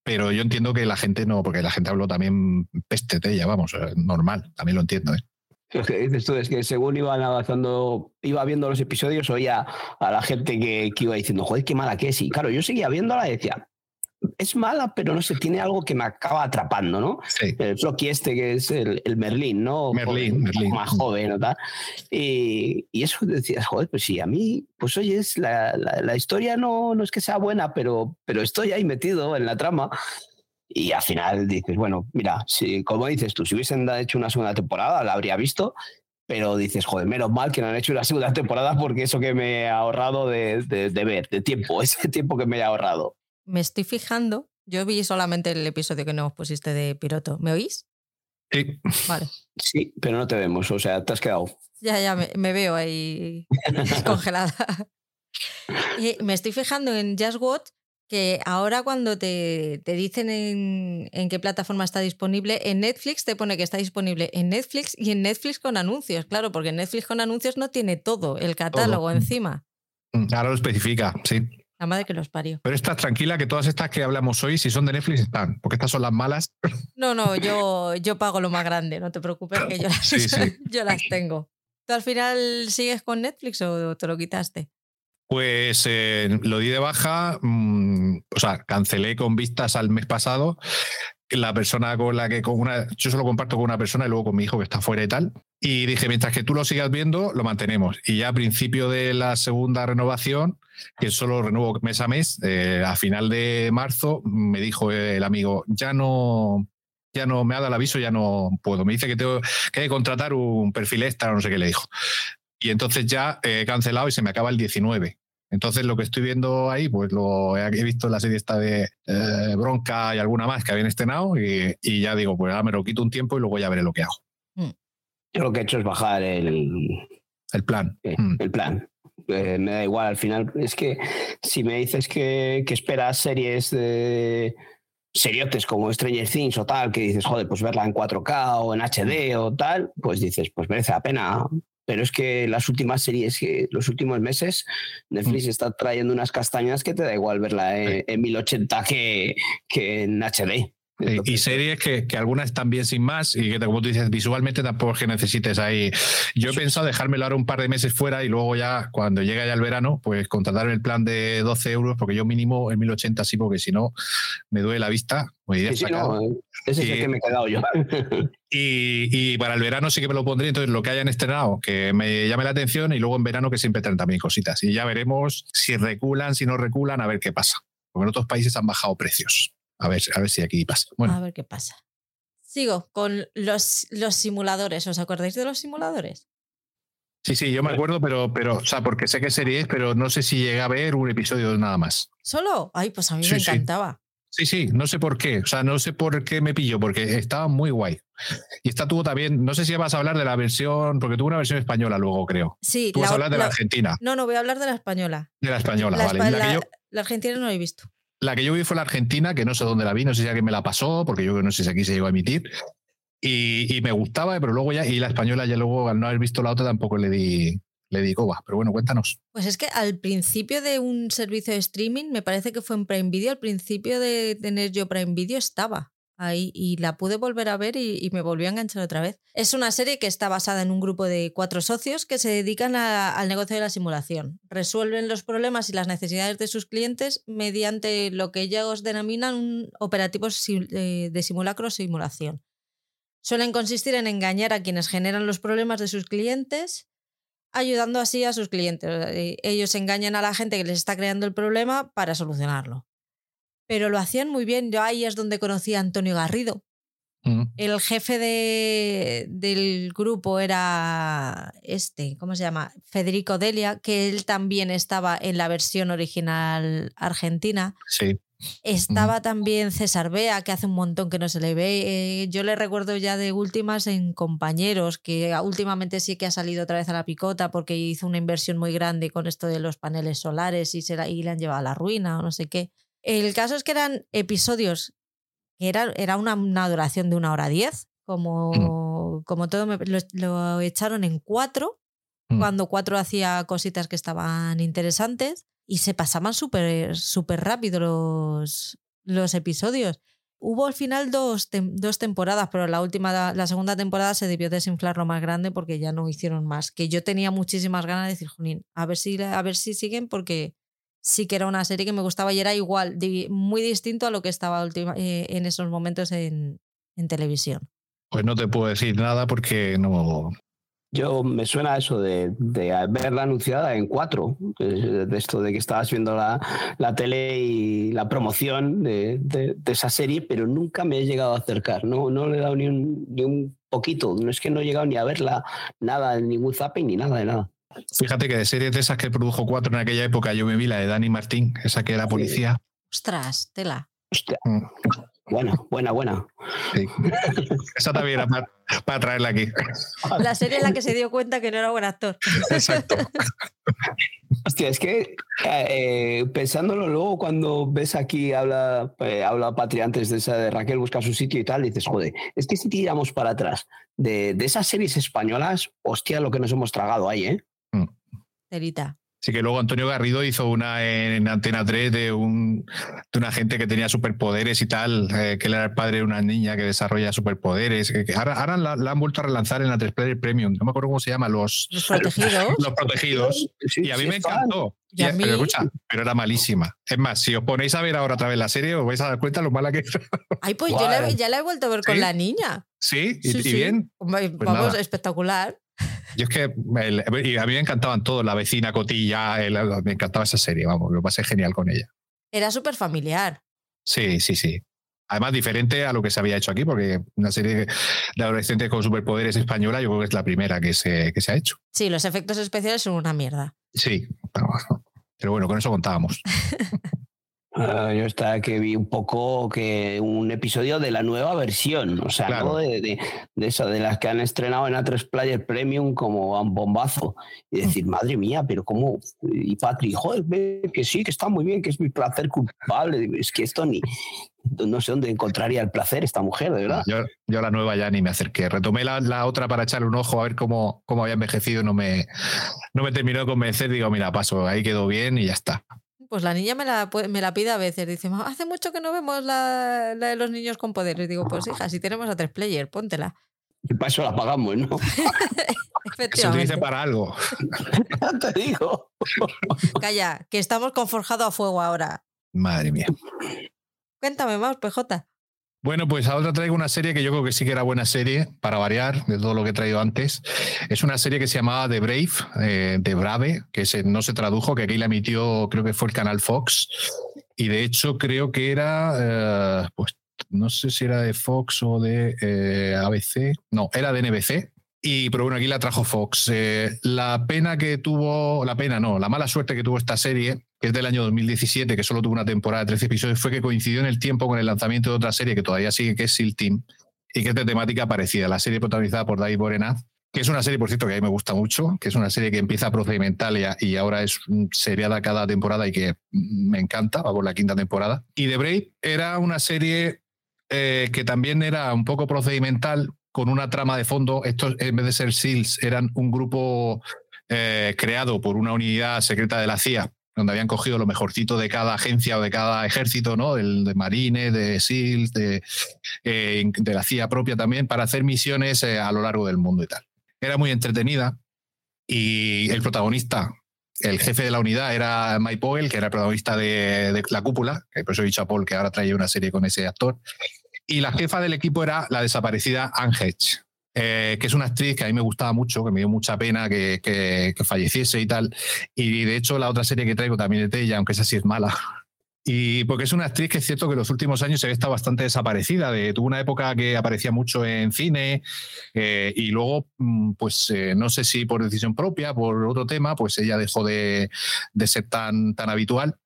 pero yo entiendo que la gente no, porque la gente habló también peste de ella, vamos, eh, normal, también lo entiendo, ¿eh? Lo que dices tú es que según iban avanzando, iba viendo los episodios, oía a la gente que, que iba diciendo, joder, qué mala que es. Y claro, yo seguía viéndola y decía, es mala, pero no sé, tiene algo que me acaba atrapando, ¿no? Sí. El Floki este que es el, el Merlín, ¿no? Merlín, Merlín. Más joven, ¿no? Tal. Y, y eso decías, joder, pues sí, a mí, pues oye, es la, la, la historia no, no es que sea buena, pero, pero estoy ahí metido en la trama. Y al final dices, bueno, mira, si, como dices tú, si hubiesen hecho una segunda temporada, la habría visto, pero dices, joder, menos mal que no han hecho una segunda temporada porque eso que me he ahorrado de, de, de ver, de tiempo, ese tiempo que me he ahorrado. Me estoy fijando, yo vi solamente el episodio que nos pusiste de piloto. ¿Me oís? Sí. Vale. Sí, pero no te vemos, o sea, te has quedado. Ya, ya, me, me veo ahí congelada. Me estoy fijando en Just Watch que ahora cuando te, te dicen en, en, qué plataforma está disponible, en Netflix te pone que está disponible en Netflix y en Netflix con anuncios, claro, porque Netflix con anuncios no tiene todo el catálogo Todo. encima. Ahora lo especifica, sí. La madre que los parió. Pero estás tranquila que todas estas que hablamos hoy, si son de Netflix, están, porque estas son las malas. No, no, yo, yo pago lo más grande, no te preocupes que yo las, Sí, sí. yo las tengo. ¿Tú al final sigues con Netflix o te lo quitaste? Pues eh, lo di de baja, mmm, o sea, cancelé con vistas al mes pasado. La persona con la que con una, yo solo comparto con una persona y luego con mi hijo que está fuera y tal. Y dije, mientras que tú lo sigas viendo, lo mantenemos. Y ya a principio de la segunda renovación, que solo renuevo mes a mes, eh, a final de marzo, me dijo el amigo, ya no, ya no me ha dado el aviso, ya no puedo. Me dice que tengo que contratar un perfil extra, no sé qué le dijo. Y entonces ya he cancelado y se me acaba el 19. Entonces lo que estoy viendo ahí, pues lo he visto en la serie esta de eh, Bronca y alguna más que habían estrenado y, y, ya digo, pues ahora me lo quito un tiempo y luego ya veré lo que hago. Mm. Yo lo que he hecho es bajar el, el plan. Eh, mm. El plan. Eh, me da igual al final. Es que si me dices que, que esperas series de seriotes como Stranger Things o tal, que dices, joder, pues verla en 4K o en HD o tal, pues dices, pues merece la pena pero es que las últimas series, que los últimos meses, Netflix mm. está trayendo unas castañas que te da igual verla en, en 1080 que, que en HD. Y series que, que, algunas están bien sin más y que, como tú dices, visualmente tampoco es que necesites ahí. Yo he sí. pensado dejármelo ahora un par de meses fuera y luego ya, cuando llega ya el verano, pues contratar el plan de 12 euros, porque yo mínimo en 1080 sí, porque si no me duele la vista. Sí, sí, no, ese es y, el que me he quedado yo. Y, y, para el verano sí que me lo pondré, entonces lo que hayan estrenado, que me llame la atención y luego en verano que siempre traen también cositas. Y ya veremos si reculan, si no reculan, a ver qué pasa. Porque en otros países han bajado precios. A ver, a ver si aquí pasa. Bueno. A ver qué pasa. Sigo con los, los simuladores. ¿Os acordáis de los simuladores? Sí, sí, yo me acuerdo, pero, pero, o sea, porque sé qué serie es, pero no sé si llegué a ver un episodio nada más. ¿Solo? Ay, pues a mí sí, me encantaba. Sí. sí, sí, no sé por qué. O sea, no sé por qué me pillo, porque estaba muy guay. Y esta tuvo también, no sé si vas a hablar de la versión, porque tuvo una versión española luego, creo. Sí. Tú vas a hablar de la, la, Argentina. No, no, voy a hablar de la española. De la española, la, vale. La, yo, la, Argentina no la he visto. La que yo vi fue la Argentina, que no sé dónde la vi, no sé si alguien me la pasó, porque yo no sé si aquí se llegó a emitir. Y, y me gustaba, pero luego ya, y la española ya luego, al no haber visto la otra, tampoco le di, le di coba. Pero bueno, cuéntanos. Pues es que al principio de un servicio de streaming, me parece que fue en Prime Video, al principio de tener yo Prime Video estaba ahí y la pude volver a ver y, me volvió a enganchar otra vez. Es una serie que está basada en un grupo de cuatro socios que se dedican al negocio de la simulación. Resuelven los problemas y las necesidades de sus clientes mediante lo que ellos denominan operativos de simulacro o simulación. Suelen consistir en engañar a quienes generan los problemas de sus clientes ayudando así a sus clientes. Ellos engañan a la gente que les está creando el problema para solucionarlo. Pero lo hacían muy bien. Yo ahí es donde conocí a Antonio Garrido. Mm. El jefe de, del grupo era este, ¿cómo se llama? Federico Delia, que él también estaba en la versión original argentina. Sí. Estaba mm. también César Bea, que hace un montón que no se le ve. Eh, yo le recuerdo ya de últimas en compañeros, que últimamente sí que ha salido otra vez a la picota porque hizo una inversión muy grande con esto de los paneles solares y, se la, y le han llevado a la ruina o no sé qué. El caso es que eran episodios que era, era una, una duración de una hora diez, como, mm. como todo, me, lo, lo, echaron en cuatro, mm. cuando cuatro hacía cositas que estaban interesantes y se pasaban súper súper rápido los, los episodios. Hubo al final dos, te, dos temporadas, pero la última, la segunda temporada se debió desinflar lo más grande porque ya no hicieron más. Que yo tenía muchísimas ganas de decir, Junín, a ver si, a ver si siguen porque sí que era una serie que me gustaba y era igual, muy distinto a lo que estaba eh, en esos momentos en, en televisión. Pues no te puedo decir nada porque no, yo me suena eso de, de verla anunciada en cuatro, de, esto de que estabas viendo la, la tele y la promoción de, de, esa serie, pero nunca me he llegado a acercar, no, no le he dado ni un, ni un poquito, no es que no he llegado ni a verla, nada, ningún zapping ni nada de nada. Fíjate que de series de esas que produjo cuatro en aquella época, yo me vi la de Dani Martín, esa que era policía. Ostras, tela. Hostia. Mm. Buena, buena, buena. Sí. Esa también era para, traerla aquí. La serie en la que se dio cuenta que no era buen actor. Exacto. Hostia, es que eh, pensándolo luego cuando ves aquí, habla, eh, habla Patria antes de esa de Raquel busca su sitio y tal, dices, joder, es que si tiramos para atrás de, de esas series españolas, hostia, lo que nos hemos tragado ahí, ¿eh? Terita. Así que luego Antonio Garrido hizo una en Antena 3 de, un, de una gente que tenía superpoderes y tal, eh, que él era el padre de una niña que desarrolla superpoderes. Que ahora, la, han vuelto a relanzar en la 3 Player Premium. No me acuerdo cómo se llama. Los, los protegidos. Los protegidos. y a mí me encantó. Pero escucha, pero era malísima. Es más, si os ponéis a ver ahora otra vez la serie, os vais a dar cuenta lo mala que es. Ay, pues yo ya la he vuelto a ver con la niña. Sí, y, bien. Pues vamos, espectacular. Yo es que a mí me encantaban todos, la vecina Cotilla, me encantaba esa serie, vamos, lo pasé genial con ella. Era súper familiar. Sí, sí, sí. Además, diferente a lo que se había hecho aquí, porque una serie de adolescentes con superpoderes española, yo creo que es la primera que se, que se ha hecho. Sí, los efectos especiales son una mierda. Sí, pero bueno, con eso contábamos. Ah, yo estaba que vi un poco que un episodio de la nueva versión, o sea, de, de, de, eso, de las que han estrenado en A3 Player Premium como un bombazo. Y decir, madre mía, pero cómo. Y Patrick, joder, que sí, que está muy bien, que es mi placer culpable. Es que esto ni. No sé dónde encontraría el placer esta mujer, de verdad. Yo, yo a la nueva ya ni me acerqué. Retomé la, la, otra para echarle un ojo a ver cómo, cómo había envejecido. No me, no me terminó de convencer. Digo, mira, paso, ahí quedó bien y ya está. Pues la niña me la, me la pide a veces. Dice, hace mucho que no vemos la, de los niños con poderes. Digo, pues hija, si tenemos a tres player, póntela. Y para eso la pagamos, ¿no? se utilice para algo. te digo. Calla, que estamos con forjado a fuego ahora. Madre mía. Cuéntame más, PJ. Bueno, pues ahora traigo una serie que yo creo que sí que era buena serie, para variar de todo lo que he traído antes. Es una serie que se llamaba The Brave, eh, The Brave, que no se tradujo, que aquí la emitió, creo que fue el canal Fox. Y de hecho creo que era, eh, pues no sé si era de Fox o de eh, ABC, no, era de NBC, y, pero bueno, aquí la trajo Fox. Eh, la pena que tuvo, la pena no, la mala suerte que tuvo esta serie, que es del año 2017, que solo tuvo una temporada de 13 episodios, fue que coincidió en el tiempo con el lanzamiento de otra serie que todavía sigue, que es SEAL Team, y que es de temática parecida. La serie protagonizada por David Borenaz, que es una serie, por cierto, que a mí me gusta mucho, que es una serie que empieza procedimental y, ahora es seriada cada temporada y que me encanta, va por la quinta temporada. Y The Brave era una serie eh, que también era un poco procedimental, con una trama de fondo. Estos, en vez de ser SEALs, eran un grupo eh, creado por una unidad secreta de la CIA, donde habían cogido lo mejorcito de cada agencia o de cada ejército, ¿no? El de Marines, de SEALs, de, eh, de la CIA propia también, para hacer misiones eh, a lo largo del mundo y tal. Era muy entretenida y el protagonista, el jefe de la unidad era Mike Powell, que era el protagonista de, de La Cúpula, que por eso he dicho a Paul que ahora trae una serie con ese actor. Y la jefa del equipo era la desaparecida Anne eh, que es una actriz que a mí me gustaba mucho, que me dio mucha pena que, que, falleciese y tal. Y de hecho la otra serie que traigo también es de ella, aunque esa sí es mala. Y porque es una actriz que es cierto que en los últimos años se ve está bastante desaparecida. De, tuvo una época que aparecía mucho en cine eh, y luego, mm, pues eh, no sé si por decisión propia, por otro tema, pues ella dejó de, de ser tan, tan habitual.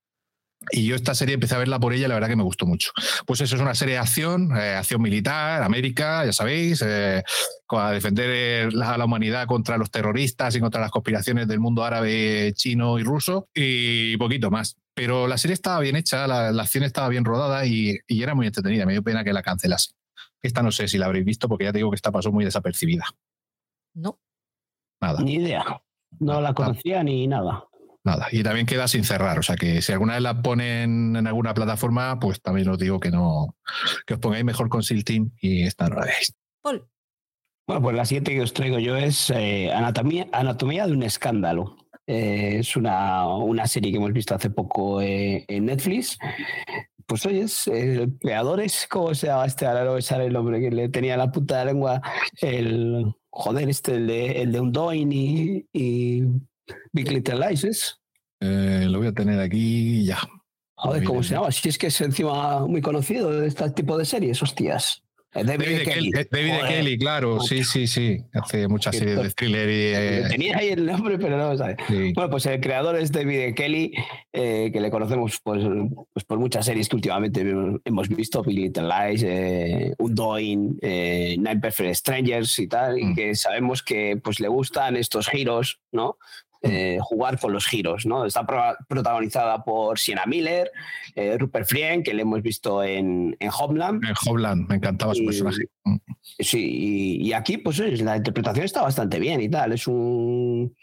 Y yo esta serie empecé a verla por ella y la verdad que me gustó mucho. Pues eso es una serie de acción, eh, acción militar, América, ya sabéis, eh, a defender a la humanidad contra los terroristas y contra las conspiraciones del mundo árabe, chino y ruso y poquito más. Pero la serie estaba bien hecha, la, acción estaba bien rodada y, y, era muy entretenida. Me dio pena que la cancelase. Esta no sé si la habréis visto porque ya te digo que esta pasó muy desapercibida. No. Nada. Ni idea. No la conocía ni nada nada. Y también queda sin cerrar. O sea que si alguna vez la ponen en alguna plataforma, pues también os digo que no, que os pongáis mejor con Silting y esta no la veis. Bueno, pues la siguiente que os traigo yo es eh, anatomía, anatomía de un escándalo. Eh, es una, una, serie que hemos visto hace poco eh, en Netflix. Pues oye, el creador es, ¿cómo se llama este? Ahora no sale el nombre que le tenía la puta de la lengua. El, joder, este, el de, el de Undoing y, y Big Little Lies, eh, lo voy a tener aquí ya. Joder, ¿cómo se llama? Si es que es encima muy conocido de este tipo de series, hostias. Eh, David, Kelly. David Kelly, claro, sí, sí, sí. Hace muchas series de thriller y. Eh, tenía ahí el nombre, pero no lo sabes. Bueno, pues el creador es David Kelly, que le conocemos pues, pues, por muchas series que últimamente hemos visto: Billy Little Lies, eh, Undoing, Nine Perfect Strangers y tal, y mm. que sabemos que pues le gustan estos giros, ¿no? Eh, jugar con los giros. ¿no? Está protagonizada por Sienna Miller, eh, Rupert Friend, que le hemos visto en, en Homeland. En Homeland, me encantaba su personaje. Sí, y, aquí pues la interpretación está bastante bien y tal. Es un.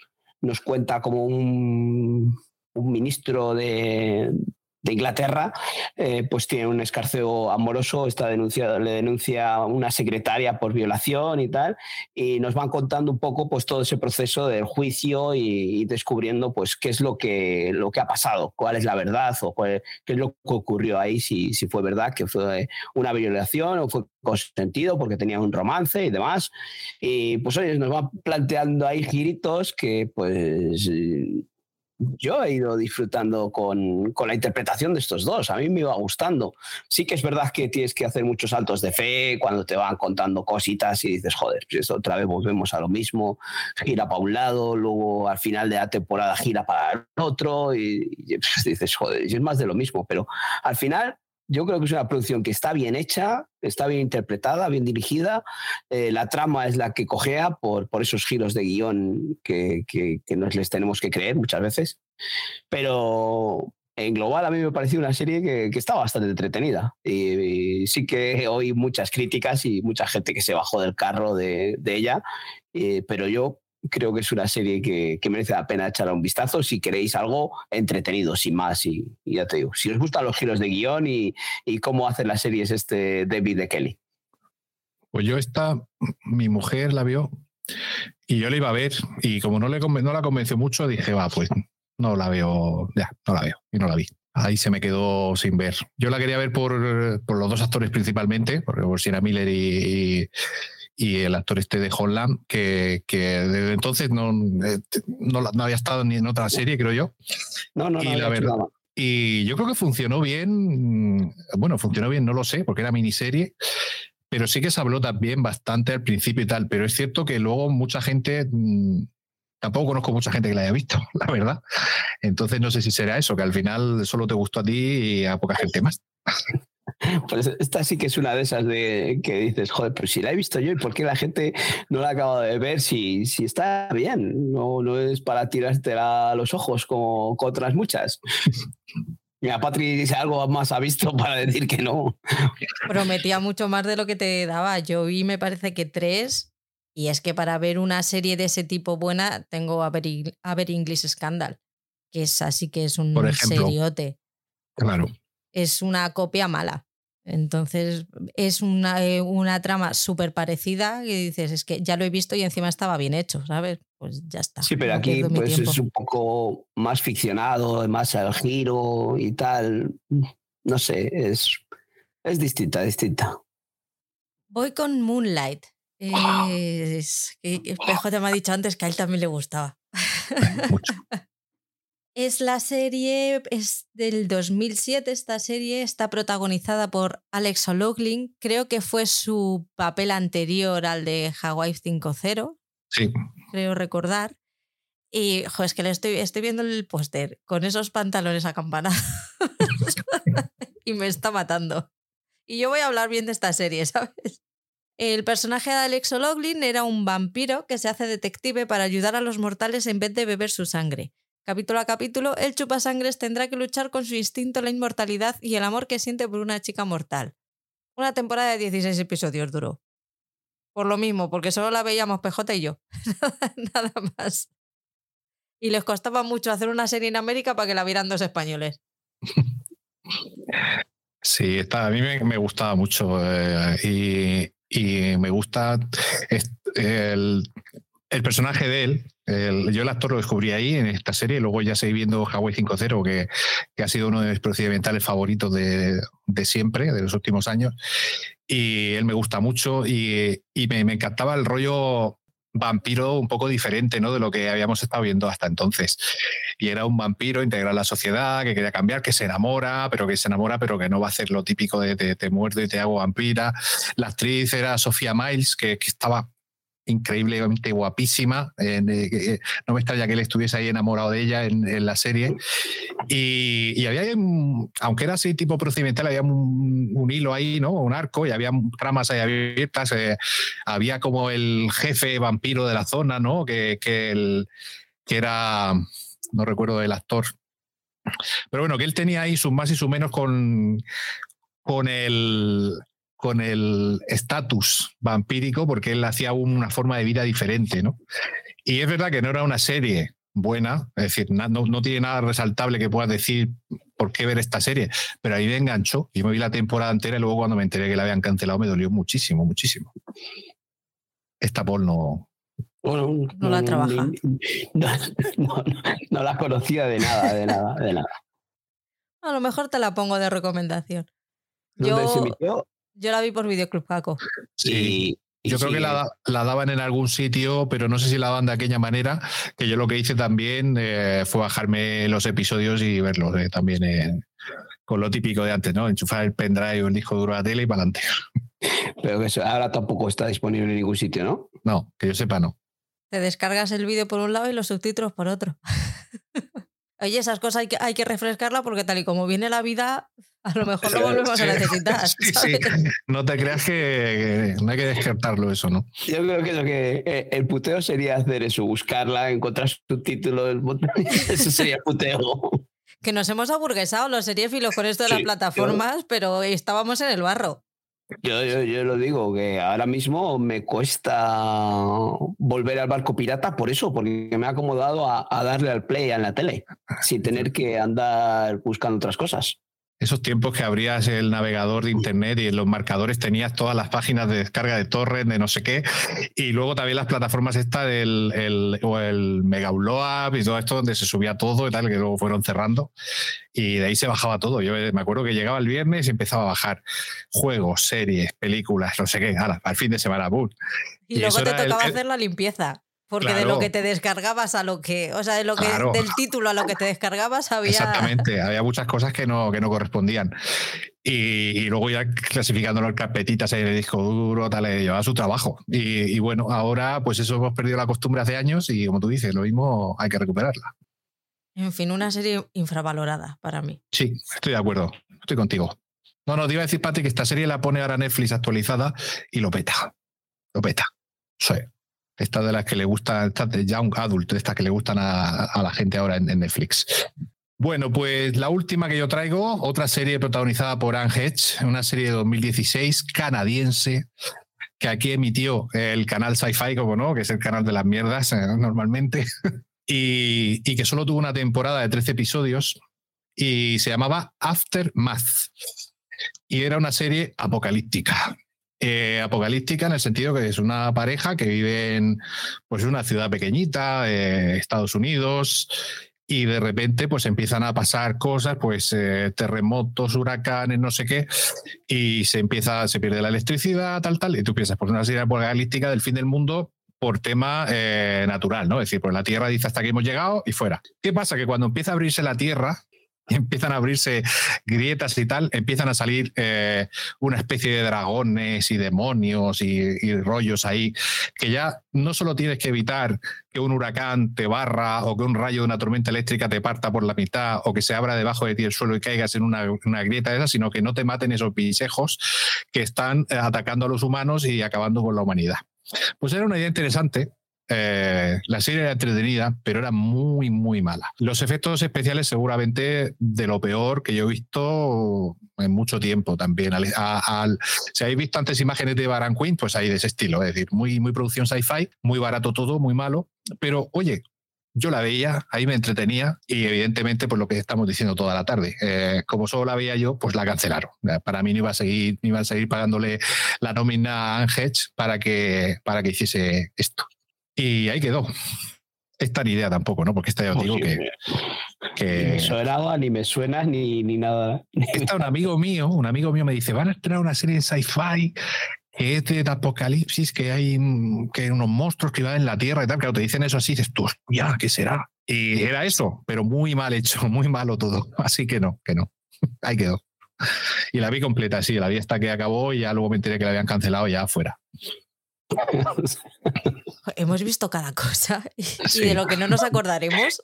Nos cuenta como un, un ministro de, de Inglaterra, eh, pues tiene un escarceo amoroso, está denunciado, le denuncia una secretaria por violación y tal, y nos van contando un poco pues todo ese proceso del juicio y, descubriendo pues qué es lo que, lo que ha pasado, cuál es la verdad o qué es lo que ocurrió ahí, si, si fue verdad que fue una violación o fue consentido porque tenía un romance y demás. Y pues oye, nos va planteando ahí giritos que pues yo he ido disfrutando con, la interpretación de estos dos. A mí me iba gustando. Sí que es verdad que tienes que hacer muchos saltos de fe cuando te van contando cositas y dices, joder, pues otra vez volvemos a lo mismo. Gira para un lado, luego al final de la temporada gira para el otro y, y pues dices, joder, es más de lo mismo. Pero al final yo creo que es una producción que está bien hecha, está bien interpretada, bien dirigida. Eh, la trama es la que cojea por, por esos giros de guion que, que, nos les tenemos que creer muchas veces. Pero en global a mí me pareció una serie que, que está bastante entretenida. Y, sí que oí muchas críticas y mucha gente que se bajó del carro de, de ella. Eh, pero yo creo que es una serie que, merece la pena echar un vistazo si queréis algo entretenido, sin más. Y, ya te digo, si os gustan los giros de guion y, cómo hacen las series este David de Kelly. Pues yo esta, mi mujer la vio y yo la iba a ver y como no, le, no la convenció mucho, dije, va, pues no la veo, ya, no la veo y no la vi. Ahí se me quedó sin ver. Yo la quería ver por, los dos actores principalmente, porque por Sienna Miller y y el actor este de Holland, que, que desde entonces no, eh, no, había estado ni en otra serie, creo yo. No, no, y no. La verdad, y yo creo que funcionó bien, mm, bueno, funcionó bien, no lo sé, porque era miniserie, pero sí que se habló también bastante al principio y tal, pero es cierto que luego mucha gente, mm, tampoco conozco mucha gente que la haya visto, la verdad. Entonces no sé si será eso, que al final solo te gustó a ti y a poca gente más. Pues esta sí que es una de esas de que dices, joder, pero si la he visto yo, ¿y por qué la gente no la acaba de ver si, si está bien? No, no es para tirarte a los ojos como, con otras muchas. Mira, Patri dice algo más ha visto para decir que no. Prometía mucho más de lo que te daba. Yo vi, me parece que tres. Y es que para ver una serie de ese tipo buena, tengo a ver, a ver English Scandal, que es así que es un seriote. Claro es una copia mala. Entonces es una, eh, una trama súper parecida y dices, es que ya lo he visto y encima estaba bien hecho, ¿sabes? Pues ya está. Sí, pero aquí pues, es un poco más ficcionado, más al giro y tal. No sé, es, es distinta, distinta. Voy con Moonlight. Es, que PJ me ha dicho antes que a él también le gustaba. Mucho. Es la serie, es del 2007, esta serie está protagonizada por Alex O'Loughlin, creo que fue su papel anterior al de Hawaii 5.0, sí. creo recordar. Y jo, es que le estoy, estoy viendo el póster con esos pantalones acampanados y me está matando. Y yo voy a hablar bien de esta serie, ¿sabes? El personaje de Alex O'Loughlin era un vampiro que se hace detective para ayudar a los mortales en vez de beber su sangre. Capítulo a capítulo, el chupasangres tendrá que luchar con su instinto, la inmortalidad y el amor que siente por una chica mortal. Una temporada de 16 episodios duró. Por lo mismo, porque solo la veíamos PJ y yo. Nada más. Y les costaba mucho hacer una serie en América para que la vieran dos españoles. Sí, está, a mí me, gustaba mucho eh, y, me gusta el, el personaje de él, yo el actor lo descubrí ahí en esta serie, luego ya seguí viendo Hawaii 5.0, que, que ha sido uno de mis procedimentales favoritos de, de, siempre, de los últimos años, y él me gusta mucho y, y me, me, encantaba el rollo vampiro un poco diferente ¿no? de lo que habíamos estado viendo hasta entonces. Y era un vampiro integral a la sociedad, que quería cambiar, que se enamora, pero que se enamora, pero que no va a hacer lo típico de te, te muerdo y te hago vampira. La actriz era Sofía Miles, que estaba increíblemente guapísima. Eh, eh, no me extraña que él estuviese ahí enamorado de ella en, la serie. Y, había, aunque era así tipo procedimental, había un, hilo ahí, ¿no? Un arco y había tramas ahí abiertas. Eh, había como el jefe vampiro de la zona, ¿no? Que, que era, no recuerdo el actor. Pero bueno, que él tenía ahí sus más y sus menos con, con el, con el estatus vampírico porque él hacía una forma de vida diferente, ¿no? Y es verdad que no era una serie buena, es decir, no, no, tiene nada resaltable que puedas decir por qué ver esta serie, pero ahí me enganchó y me vi la temporada entera y luego cuando me enteré que la habían cancelado me dolió muchísimo, muchísimo. Esta Paul no... no, la trabaja. No, no, la conocía de nada, de nada, de nada. A lo mejor te la pongo de recomendación. ¿Dónde se emitió? Yo la vi por Videoclub Paco. Sí. Yo creo que la, daban en algún sitio, pero no sé si la daban de aquella manera, que yo lo que hice también eh, fue bajarme los episodios y verlos eh, también eh, con lo típico de antes, ¿no? Enchufar el pendrive o el disco duro a la tele y para adelante. Pero que eso ahora tampoco está disponible en ningún sitio, ¿no? No, que yo sepa, no. Te descargas el vídeo por un lado y los subtítulos por otro. Oye, esas cosas hay que, hay que refrescarla porque tal y como viene la vida, a lo mejor lo volvemos a necesitar. Sí, sí. No te creas que, no hay que descartarlo eso, ¿no? Yo creo que lo que eh, el puteo sería hacer eso, buscarla, encontrar su título del botón. Eso sería puteo. Que nos hemos aburguesado los seriéfilos con esto de las plataformas, pero estábamos en el barro. Yo, yo, yo, lo digo, que ahora mismo me cuesta volver al barco pirata por eso, porque me ha acomodado a, a darle al play en la tele, sin tener que andar buscando otras cosas esos tiempos que abrías el navegador de internet y en los marcadores tenías todas las páginas de descarga de torrent, de no sé qué, y luego también las plataformas esta del el, o el Mega Upload y todo esto donde se subía todo y tal, que luego fueron cerrando, y de ahí se bajaba todo. Yo me acuerdo que llegaba el viernes y empezaba a bajar juegos, series, películas, no sé qué, al fin de semana, boom. Y, luego te tocaba hacer la limpieza. Porque de lo que te descargabas a lo que, o sea, de lo que del título a lo que te descargabas había. Exactamente, había muchas cosas que no, que no correspondían. Y, luego ya clasificándolo en carpetitas en el disco duro, tal, eh, llevaba su trabajo. Y, bueno, ahora pues eso hemos perdido la costumbre hace años y como tú dices, lo mismo hay que recuperarla. En fin, una serie infravalorada para mí. Sí, estoy de acuerdo, estoy contigo. No, no, te iba a decir, Pati, que esta serie la pone ahora Netflix actualizada y lo peta. Lo peta. Sí. Esta de las que le gustan, estas de Young Adult, estas que le gustan a, la gente ahora en, Netflix. Bueno, pues la última que yo traigo, otra serie protagonizada por Anne Hedge, una serie de 2016 canadiense, que aquí emitió el canal Sci-Fi, como no, que es el canal de las mierdas eh, normalmente, y, y, que solo tuvo una temporada de 13 episodios y se llamaba Aftermath. Y era una serie apocalíptica. Eh, apocalíptica en el sentido que es una pareja que vive en pues, una ciudad pequeñita, eh, Estados Unidos, y de repente pues empiezan a pasar cosas, pues eh, terremotos, huracanes, no sé qué, y se empieza, se pierde la electricidad, tal, tal, y tú piensas, pues una serie apocalíptica del fin del mundo por tema natural, ¿no? Es decir, pues la Tierra dice hasta aquí hemos llegado y fuera. ¿Qué pasa? Que cuando empieza a abrirse la Tierra, empiezan a abrirse grietas y tal, empiezan a salir eh, una especie de dragones y demonios y, rollos ahí, que ya no solo tienes que evitar que un huracán te barra o que un rayo de una tormenta eléctrica te parta por la mitad o que se abra debajo de ti el suelo y caigas en una, una grieta esa, sino que no te maten esos pisejos que están eh, atacando a los humanos y acabando con la humanidad. Pues era una idea interesante eh, la serie era entretenida, pero era muy, muy mala. Los efectos especiales seguramente de lo peor que yo he visto en mucho tiempo también. si habéis visto antes imágenes de Baran Queen, pues hay de ese estilo, es decir, muy, muy producción sci-fi, muy barato todo, muy malo, pero oye, yo la veía, ahí me entretenía y evidentemente pues lo que estamos diciendo toda la tarde. Eh, como solo la veía yo, pues la cancelaron. Para mí no iba a seguir, iba a seguir pagándole la nómina a Angech para que, para que hiciese esto. Y ahí quedó. Esta ni idea tampoco, ¿no? Porque esta ya os digo que, que... Ni me sonaba, ni me suena, ni, ni nada. Está un amigo mío, un amigo mío me dice, van a estrenar una serie de sci-fi que es de apocalipsis, que hay que unos monstruos que van en la Tierra y tal, que te dicen eso así, dices tú, ya, ¿qué será? Y era eso, pero muy mal hecho, muy malo todo. Así que no, que no. Ahí quedó. Y la vi completa, sí, la vi hasta que acabó y ya luego me enteré que la habían cancelado ya afuera. Hemos visto cada cosa y, de lo que no nos acordaremos.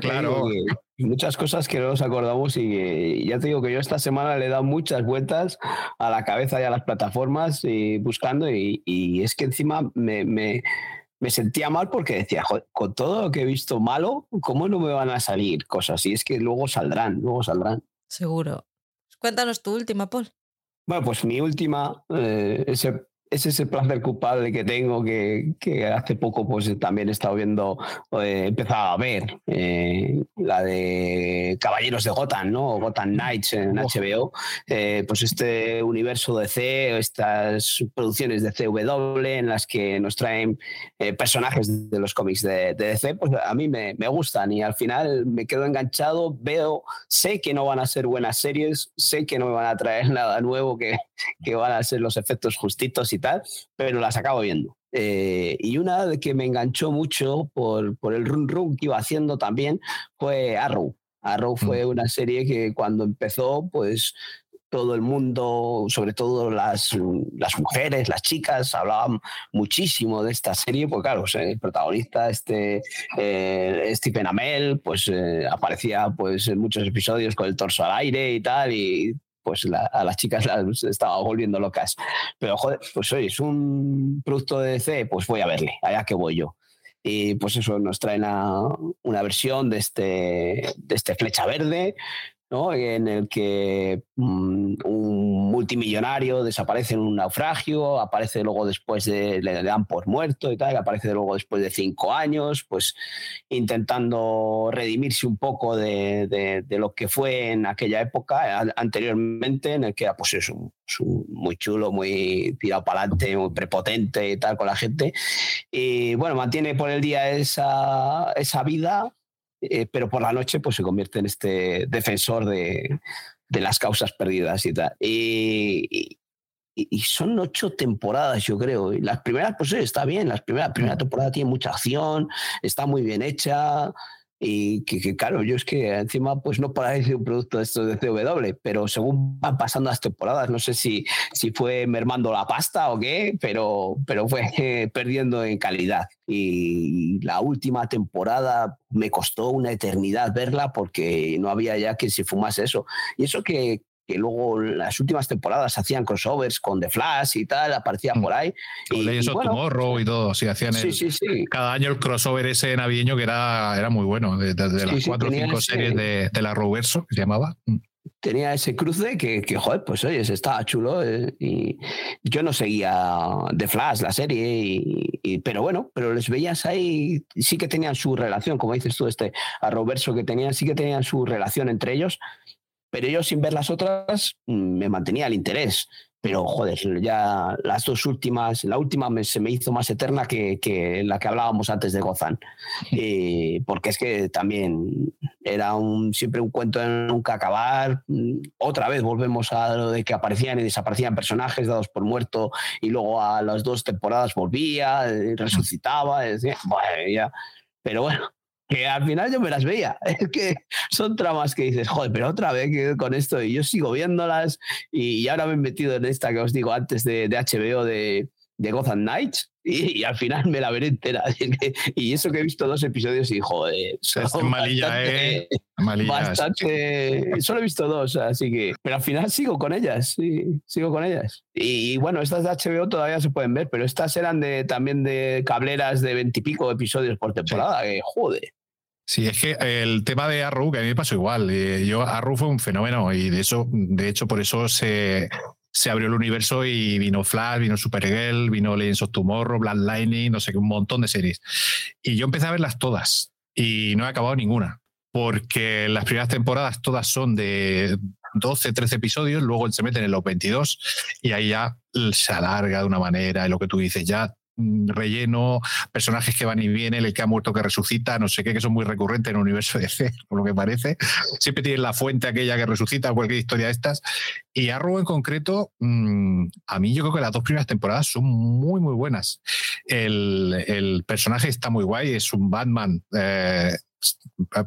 claro. muchas cosas que no nos acordamos y ya te digo que yo esta semana le he dado muchas vueltas a la cabeza y a las plataformas y buscando y, es que encima me, me, sentía mal porque decía, con todo lo que he visto malo, ¿cómo no me van a salir cosas? Y es que luego saldrán, luego saldrán. Seguro. Cuéntanos tu última, Paul. Bueno, pues mi última, eh, ese es ese placer culpable que tengo que, que, hace poco pues también he estado viendo, eh, he empezado a ver eh, la de Caballeros de Gotham, ¿no? Gotham Knights en HBO, eh, pues este universo de C, estas producciones de CW en las que nos traen personajes de los cómics de, de, DC, pues a mí me, me, gustan y al final me quedo enganchado, veo, sé que no van a ser buenas series, sé que no me van a traer nada nuevo, que, que van a ser los efectos justitos y tal, pero las acabo viendo. Eh, y una que me enganchó mucho por, por el run run que iba haciendo también fue Arrow. Arrow fue mm. una serie que cuando empezó, pues todo el mundo, sobre todo las, las mujeres, las chicas, hablaban muchísimo de esta serie, porque claro, el protagonista, este eh, Stephen Amell, pues eh, aparecía pues, en muchos episodios con el torso al aire y tal, y pues a las chicas las estaba volviendo locas. Pero joder, pues oye, es un producto de DC, pues voy a verle, allá que voy yo. Y pues eso nos trae una, una versión de este, de este flecha verde, en el que mm, un multimillonario desaparece en un naufragio, aparece luego después de, le dan por muerto y tal, aparece luego después de cinco años, pues intentando redimirse un poco de, lo que fue en aquella época anteriormente, en el que era pues eso, muy chulo, muy tirado para adelante, muy prepotente y tal con la gente. Y bueno, mantiene por el día esa, esa vida eh, pero por la noche pues se convierte en este defensor de, de las causas perdidas y tal. Y, y, son ocho temporadas, yo creo. Y las primeras, pues está bien, las primeras, primera temporada tiene mucha acción, está muy bien hecha. Y que, claro, yo es que encima pues no parece un producto de esto de CW, pero según van pasando las temporadas, no sé si, si fue mermando la pasta o qué, pero, pero fue perdiendo en calidad. Y la última temporada me costó una eternidad verla porque no había ya que se fumase eso. Y eso que, que luego las últimas temporadas hacían crossovers con The Flash y tal, aparecían mm. por ahí. y, Legends of Tomorrow y todo, sí, hacían cada año el crossover ese navideño que era, era muy bueno, de, las cuatro o cinco series de, de, la Roverso, que se llamaba. Mm. Tenía ese cruce que, que, joder, pues oye, estaba chulo. Eh, y yo no seguía The Flash, la serie, y, pero bueno, pero les veías ahí, sí que tenían su relación, como dices tú, este a Roverso que tenían, sí que tenían su relación entre ellos pero yo sin ver las otras mm, me mantenía el interés. Pero joder, ya las dos últimas, la última se me hizo más eterna que, que la que hablábamos antes de Gozan. porque es que también era un, siempre un cuento de nunca acabar. Mm, otra vez volvemos a lo de que aparecían y desaparecían personajes dados por muerto y luego a las dos temporadas volvía, eh, resucitaba. Decía, bueno, ya. Pero bueno, que al final yo me las veía. Es que son tramas que dices, joder, pero otra vez con esto y yo sigo viéndolas y, ahora me he metido en esta que os digo antes de, de HBO de, de Gotham Knights y, al final me la veré entera. Y eso que he visto dos episodios y joder. Es malilla, ¿eh? bastante. Solo he visto dos, así que. Pero al final sigo con ellas, sí, sigo con ellas. Y, bueno, estas de HBO todavía se pueden ver, pero estas eran de también de cableras de veintipico episodios por temporada, que joder. Sí, es que el tema de Arru, que a mí me pasó igual. Eh, yo, Arru fue un fenómeno y de eso, de hecho, por eso se, se abrió el universo y vino Flash, vino Supergirl, vino Legends of Tomorrow, Black Lightning, no sé qué, un montón de series. Y yo empecé a verlas todas y no he acabado ninguna, porque las primeras temporadas todas son de 12, 13 episodios, luego se meten en los 22 y ahí ya se alarga de una manera, y lo que tú dices, ya relleno, personajes que van y vienen, el que ha muerto que resucita, no sé qué, que son muy recurrentes en el universo de C, por lo que parece. Siempre tienen la fuente aquella que resucita, cualquier historia de estas. Y Arrow en concreto, mm, a mí yo creo que las dos primeras temporadas son muy, muy buenas. El, el personaje está muy guay, es un Batman. Eh,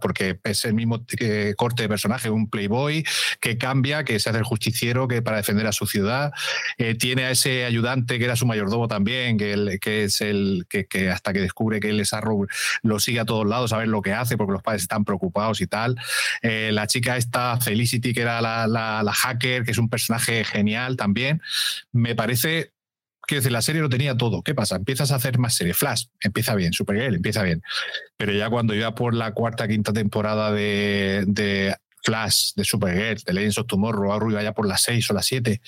porque es el mismo eh, corte de personaje, un playboy que cambia, que se hace el justiciero que para defender a su ciudad, eh, tiene a ese ayudante que era su mayordomo también, que, que es el que, hasta que descubre que él es Arrow lo sigue a todos lados a ver lo que hace porque los padres están preocupados y tal. Eh, la chica esta, Felicity, que era la, la hacker, que es un personaje genial también, me parece Quiero decir, la serie lo tenía todo. ¿Qué pasa? Empiezas a hacer más series. Flash, empieza bien. Supergirl, empieza bien. Pero ya cuando iba por la cuarta, quinta temporada de, de Flash, de Supergirl, de Legends of Tomorrow, ahora iba ya por las seis o las siete,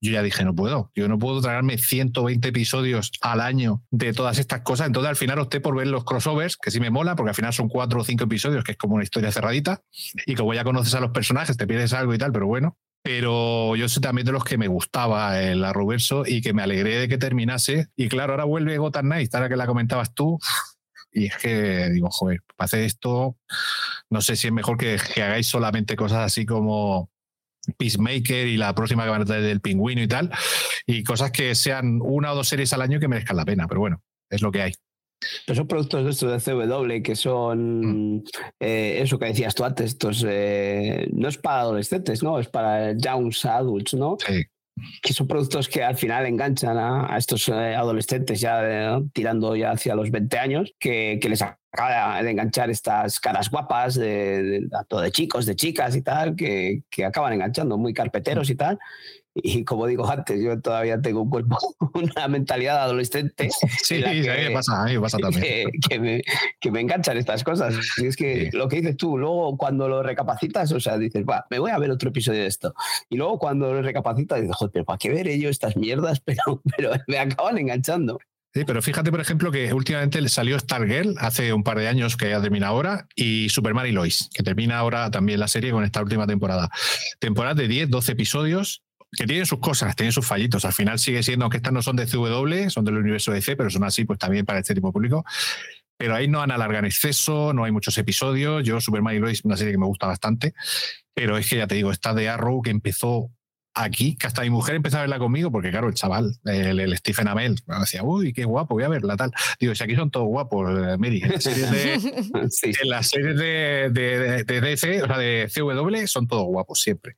yo ya dije, no puedo. Yo no puedo tragarme 120 episodios al año de todas estas cosas. Entonces al final opté por ver los crossovers, que sí me mola, porque al final son cuatro o cinco episodios, que es como una historia cerradita. Y como ya conoces a los personajes, te pierdes algo y tal, pero bueno, pero yo soy también de los que me gustaba el Arroverso y que me alegré de que terminase. Y claro, ahora vuelve Gotham Knight, ahora que la comentabas tú. Y es que digo, joder, para hacer esto, no sé si es mejor que, hagáis solamente cosas así como Peacemaker y la próxima que van a traer del pingüino y tal, y cosas que sean una o dos series al año que merezcan la pena, pero bueno, es lo que hay. Pero son productos de estos de CW que son mm. eh, eso que decías tú antes, estos eh, no es para adolescentes, ¿no? Es para young adults, ¿no? Sí. Que son productos que al final enganchan a, estos eh, adolescentes ya tirando ya hacia los 20 años, que, que les acaba de enganchar estas caras guapas de, de, de, chicos, de chicas y tal, que, que acaban enganchando, muy carpeteros y tal y como digo antes, yo todavía tengo un cuerpo, una mentalidad adolescente. Sí, a mí me pasa, a mí me pasa también. Que, me, que, me, enganchan estas cosas. Y es que lo que dices tú, luego cuando lo recapacitas, o sea, dices, va, me voy a ver otro episodio de esto. Y luego cuando lo recapacitas, dices, joder, pero ¿para qué veré yo estas mierdas? Pero, pero me acaban enganchando. Sí, pero fíjate, por ejemplo, que últimamente le salió Stargirl hace un par de años que ya termina ahora y Superman y Lois, que termina ahora también la serie con esta última temporada. Temporada de 10, 12 episodios que tienen sus cosas, tienen sus fallitos. Al final sigue siendo, aunque estas no son de CW, son del universo de C, pero son así, pues también para este tipo público. Pero ahí no han alargado en exceso, no hay muchos episodios. Yo, Superman y Lois, una serie que me gusta bastante. Pero es que ya te digo, esta de Arrow que empezó aquí, que hasta mi mujer empezó a verla conmigo, porque claro, el chaval, el, Stephen Amell, me decía, uy, qué guapo, voy a verla tal. Digo, si aquí son todos guapos, eh, Mary, en las series de, de, de, DC, o sea, de CW, son todos guapos siempre.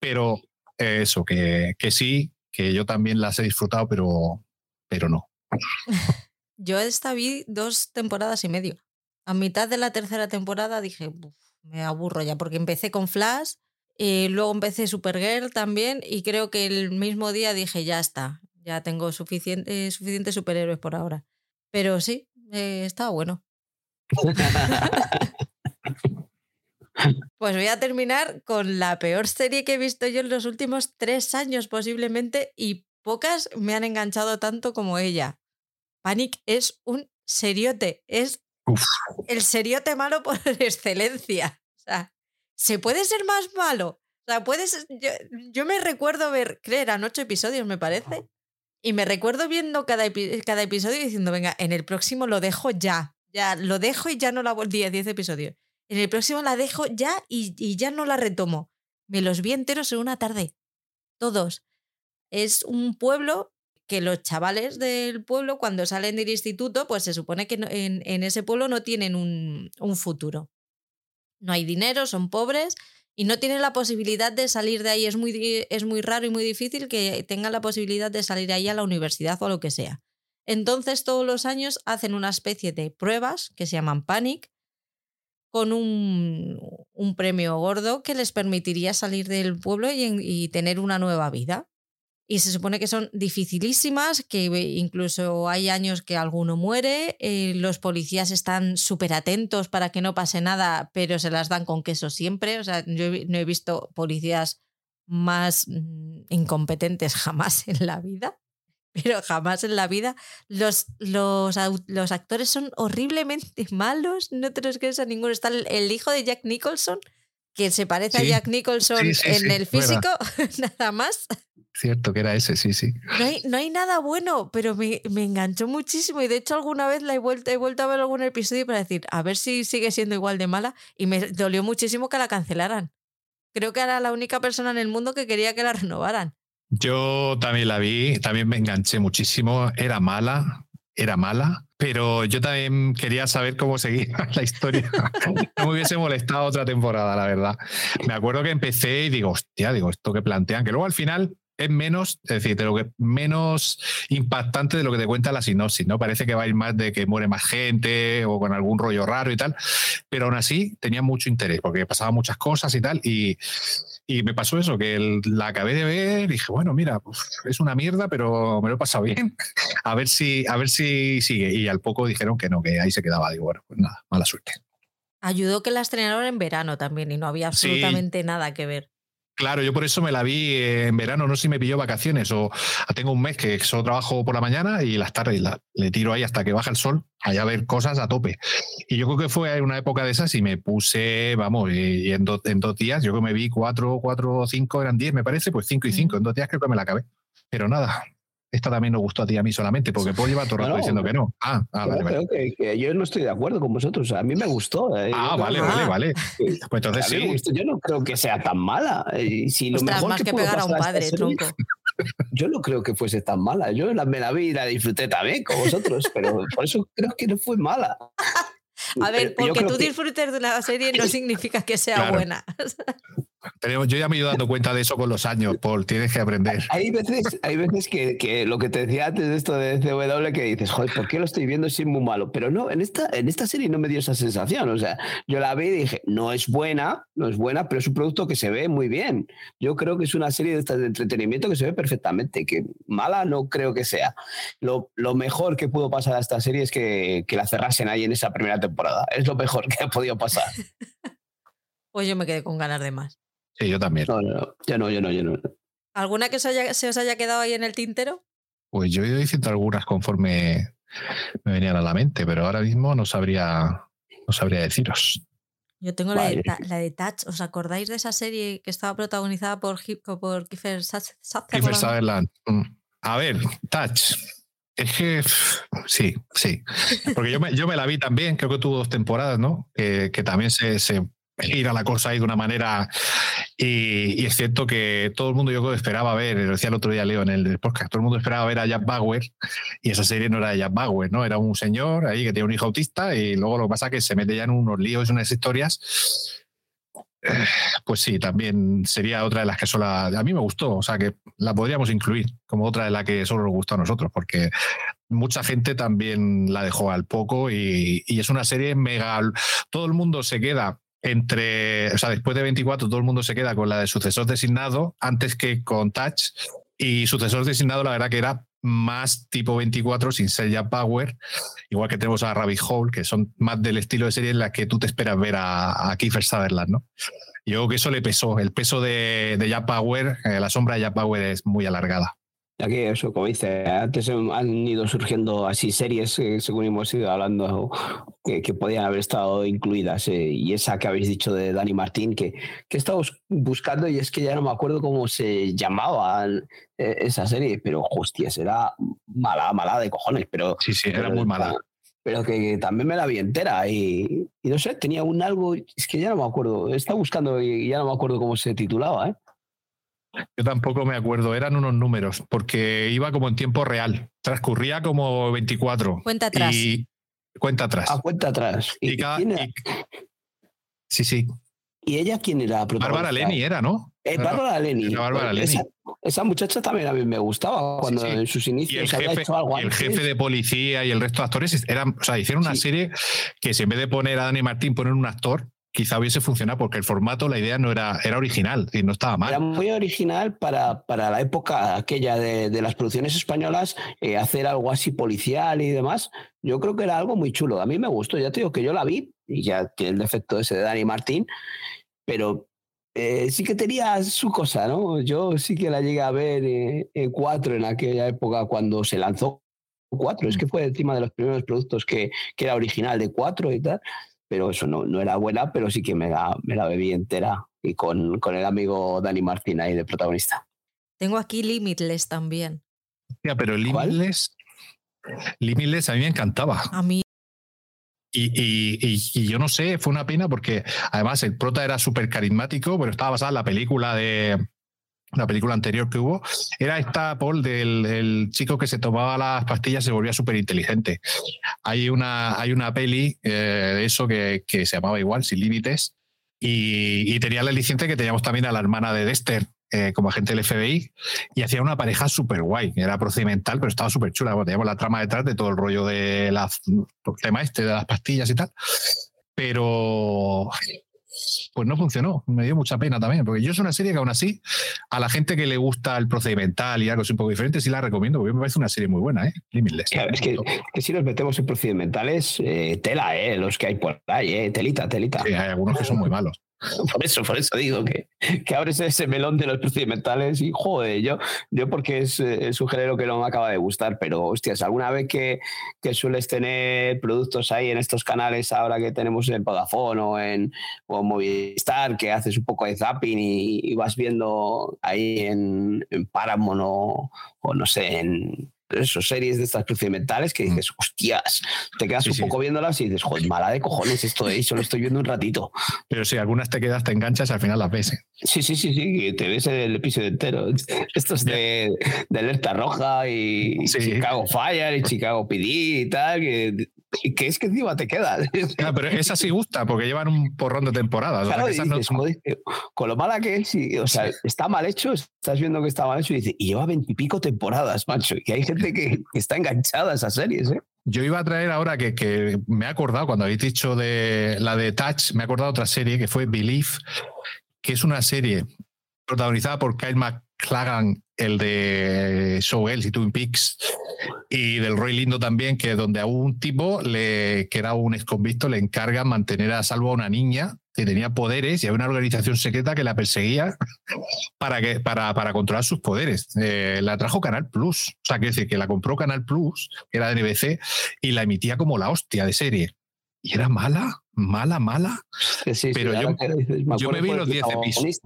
Pero eso, que, que sí, que yo también las he disfrutado, pero, pero no. Yo esta vi dos temporadas y medio. A mitad de la tercera temporada dije, me aburro ya, porque empecé con Flash, y luego empecé Supergirl también, y creo que el mismo día dije, ya está, ya tengo suficiente, suficientes superhéroes por ahora. Pero sí, eh, estaba bueno. Pues voy a terminar con la peor serie que he visto yo en los últimos tres años posiblemente y pocas me han enganchado tanto como ella. Panic es un seriote, es el seriote malo por excelencia. O sea, ¿se puede ser más malo? O sea, puedes. Yo, yo me recuerdo ver, creo, eran ocho episodios, me parece. Y me recuerdo viendo cada, cada episodio diciendo, venga, en el próximo lo dejo ya. Ya, lo dejo y ya no la volví a 10 episodios. En el próximo la dejo ya y, ya no la retomo. Me los vi enteros en una tarde. Todos. Es un pueblo que los chavales del pueblo, cuando salen del instituto, pues se supone que en, ese pueblo no tienen un, futuro. No hay dinero, son pobres y no tienen la posibilidad de salir de ahí. Es muy, es muy raro y muy difícil que tengan la posibilidad de salir ahí a la universidad o a lo que sea. Entonces, todos los años hacen una especie de pruebas que se llaman Panic, con un, un, premio gordo que les permitiría salir del pueblo y, tener una nueva vida. Y se supone que son dificilísimas, que incluso hay años que alguno muere, eh, los policías están súper atentos para que no pase nada, pero se las dan con queso siempre. O sea, yo no he visto policías más mm, incompetentes jamás en la vida pero jamás en la vida. Los, los, los, actores son horriblemente malos, no te los crees a ninguno. Está el, hijo de Jack Nicholson, que se parece a Jack Nicholson en el físico, nada más. cierto que era ese, sí, sí. No hay, no hay nada bueno, pero me, me, enganchó muchísimo y de hecho alguna vez la he vuelto, he vuelto a ver algún episodio para decir, a ver si sigue siendo igual de mala y me dolió muchísimo que la cancelaran. Creo que era la única persona en el mundo que quería que la renovaran. Yo también la vi, también me enganché muchísimo, era mala, era mala, pero yo también quería saber cómo seguía la historia. no me hubiese molestado otra temporada, la verdad. Me acuerdo que empecé y digo, hostia, digo, esto que plantean, que luego al final es menos, es decir, de lo que menos impactante de lo que te cuenta la sinopsis, ¿no? Parece que va a ir más de que muere más gente o con algún rollo raro y tal, pero aún así tenía mucho interés porque pasaban muchas cosas y tal y, y me pasó eso, que la acabé de ver y dije, bueno, mira, pues, es una mierda, pero me lo he pasado bien, a ver si, a ver si sigue y al poco dijeron que no, que ahí se quedaba, digo, bueno, pues nada, mala suerte. Ayudó que la estrenaron en verano también y no había absolutamente nada que ver. Claro, yo por eso me la vi en verano, no sé si me pilló vacaciones o tengo un mes que solo trabajo por la mañana y las tardes la, le tiro ahí hasta que baja el sol, allá a ver cosas a tope. Y yo creo que fue una época de esas y me puse, vamos, y en, en dos días, yo creo que me vi cuatro, cuatro, cinco, eran diez, me parece, pues cinco y cinco, en dos días creo que me la acabé. Pero nada, esta también nos gustó a ti y a mí solamente, porque puedo llevar todo el rato diciendo que no. Ah, ah vale, vale. Que, yo no estoy de acuerdo con vosotros. A mí me gustó. Eh. Ah, vale, vale, vale. Pues entonces sí. Yo no creo que sea tan mala. Eh, si lo mejor más que, pegar a un padre, tronco. Yo no creo que fuese tan mala. Yo la, me la vi y la disfruté también con vosotros, pero por eso creo que no fue mala. A ver, porque tú disfrutes de una serie no significa que sea buena. yo ya me he ido dando cuenta de eso con los años, Paul. Tienes que aprender. Hay veces, hay veces que, lo que te decía antes de esto de CW que dices, joder, ¿por qué lo estoy viendo si es muy malo? Pero no, en esta, en esta serie no me dio esa sensación. O sea, yo la vi y dije, no es buena, no es buena, pero es un producto que se ve muy bien. Yo creo que es una serie de, de entretenimiento que se ve perfectamente, que mala no creo que sea. Lo, lo mejor que pudo pasar a esta serie es que, que la cerrasen ahí en esa primera temporada. Es lo mejor que ha podido pasar. Pues yo me quedé con ganas de más. Sí, yo también. No, no, yo no, yo no, yo no. ¿Alguna que se os haya quedado ahí en el tintero? Pues yo he ido diciendo algunas conforme me venían a la mente, pero ahora mismo no sabría, no sabría deciros. Yo tengo la, de, la de Touch. ¿Os acordáis de esa serie que estaba protagonizada por, por Kiefer Sutherland? Kiefer Sutherland. Mm. A ver, Touch. Es que sí, sí. Porque yo me, yo me la vi también, creo que tuvo dos temporadas, ¿no? que también se, se ir a la cosa ahí de una manera. Y, es cierto que todo el mundo yo esperaba ver, lo decía el otro día Leo en el podcast, todo el mundo esperaba ver a Jack Bauer y esa serie no era de Jack Bauer, ¿no? Era un señor ahí que tiene un hijo autista y luego lo que pasa es que se mete ya en unos líos, unas historias. Pues sí, también sería otra de las que solo a mí me gustó, o sea que la podríamos incluir como otra de las que solo nos gustó a nosotros, porque mucha gente también la dejó al poco y, y es una serie mega. Todo el mundo se queda entre, o sea, después de 24 todo el mundo se queda con la de sucesor designado antes que con Touch y sucesor designado la verdad que era más tipo 24 sin ser ya Power, igual que tenemos a Rabbit Hole, que son más del estilo de serie en la que tú te esperas ver a, a Kiefer Sutherland, ¿no? Yo creo que eso le pesó, el peso de, de Power, eh, la sombra de Jack Power es muy alargada. Aquí eso, como dice, antes han ido surgiendo así series, eh, según hemos ido hablando, que, podían haber estado incluidas. Eh, y esa que habéis dicho de Dani Martín, que, que estamos buscando y es que ya no me acuerdo cómo se llamaba eh, esa serie, pero hostias, era mala, mala de cojones. Pero, sí, sí, era muy mala. Pero que también me la vi entera y, y, no sé, tenía un algo, es que ya no me acuerdo, estaba buscando y ya no me acuerdo cómo se titulaba, ¿eh? Yo tampoco me acuerdo, eran unos números, porque iba como en tiempo real. Transcurría como 24. Cuenta atrás. Y, cuenta atrás. Ah, cuenta atrás. Y, sí, sí. ¿Y ella quién era? Bárbara Leni era, ¿no? Eh, Bárbara Leni. Bárbara Leni. Esa, muchacha también a mí me gustaba cuando en sus inicios había hecho algo y el jefe de policía y el resto de actores eran, o sea, hicieron una serie que si en vez de poner a Dani Martín poner un actor, quizá hubiese funcionado porque el formato, la idea no era, era original y no estaba mal. Era muy original para, para la época aquella de, de las producciones españolas, eh, hacer algo así policial y demás. Yo creo que era algo muy chulo. A mí me gustó, ya te digo que yo la vi y ya tiene el defecto ese de Dani Martín, pero eh, sí que tenía su cosa, ¿no? Yo sí que la llegué a ver eh, en cuatro en aquella época cuando se lanzó cuatro. Es que fue encima de los primeros productos que, que era original de cuatro y tal pero eso no, no era buena, pero sí que me la, me la bebí entera y con, con el amigo Dani Martín ahí de protagonista. Tengo aquí Limitless también. Ya, pero Limitless, Limitless a mí me encantaba. A mí. Y, y, y, yo no sé, fue una pena porque además el prota era súper carismático, pero estaba basada en la película de, la película anterior que hubo, era esta, Paul, del, chico que se tomaba las pastillas y se volvía súper inteligente. Hay una, hay una peli eh, de eso que, que, se llamaba igual, Sin Límites, y, tenía la licencia que teníamos también a la hermana de Dexter. Eh, como agente del FBI y hacía una pareja súper guay, era procedimental pero estaba súper chula, teníamos la trama detrás de todo el rollo de las, tema este de las pastillas y tal, pero pues no funcionó. Me dio mucha pena también, porque yo es una serie que aún así, a la gente que le gusta el procedimental y algo así un poco diferente, sí la recomiendo, porque me parece una serie muy buena, ¿eh? Limitless. es que, si nos metemos en procedimentales, eh, tela, ¿eh? Los que hay por ahí, ¿eh? Telita, telita. Sí, hay algunos que son muy malos. Por eso, por eso digo que, que abres ese melón de los procedimentales y joder, yo, yo porque es, es, un género que no me acaba de gustar, pero hostias, alguna vez que, que, sueles tener productos ahí en estos canales ahora que tenemos en Vodafone o en, o Movistar, que haces un poco de zapping y, vas viendo ahí en, en Paramount o, o no sé, en, esos series de estas procedimentales que dices, hostias, te quedas un poco viéndolas y dices, joder, mala de cojones esto de eso, lo estoy viendo un ratito. Pero si algunas te quedas, te enganchas, al final las ves. ¿eh? Sí, sí, sí, sí, te ves el episodio entero. Esto es de, de alerta roja y Chicago Fire y Chicago PD y tal, que que es que encima te queda. pero esa sí gusta, porque llevan un porrón de temporadas. con lo mala que es, o sea, está mal hecho, estás viendo que está mal hecho y dice, y lleva veintipico temporadas, macho, y hay gente que, está enganchada a esas series, ¿eh? Yo iba a traer ahora que, que, me he acordado, cuando habéis dicho de la de Touch, me he acordado de otra serie que fue Belief, que es una serie protagonizada por Kyle McLagan, el de Showgirls y Twin Peaks, y del Roy Lindo también, que donde a un tipo le, que era un exconvicto le encarga mantener a salvo a una niña que tenía poderes y había una organización secreta que la perseguía para, que, para, para controlar sus poderes. Eh, la trajo Canal Plus, o sea, que decir que la compró Canal Plus, que era de NBC, y la emitía como la hostia de serie. Y era mala, mala, mala. pero yo, yo me vi los 10 episodios.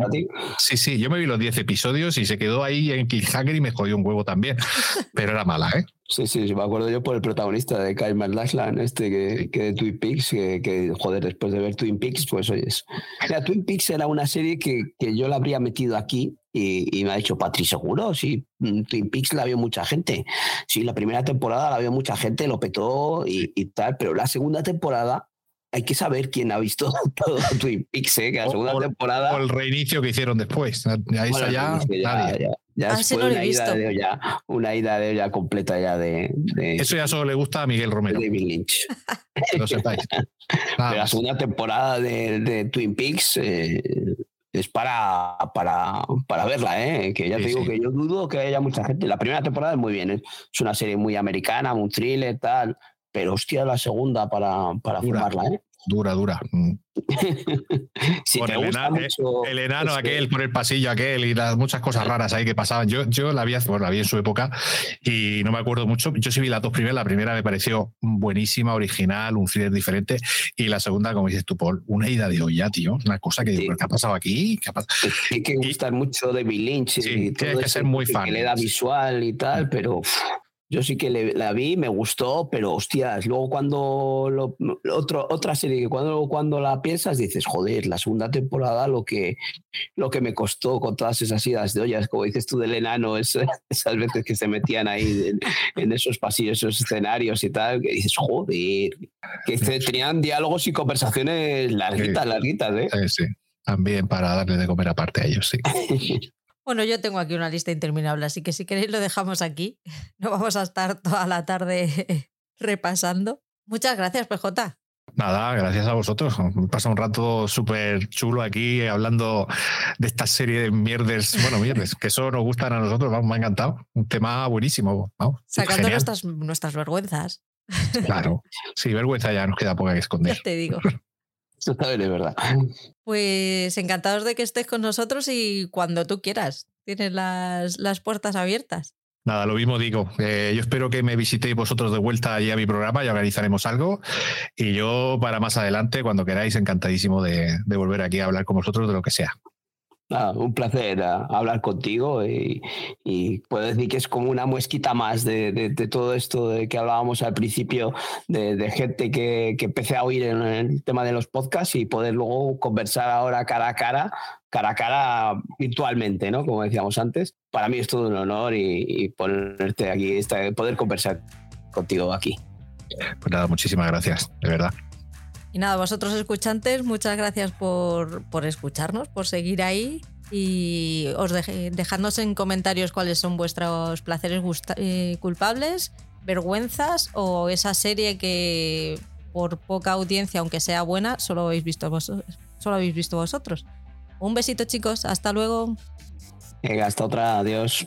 Sí, sí, yo me vi los 10 episodios y se quedó ahí en Cliffhanger y me jodió un huevo también. Pero era mala, ¿eh? Sí, sí, me acuerdo yo por el protagonista de Kyle Lashland, este que, que, de Twin Peaks, que, joder, después de ver Twin Peaks, pues oyes. Mira, Twin Peaks era una serie que, que yo la habría metido aquí y, me ha dicho, Patri, seguro, sí, mm, Twin Peaks la vio mucha gente. Sí, la primera temporada la vio mucha gente, lo petó y, y tal, pero la segunda temporada hay que saber quién ha visto todo Twin Peaks, ¿eh? que la segunda temporada. O el reinicio que hicieron después. Ahí está ya, ya, ya, ya ah, una, ida de olla, una ida de olla completa ya de, Eso ya solo le gusta a Miguel Romero. David Lynch. Lo sepáis. la segunda temporada de, Twin Peaks eh, es para, para, para verla, ¿eh? que ya te digo que yo dudo que haya mucha gente. La primera temporada es muy bien, ¿eh? es una serie muy americana, un thriller, tal pero hostia, la segunda para, para formarla, ¿eh? Dura, dura. Mm. si el, enano, aquel por el pasillo aquel y las muchas cosas raras ahí que pasaban. Yo, yo la vi, bueno, la vi en su época y no me acuerdo mucho. Yo sí vi las dos primeras. La primera me pareció buenísima, original, un thriller diferente. Y la segunda, como dices tú, Paul, una ida de olla, tío. Una cosa que ¿qué ha pasado aquí? ¿Qué Hay que gustar mucho de Bill Lynch. y todo que ser muy fan. Que le da visual y tal, pero yo sí que la vi, me gustó, pero hostias, luego cuando lo, otro, otra serie que cuando, cuando la piensas dices, joder, la segunda temporada lo que, lo que me costó con todas esas idas de ollas, como dices tú del enano, es, esas veces que se metían ahí en, esos pasillos, esos escenarios y tal, que dices, joder, que tenían diálogos y conversaciones larguitas, larguitas, ¿eh? Sí, sí, también para darle de comer aparte a ellos, sí. Bueno, yo tengo aquí una lista interminable, así que si queréis lo dejamos aquí. No vamos a estar toda la tarde repasando. Muchas gracias, PJ. Nada, gracias a vosotros. Pasa un rato súper chulo aquí hablando de esta serie de mierdes, bueno, mierdes, que eso nos gustan a nosotros, vamos, me ha encantado. Un tema buenísimo. Sacando nuestras, nuestras vergüenzas. Claro, sí, vergüenza ya nos queda poca que esconder. Ya te digo. Eso bien, verdad. Pues encantados de que estés con nosotros y cuando tú quieras. Tienes las, las puertas abiertas. Nada, lo mismo digo. Eh, yo espero que me visitéis vosotros de vuelta allí a mi programa y organizaremos algo. Y yo, para más adelante, cuando queráis, encantadísimo de, de volver aquí a hablar con vosotros de lo que sea. Un placer hablar contigo y, puedo decir que es como una muesquita más de, todo esto de que hablábamos al principio, de, gente que, empecé a oír en el tema de los podcasts y poder luego conversar ahora cara a cara, cara a cara virtualmente, ¿no? Como decíamos antes. Para mí es todo un honor y, ponerte aquí, poder conversar contigo aquí. Pues nada, muchísimas gracias, de verdad. Y nada, vosotros escuchantes, muchas gracias por, escucharnos, por seguir ahí y os dejadnos en comentarios cuáles son vuestros placeres eh, culpables, vergüenzas o esa serie que por poca audiencia, aunque sea buena, solo habéis visto vosotros. Solo habéis visto vosotros. Un besito chicos, hasta luego. hasta otra, adiós.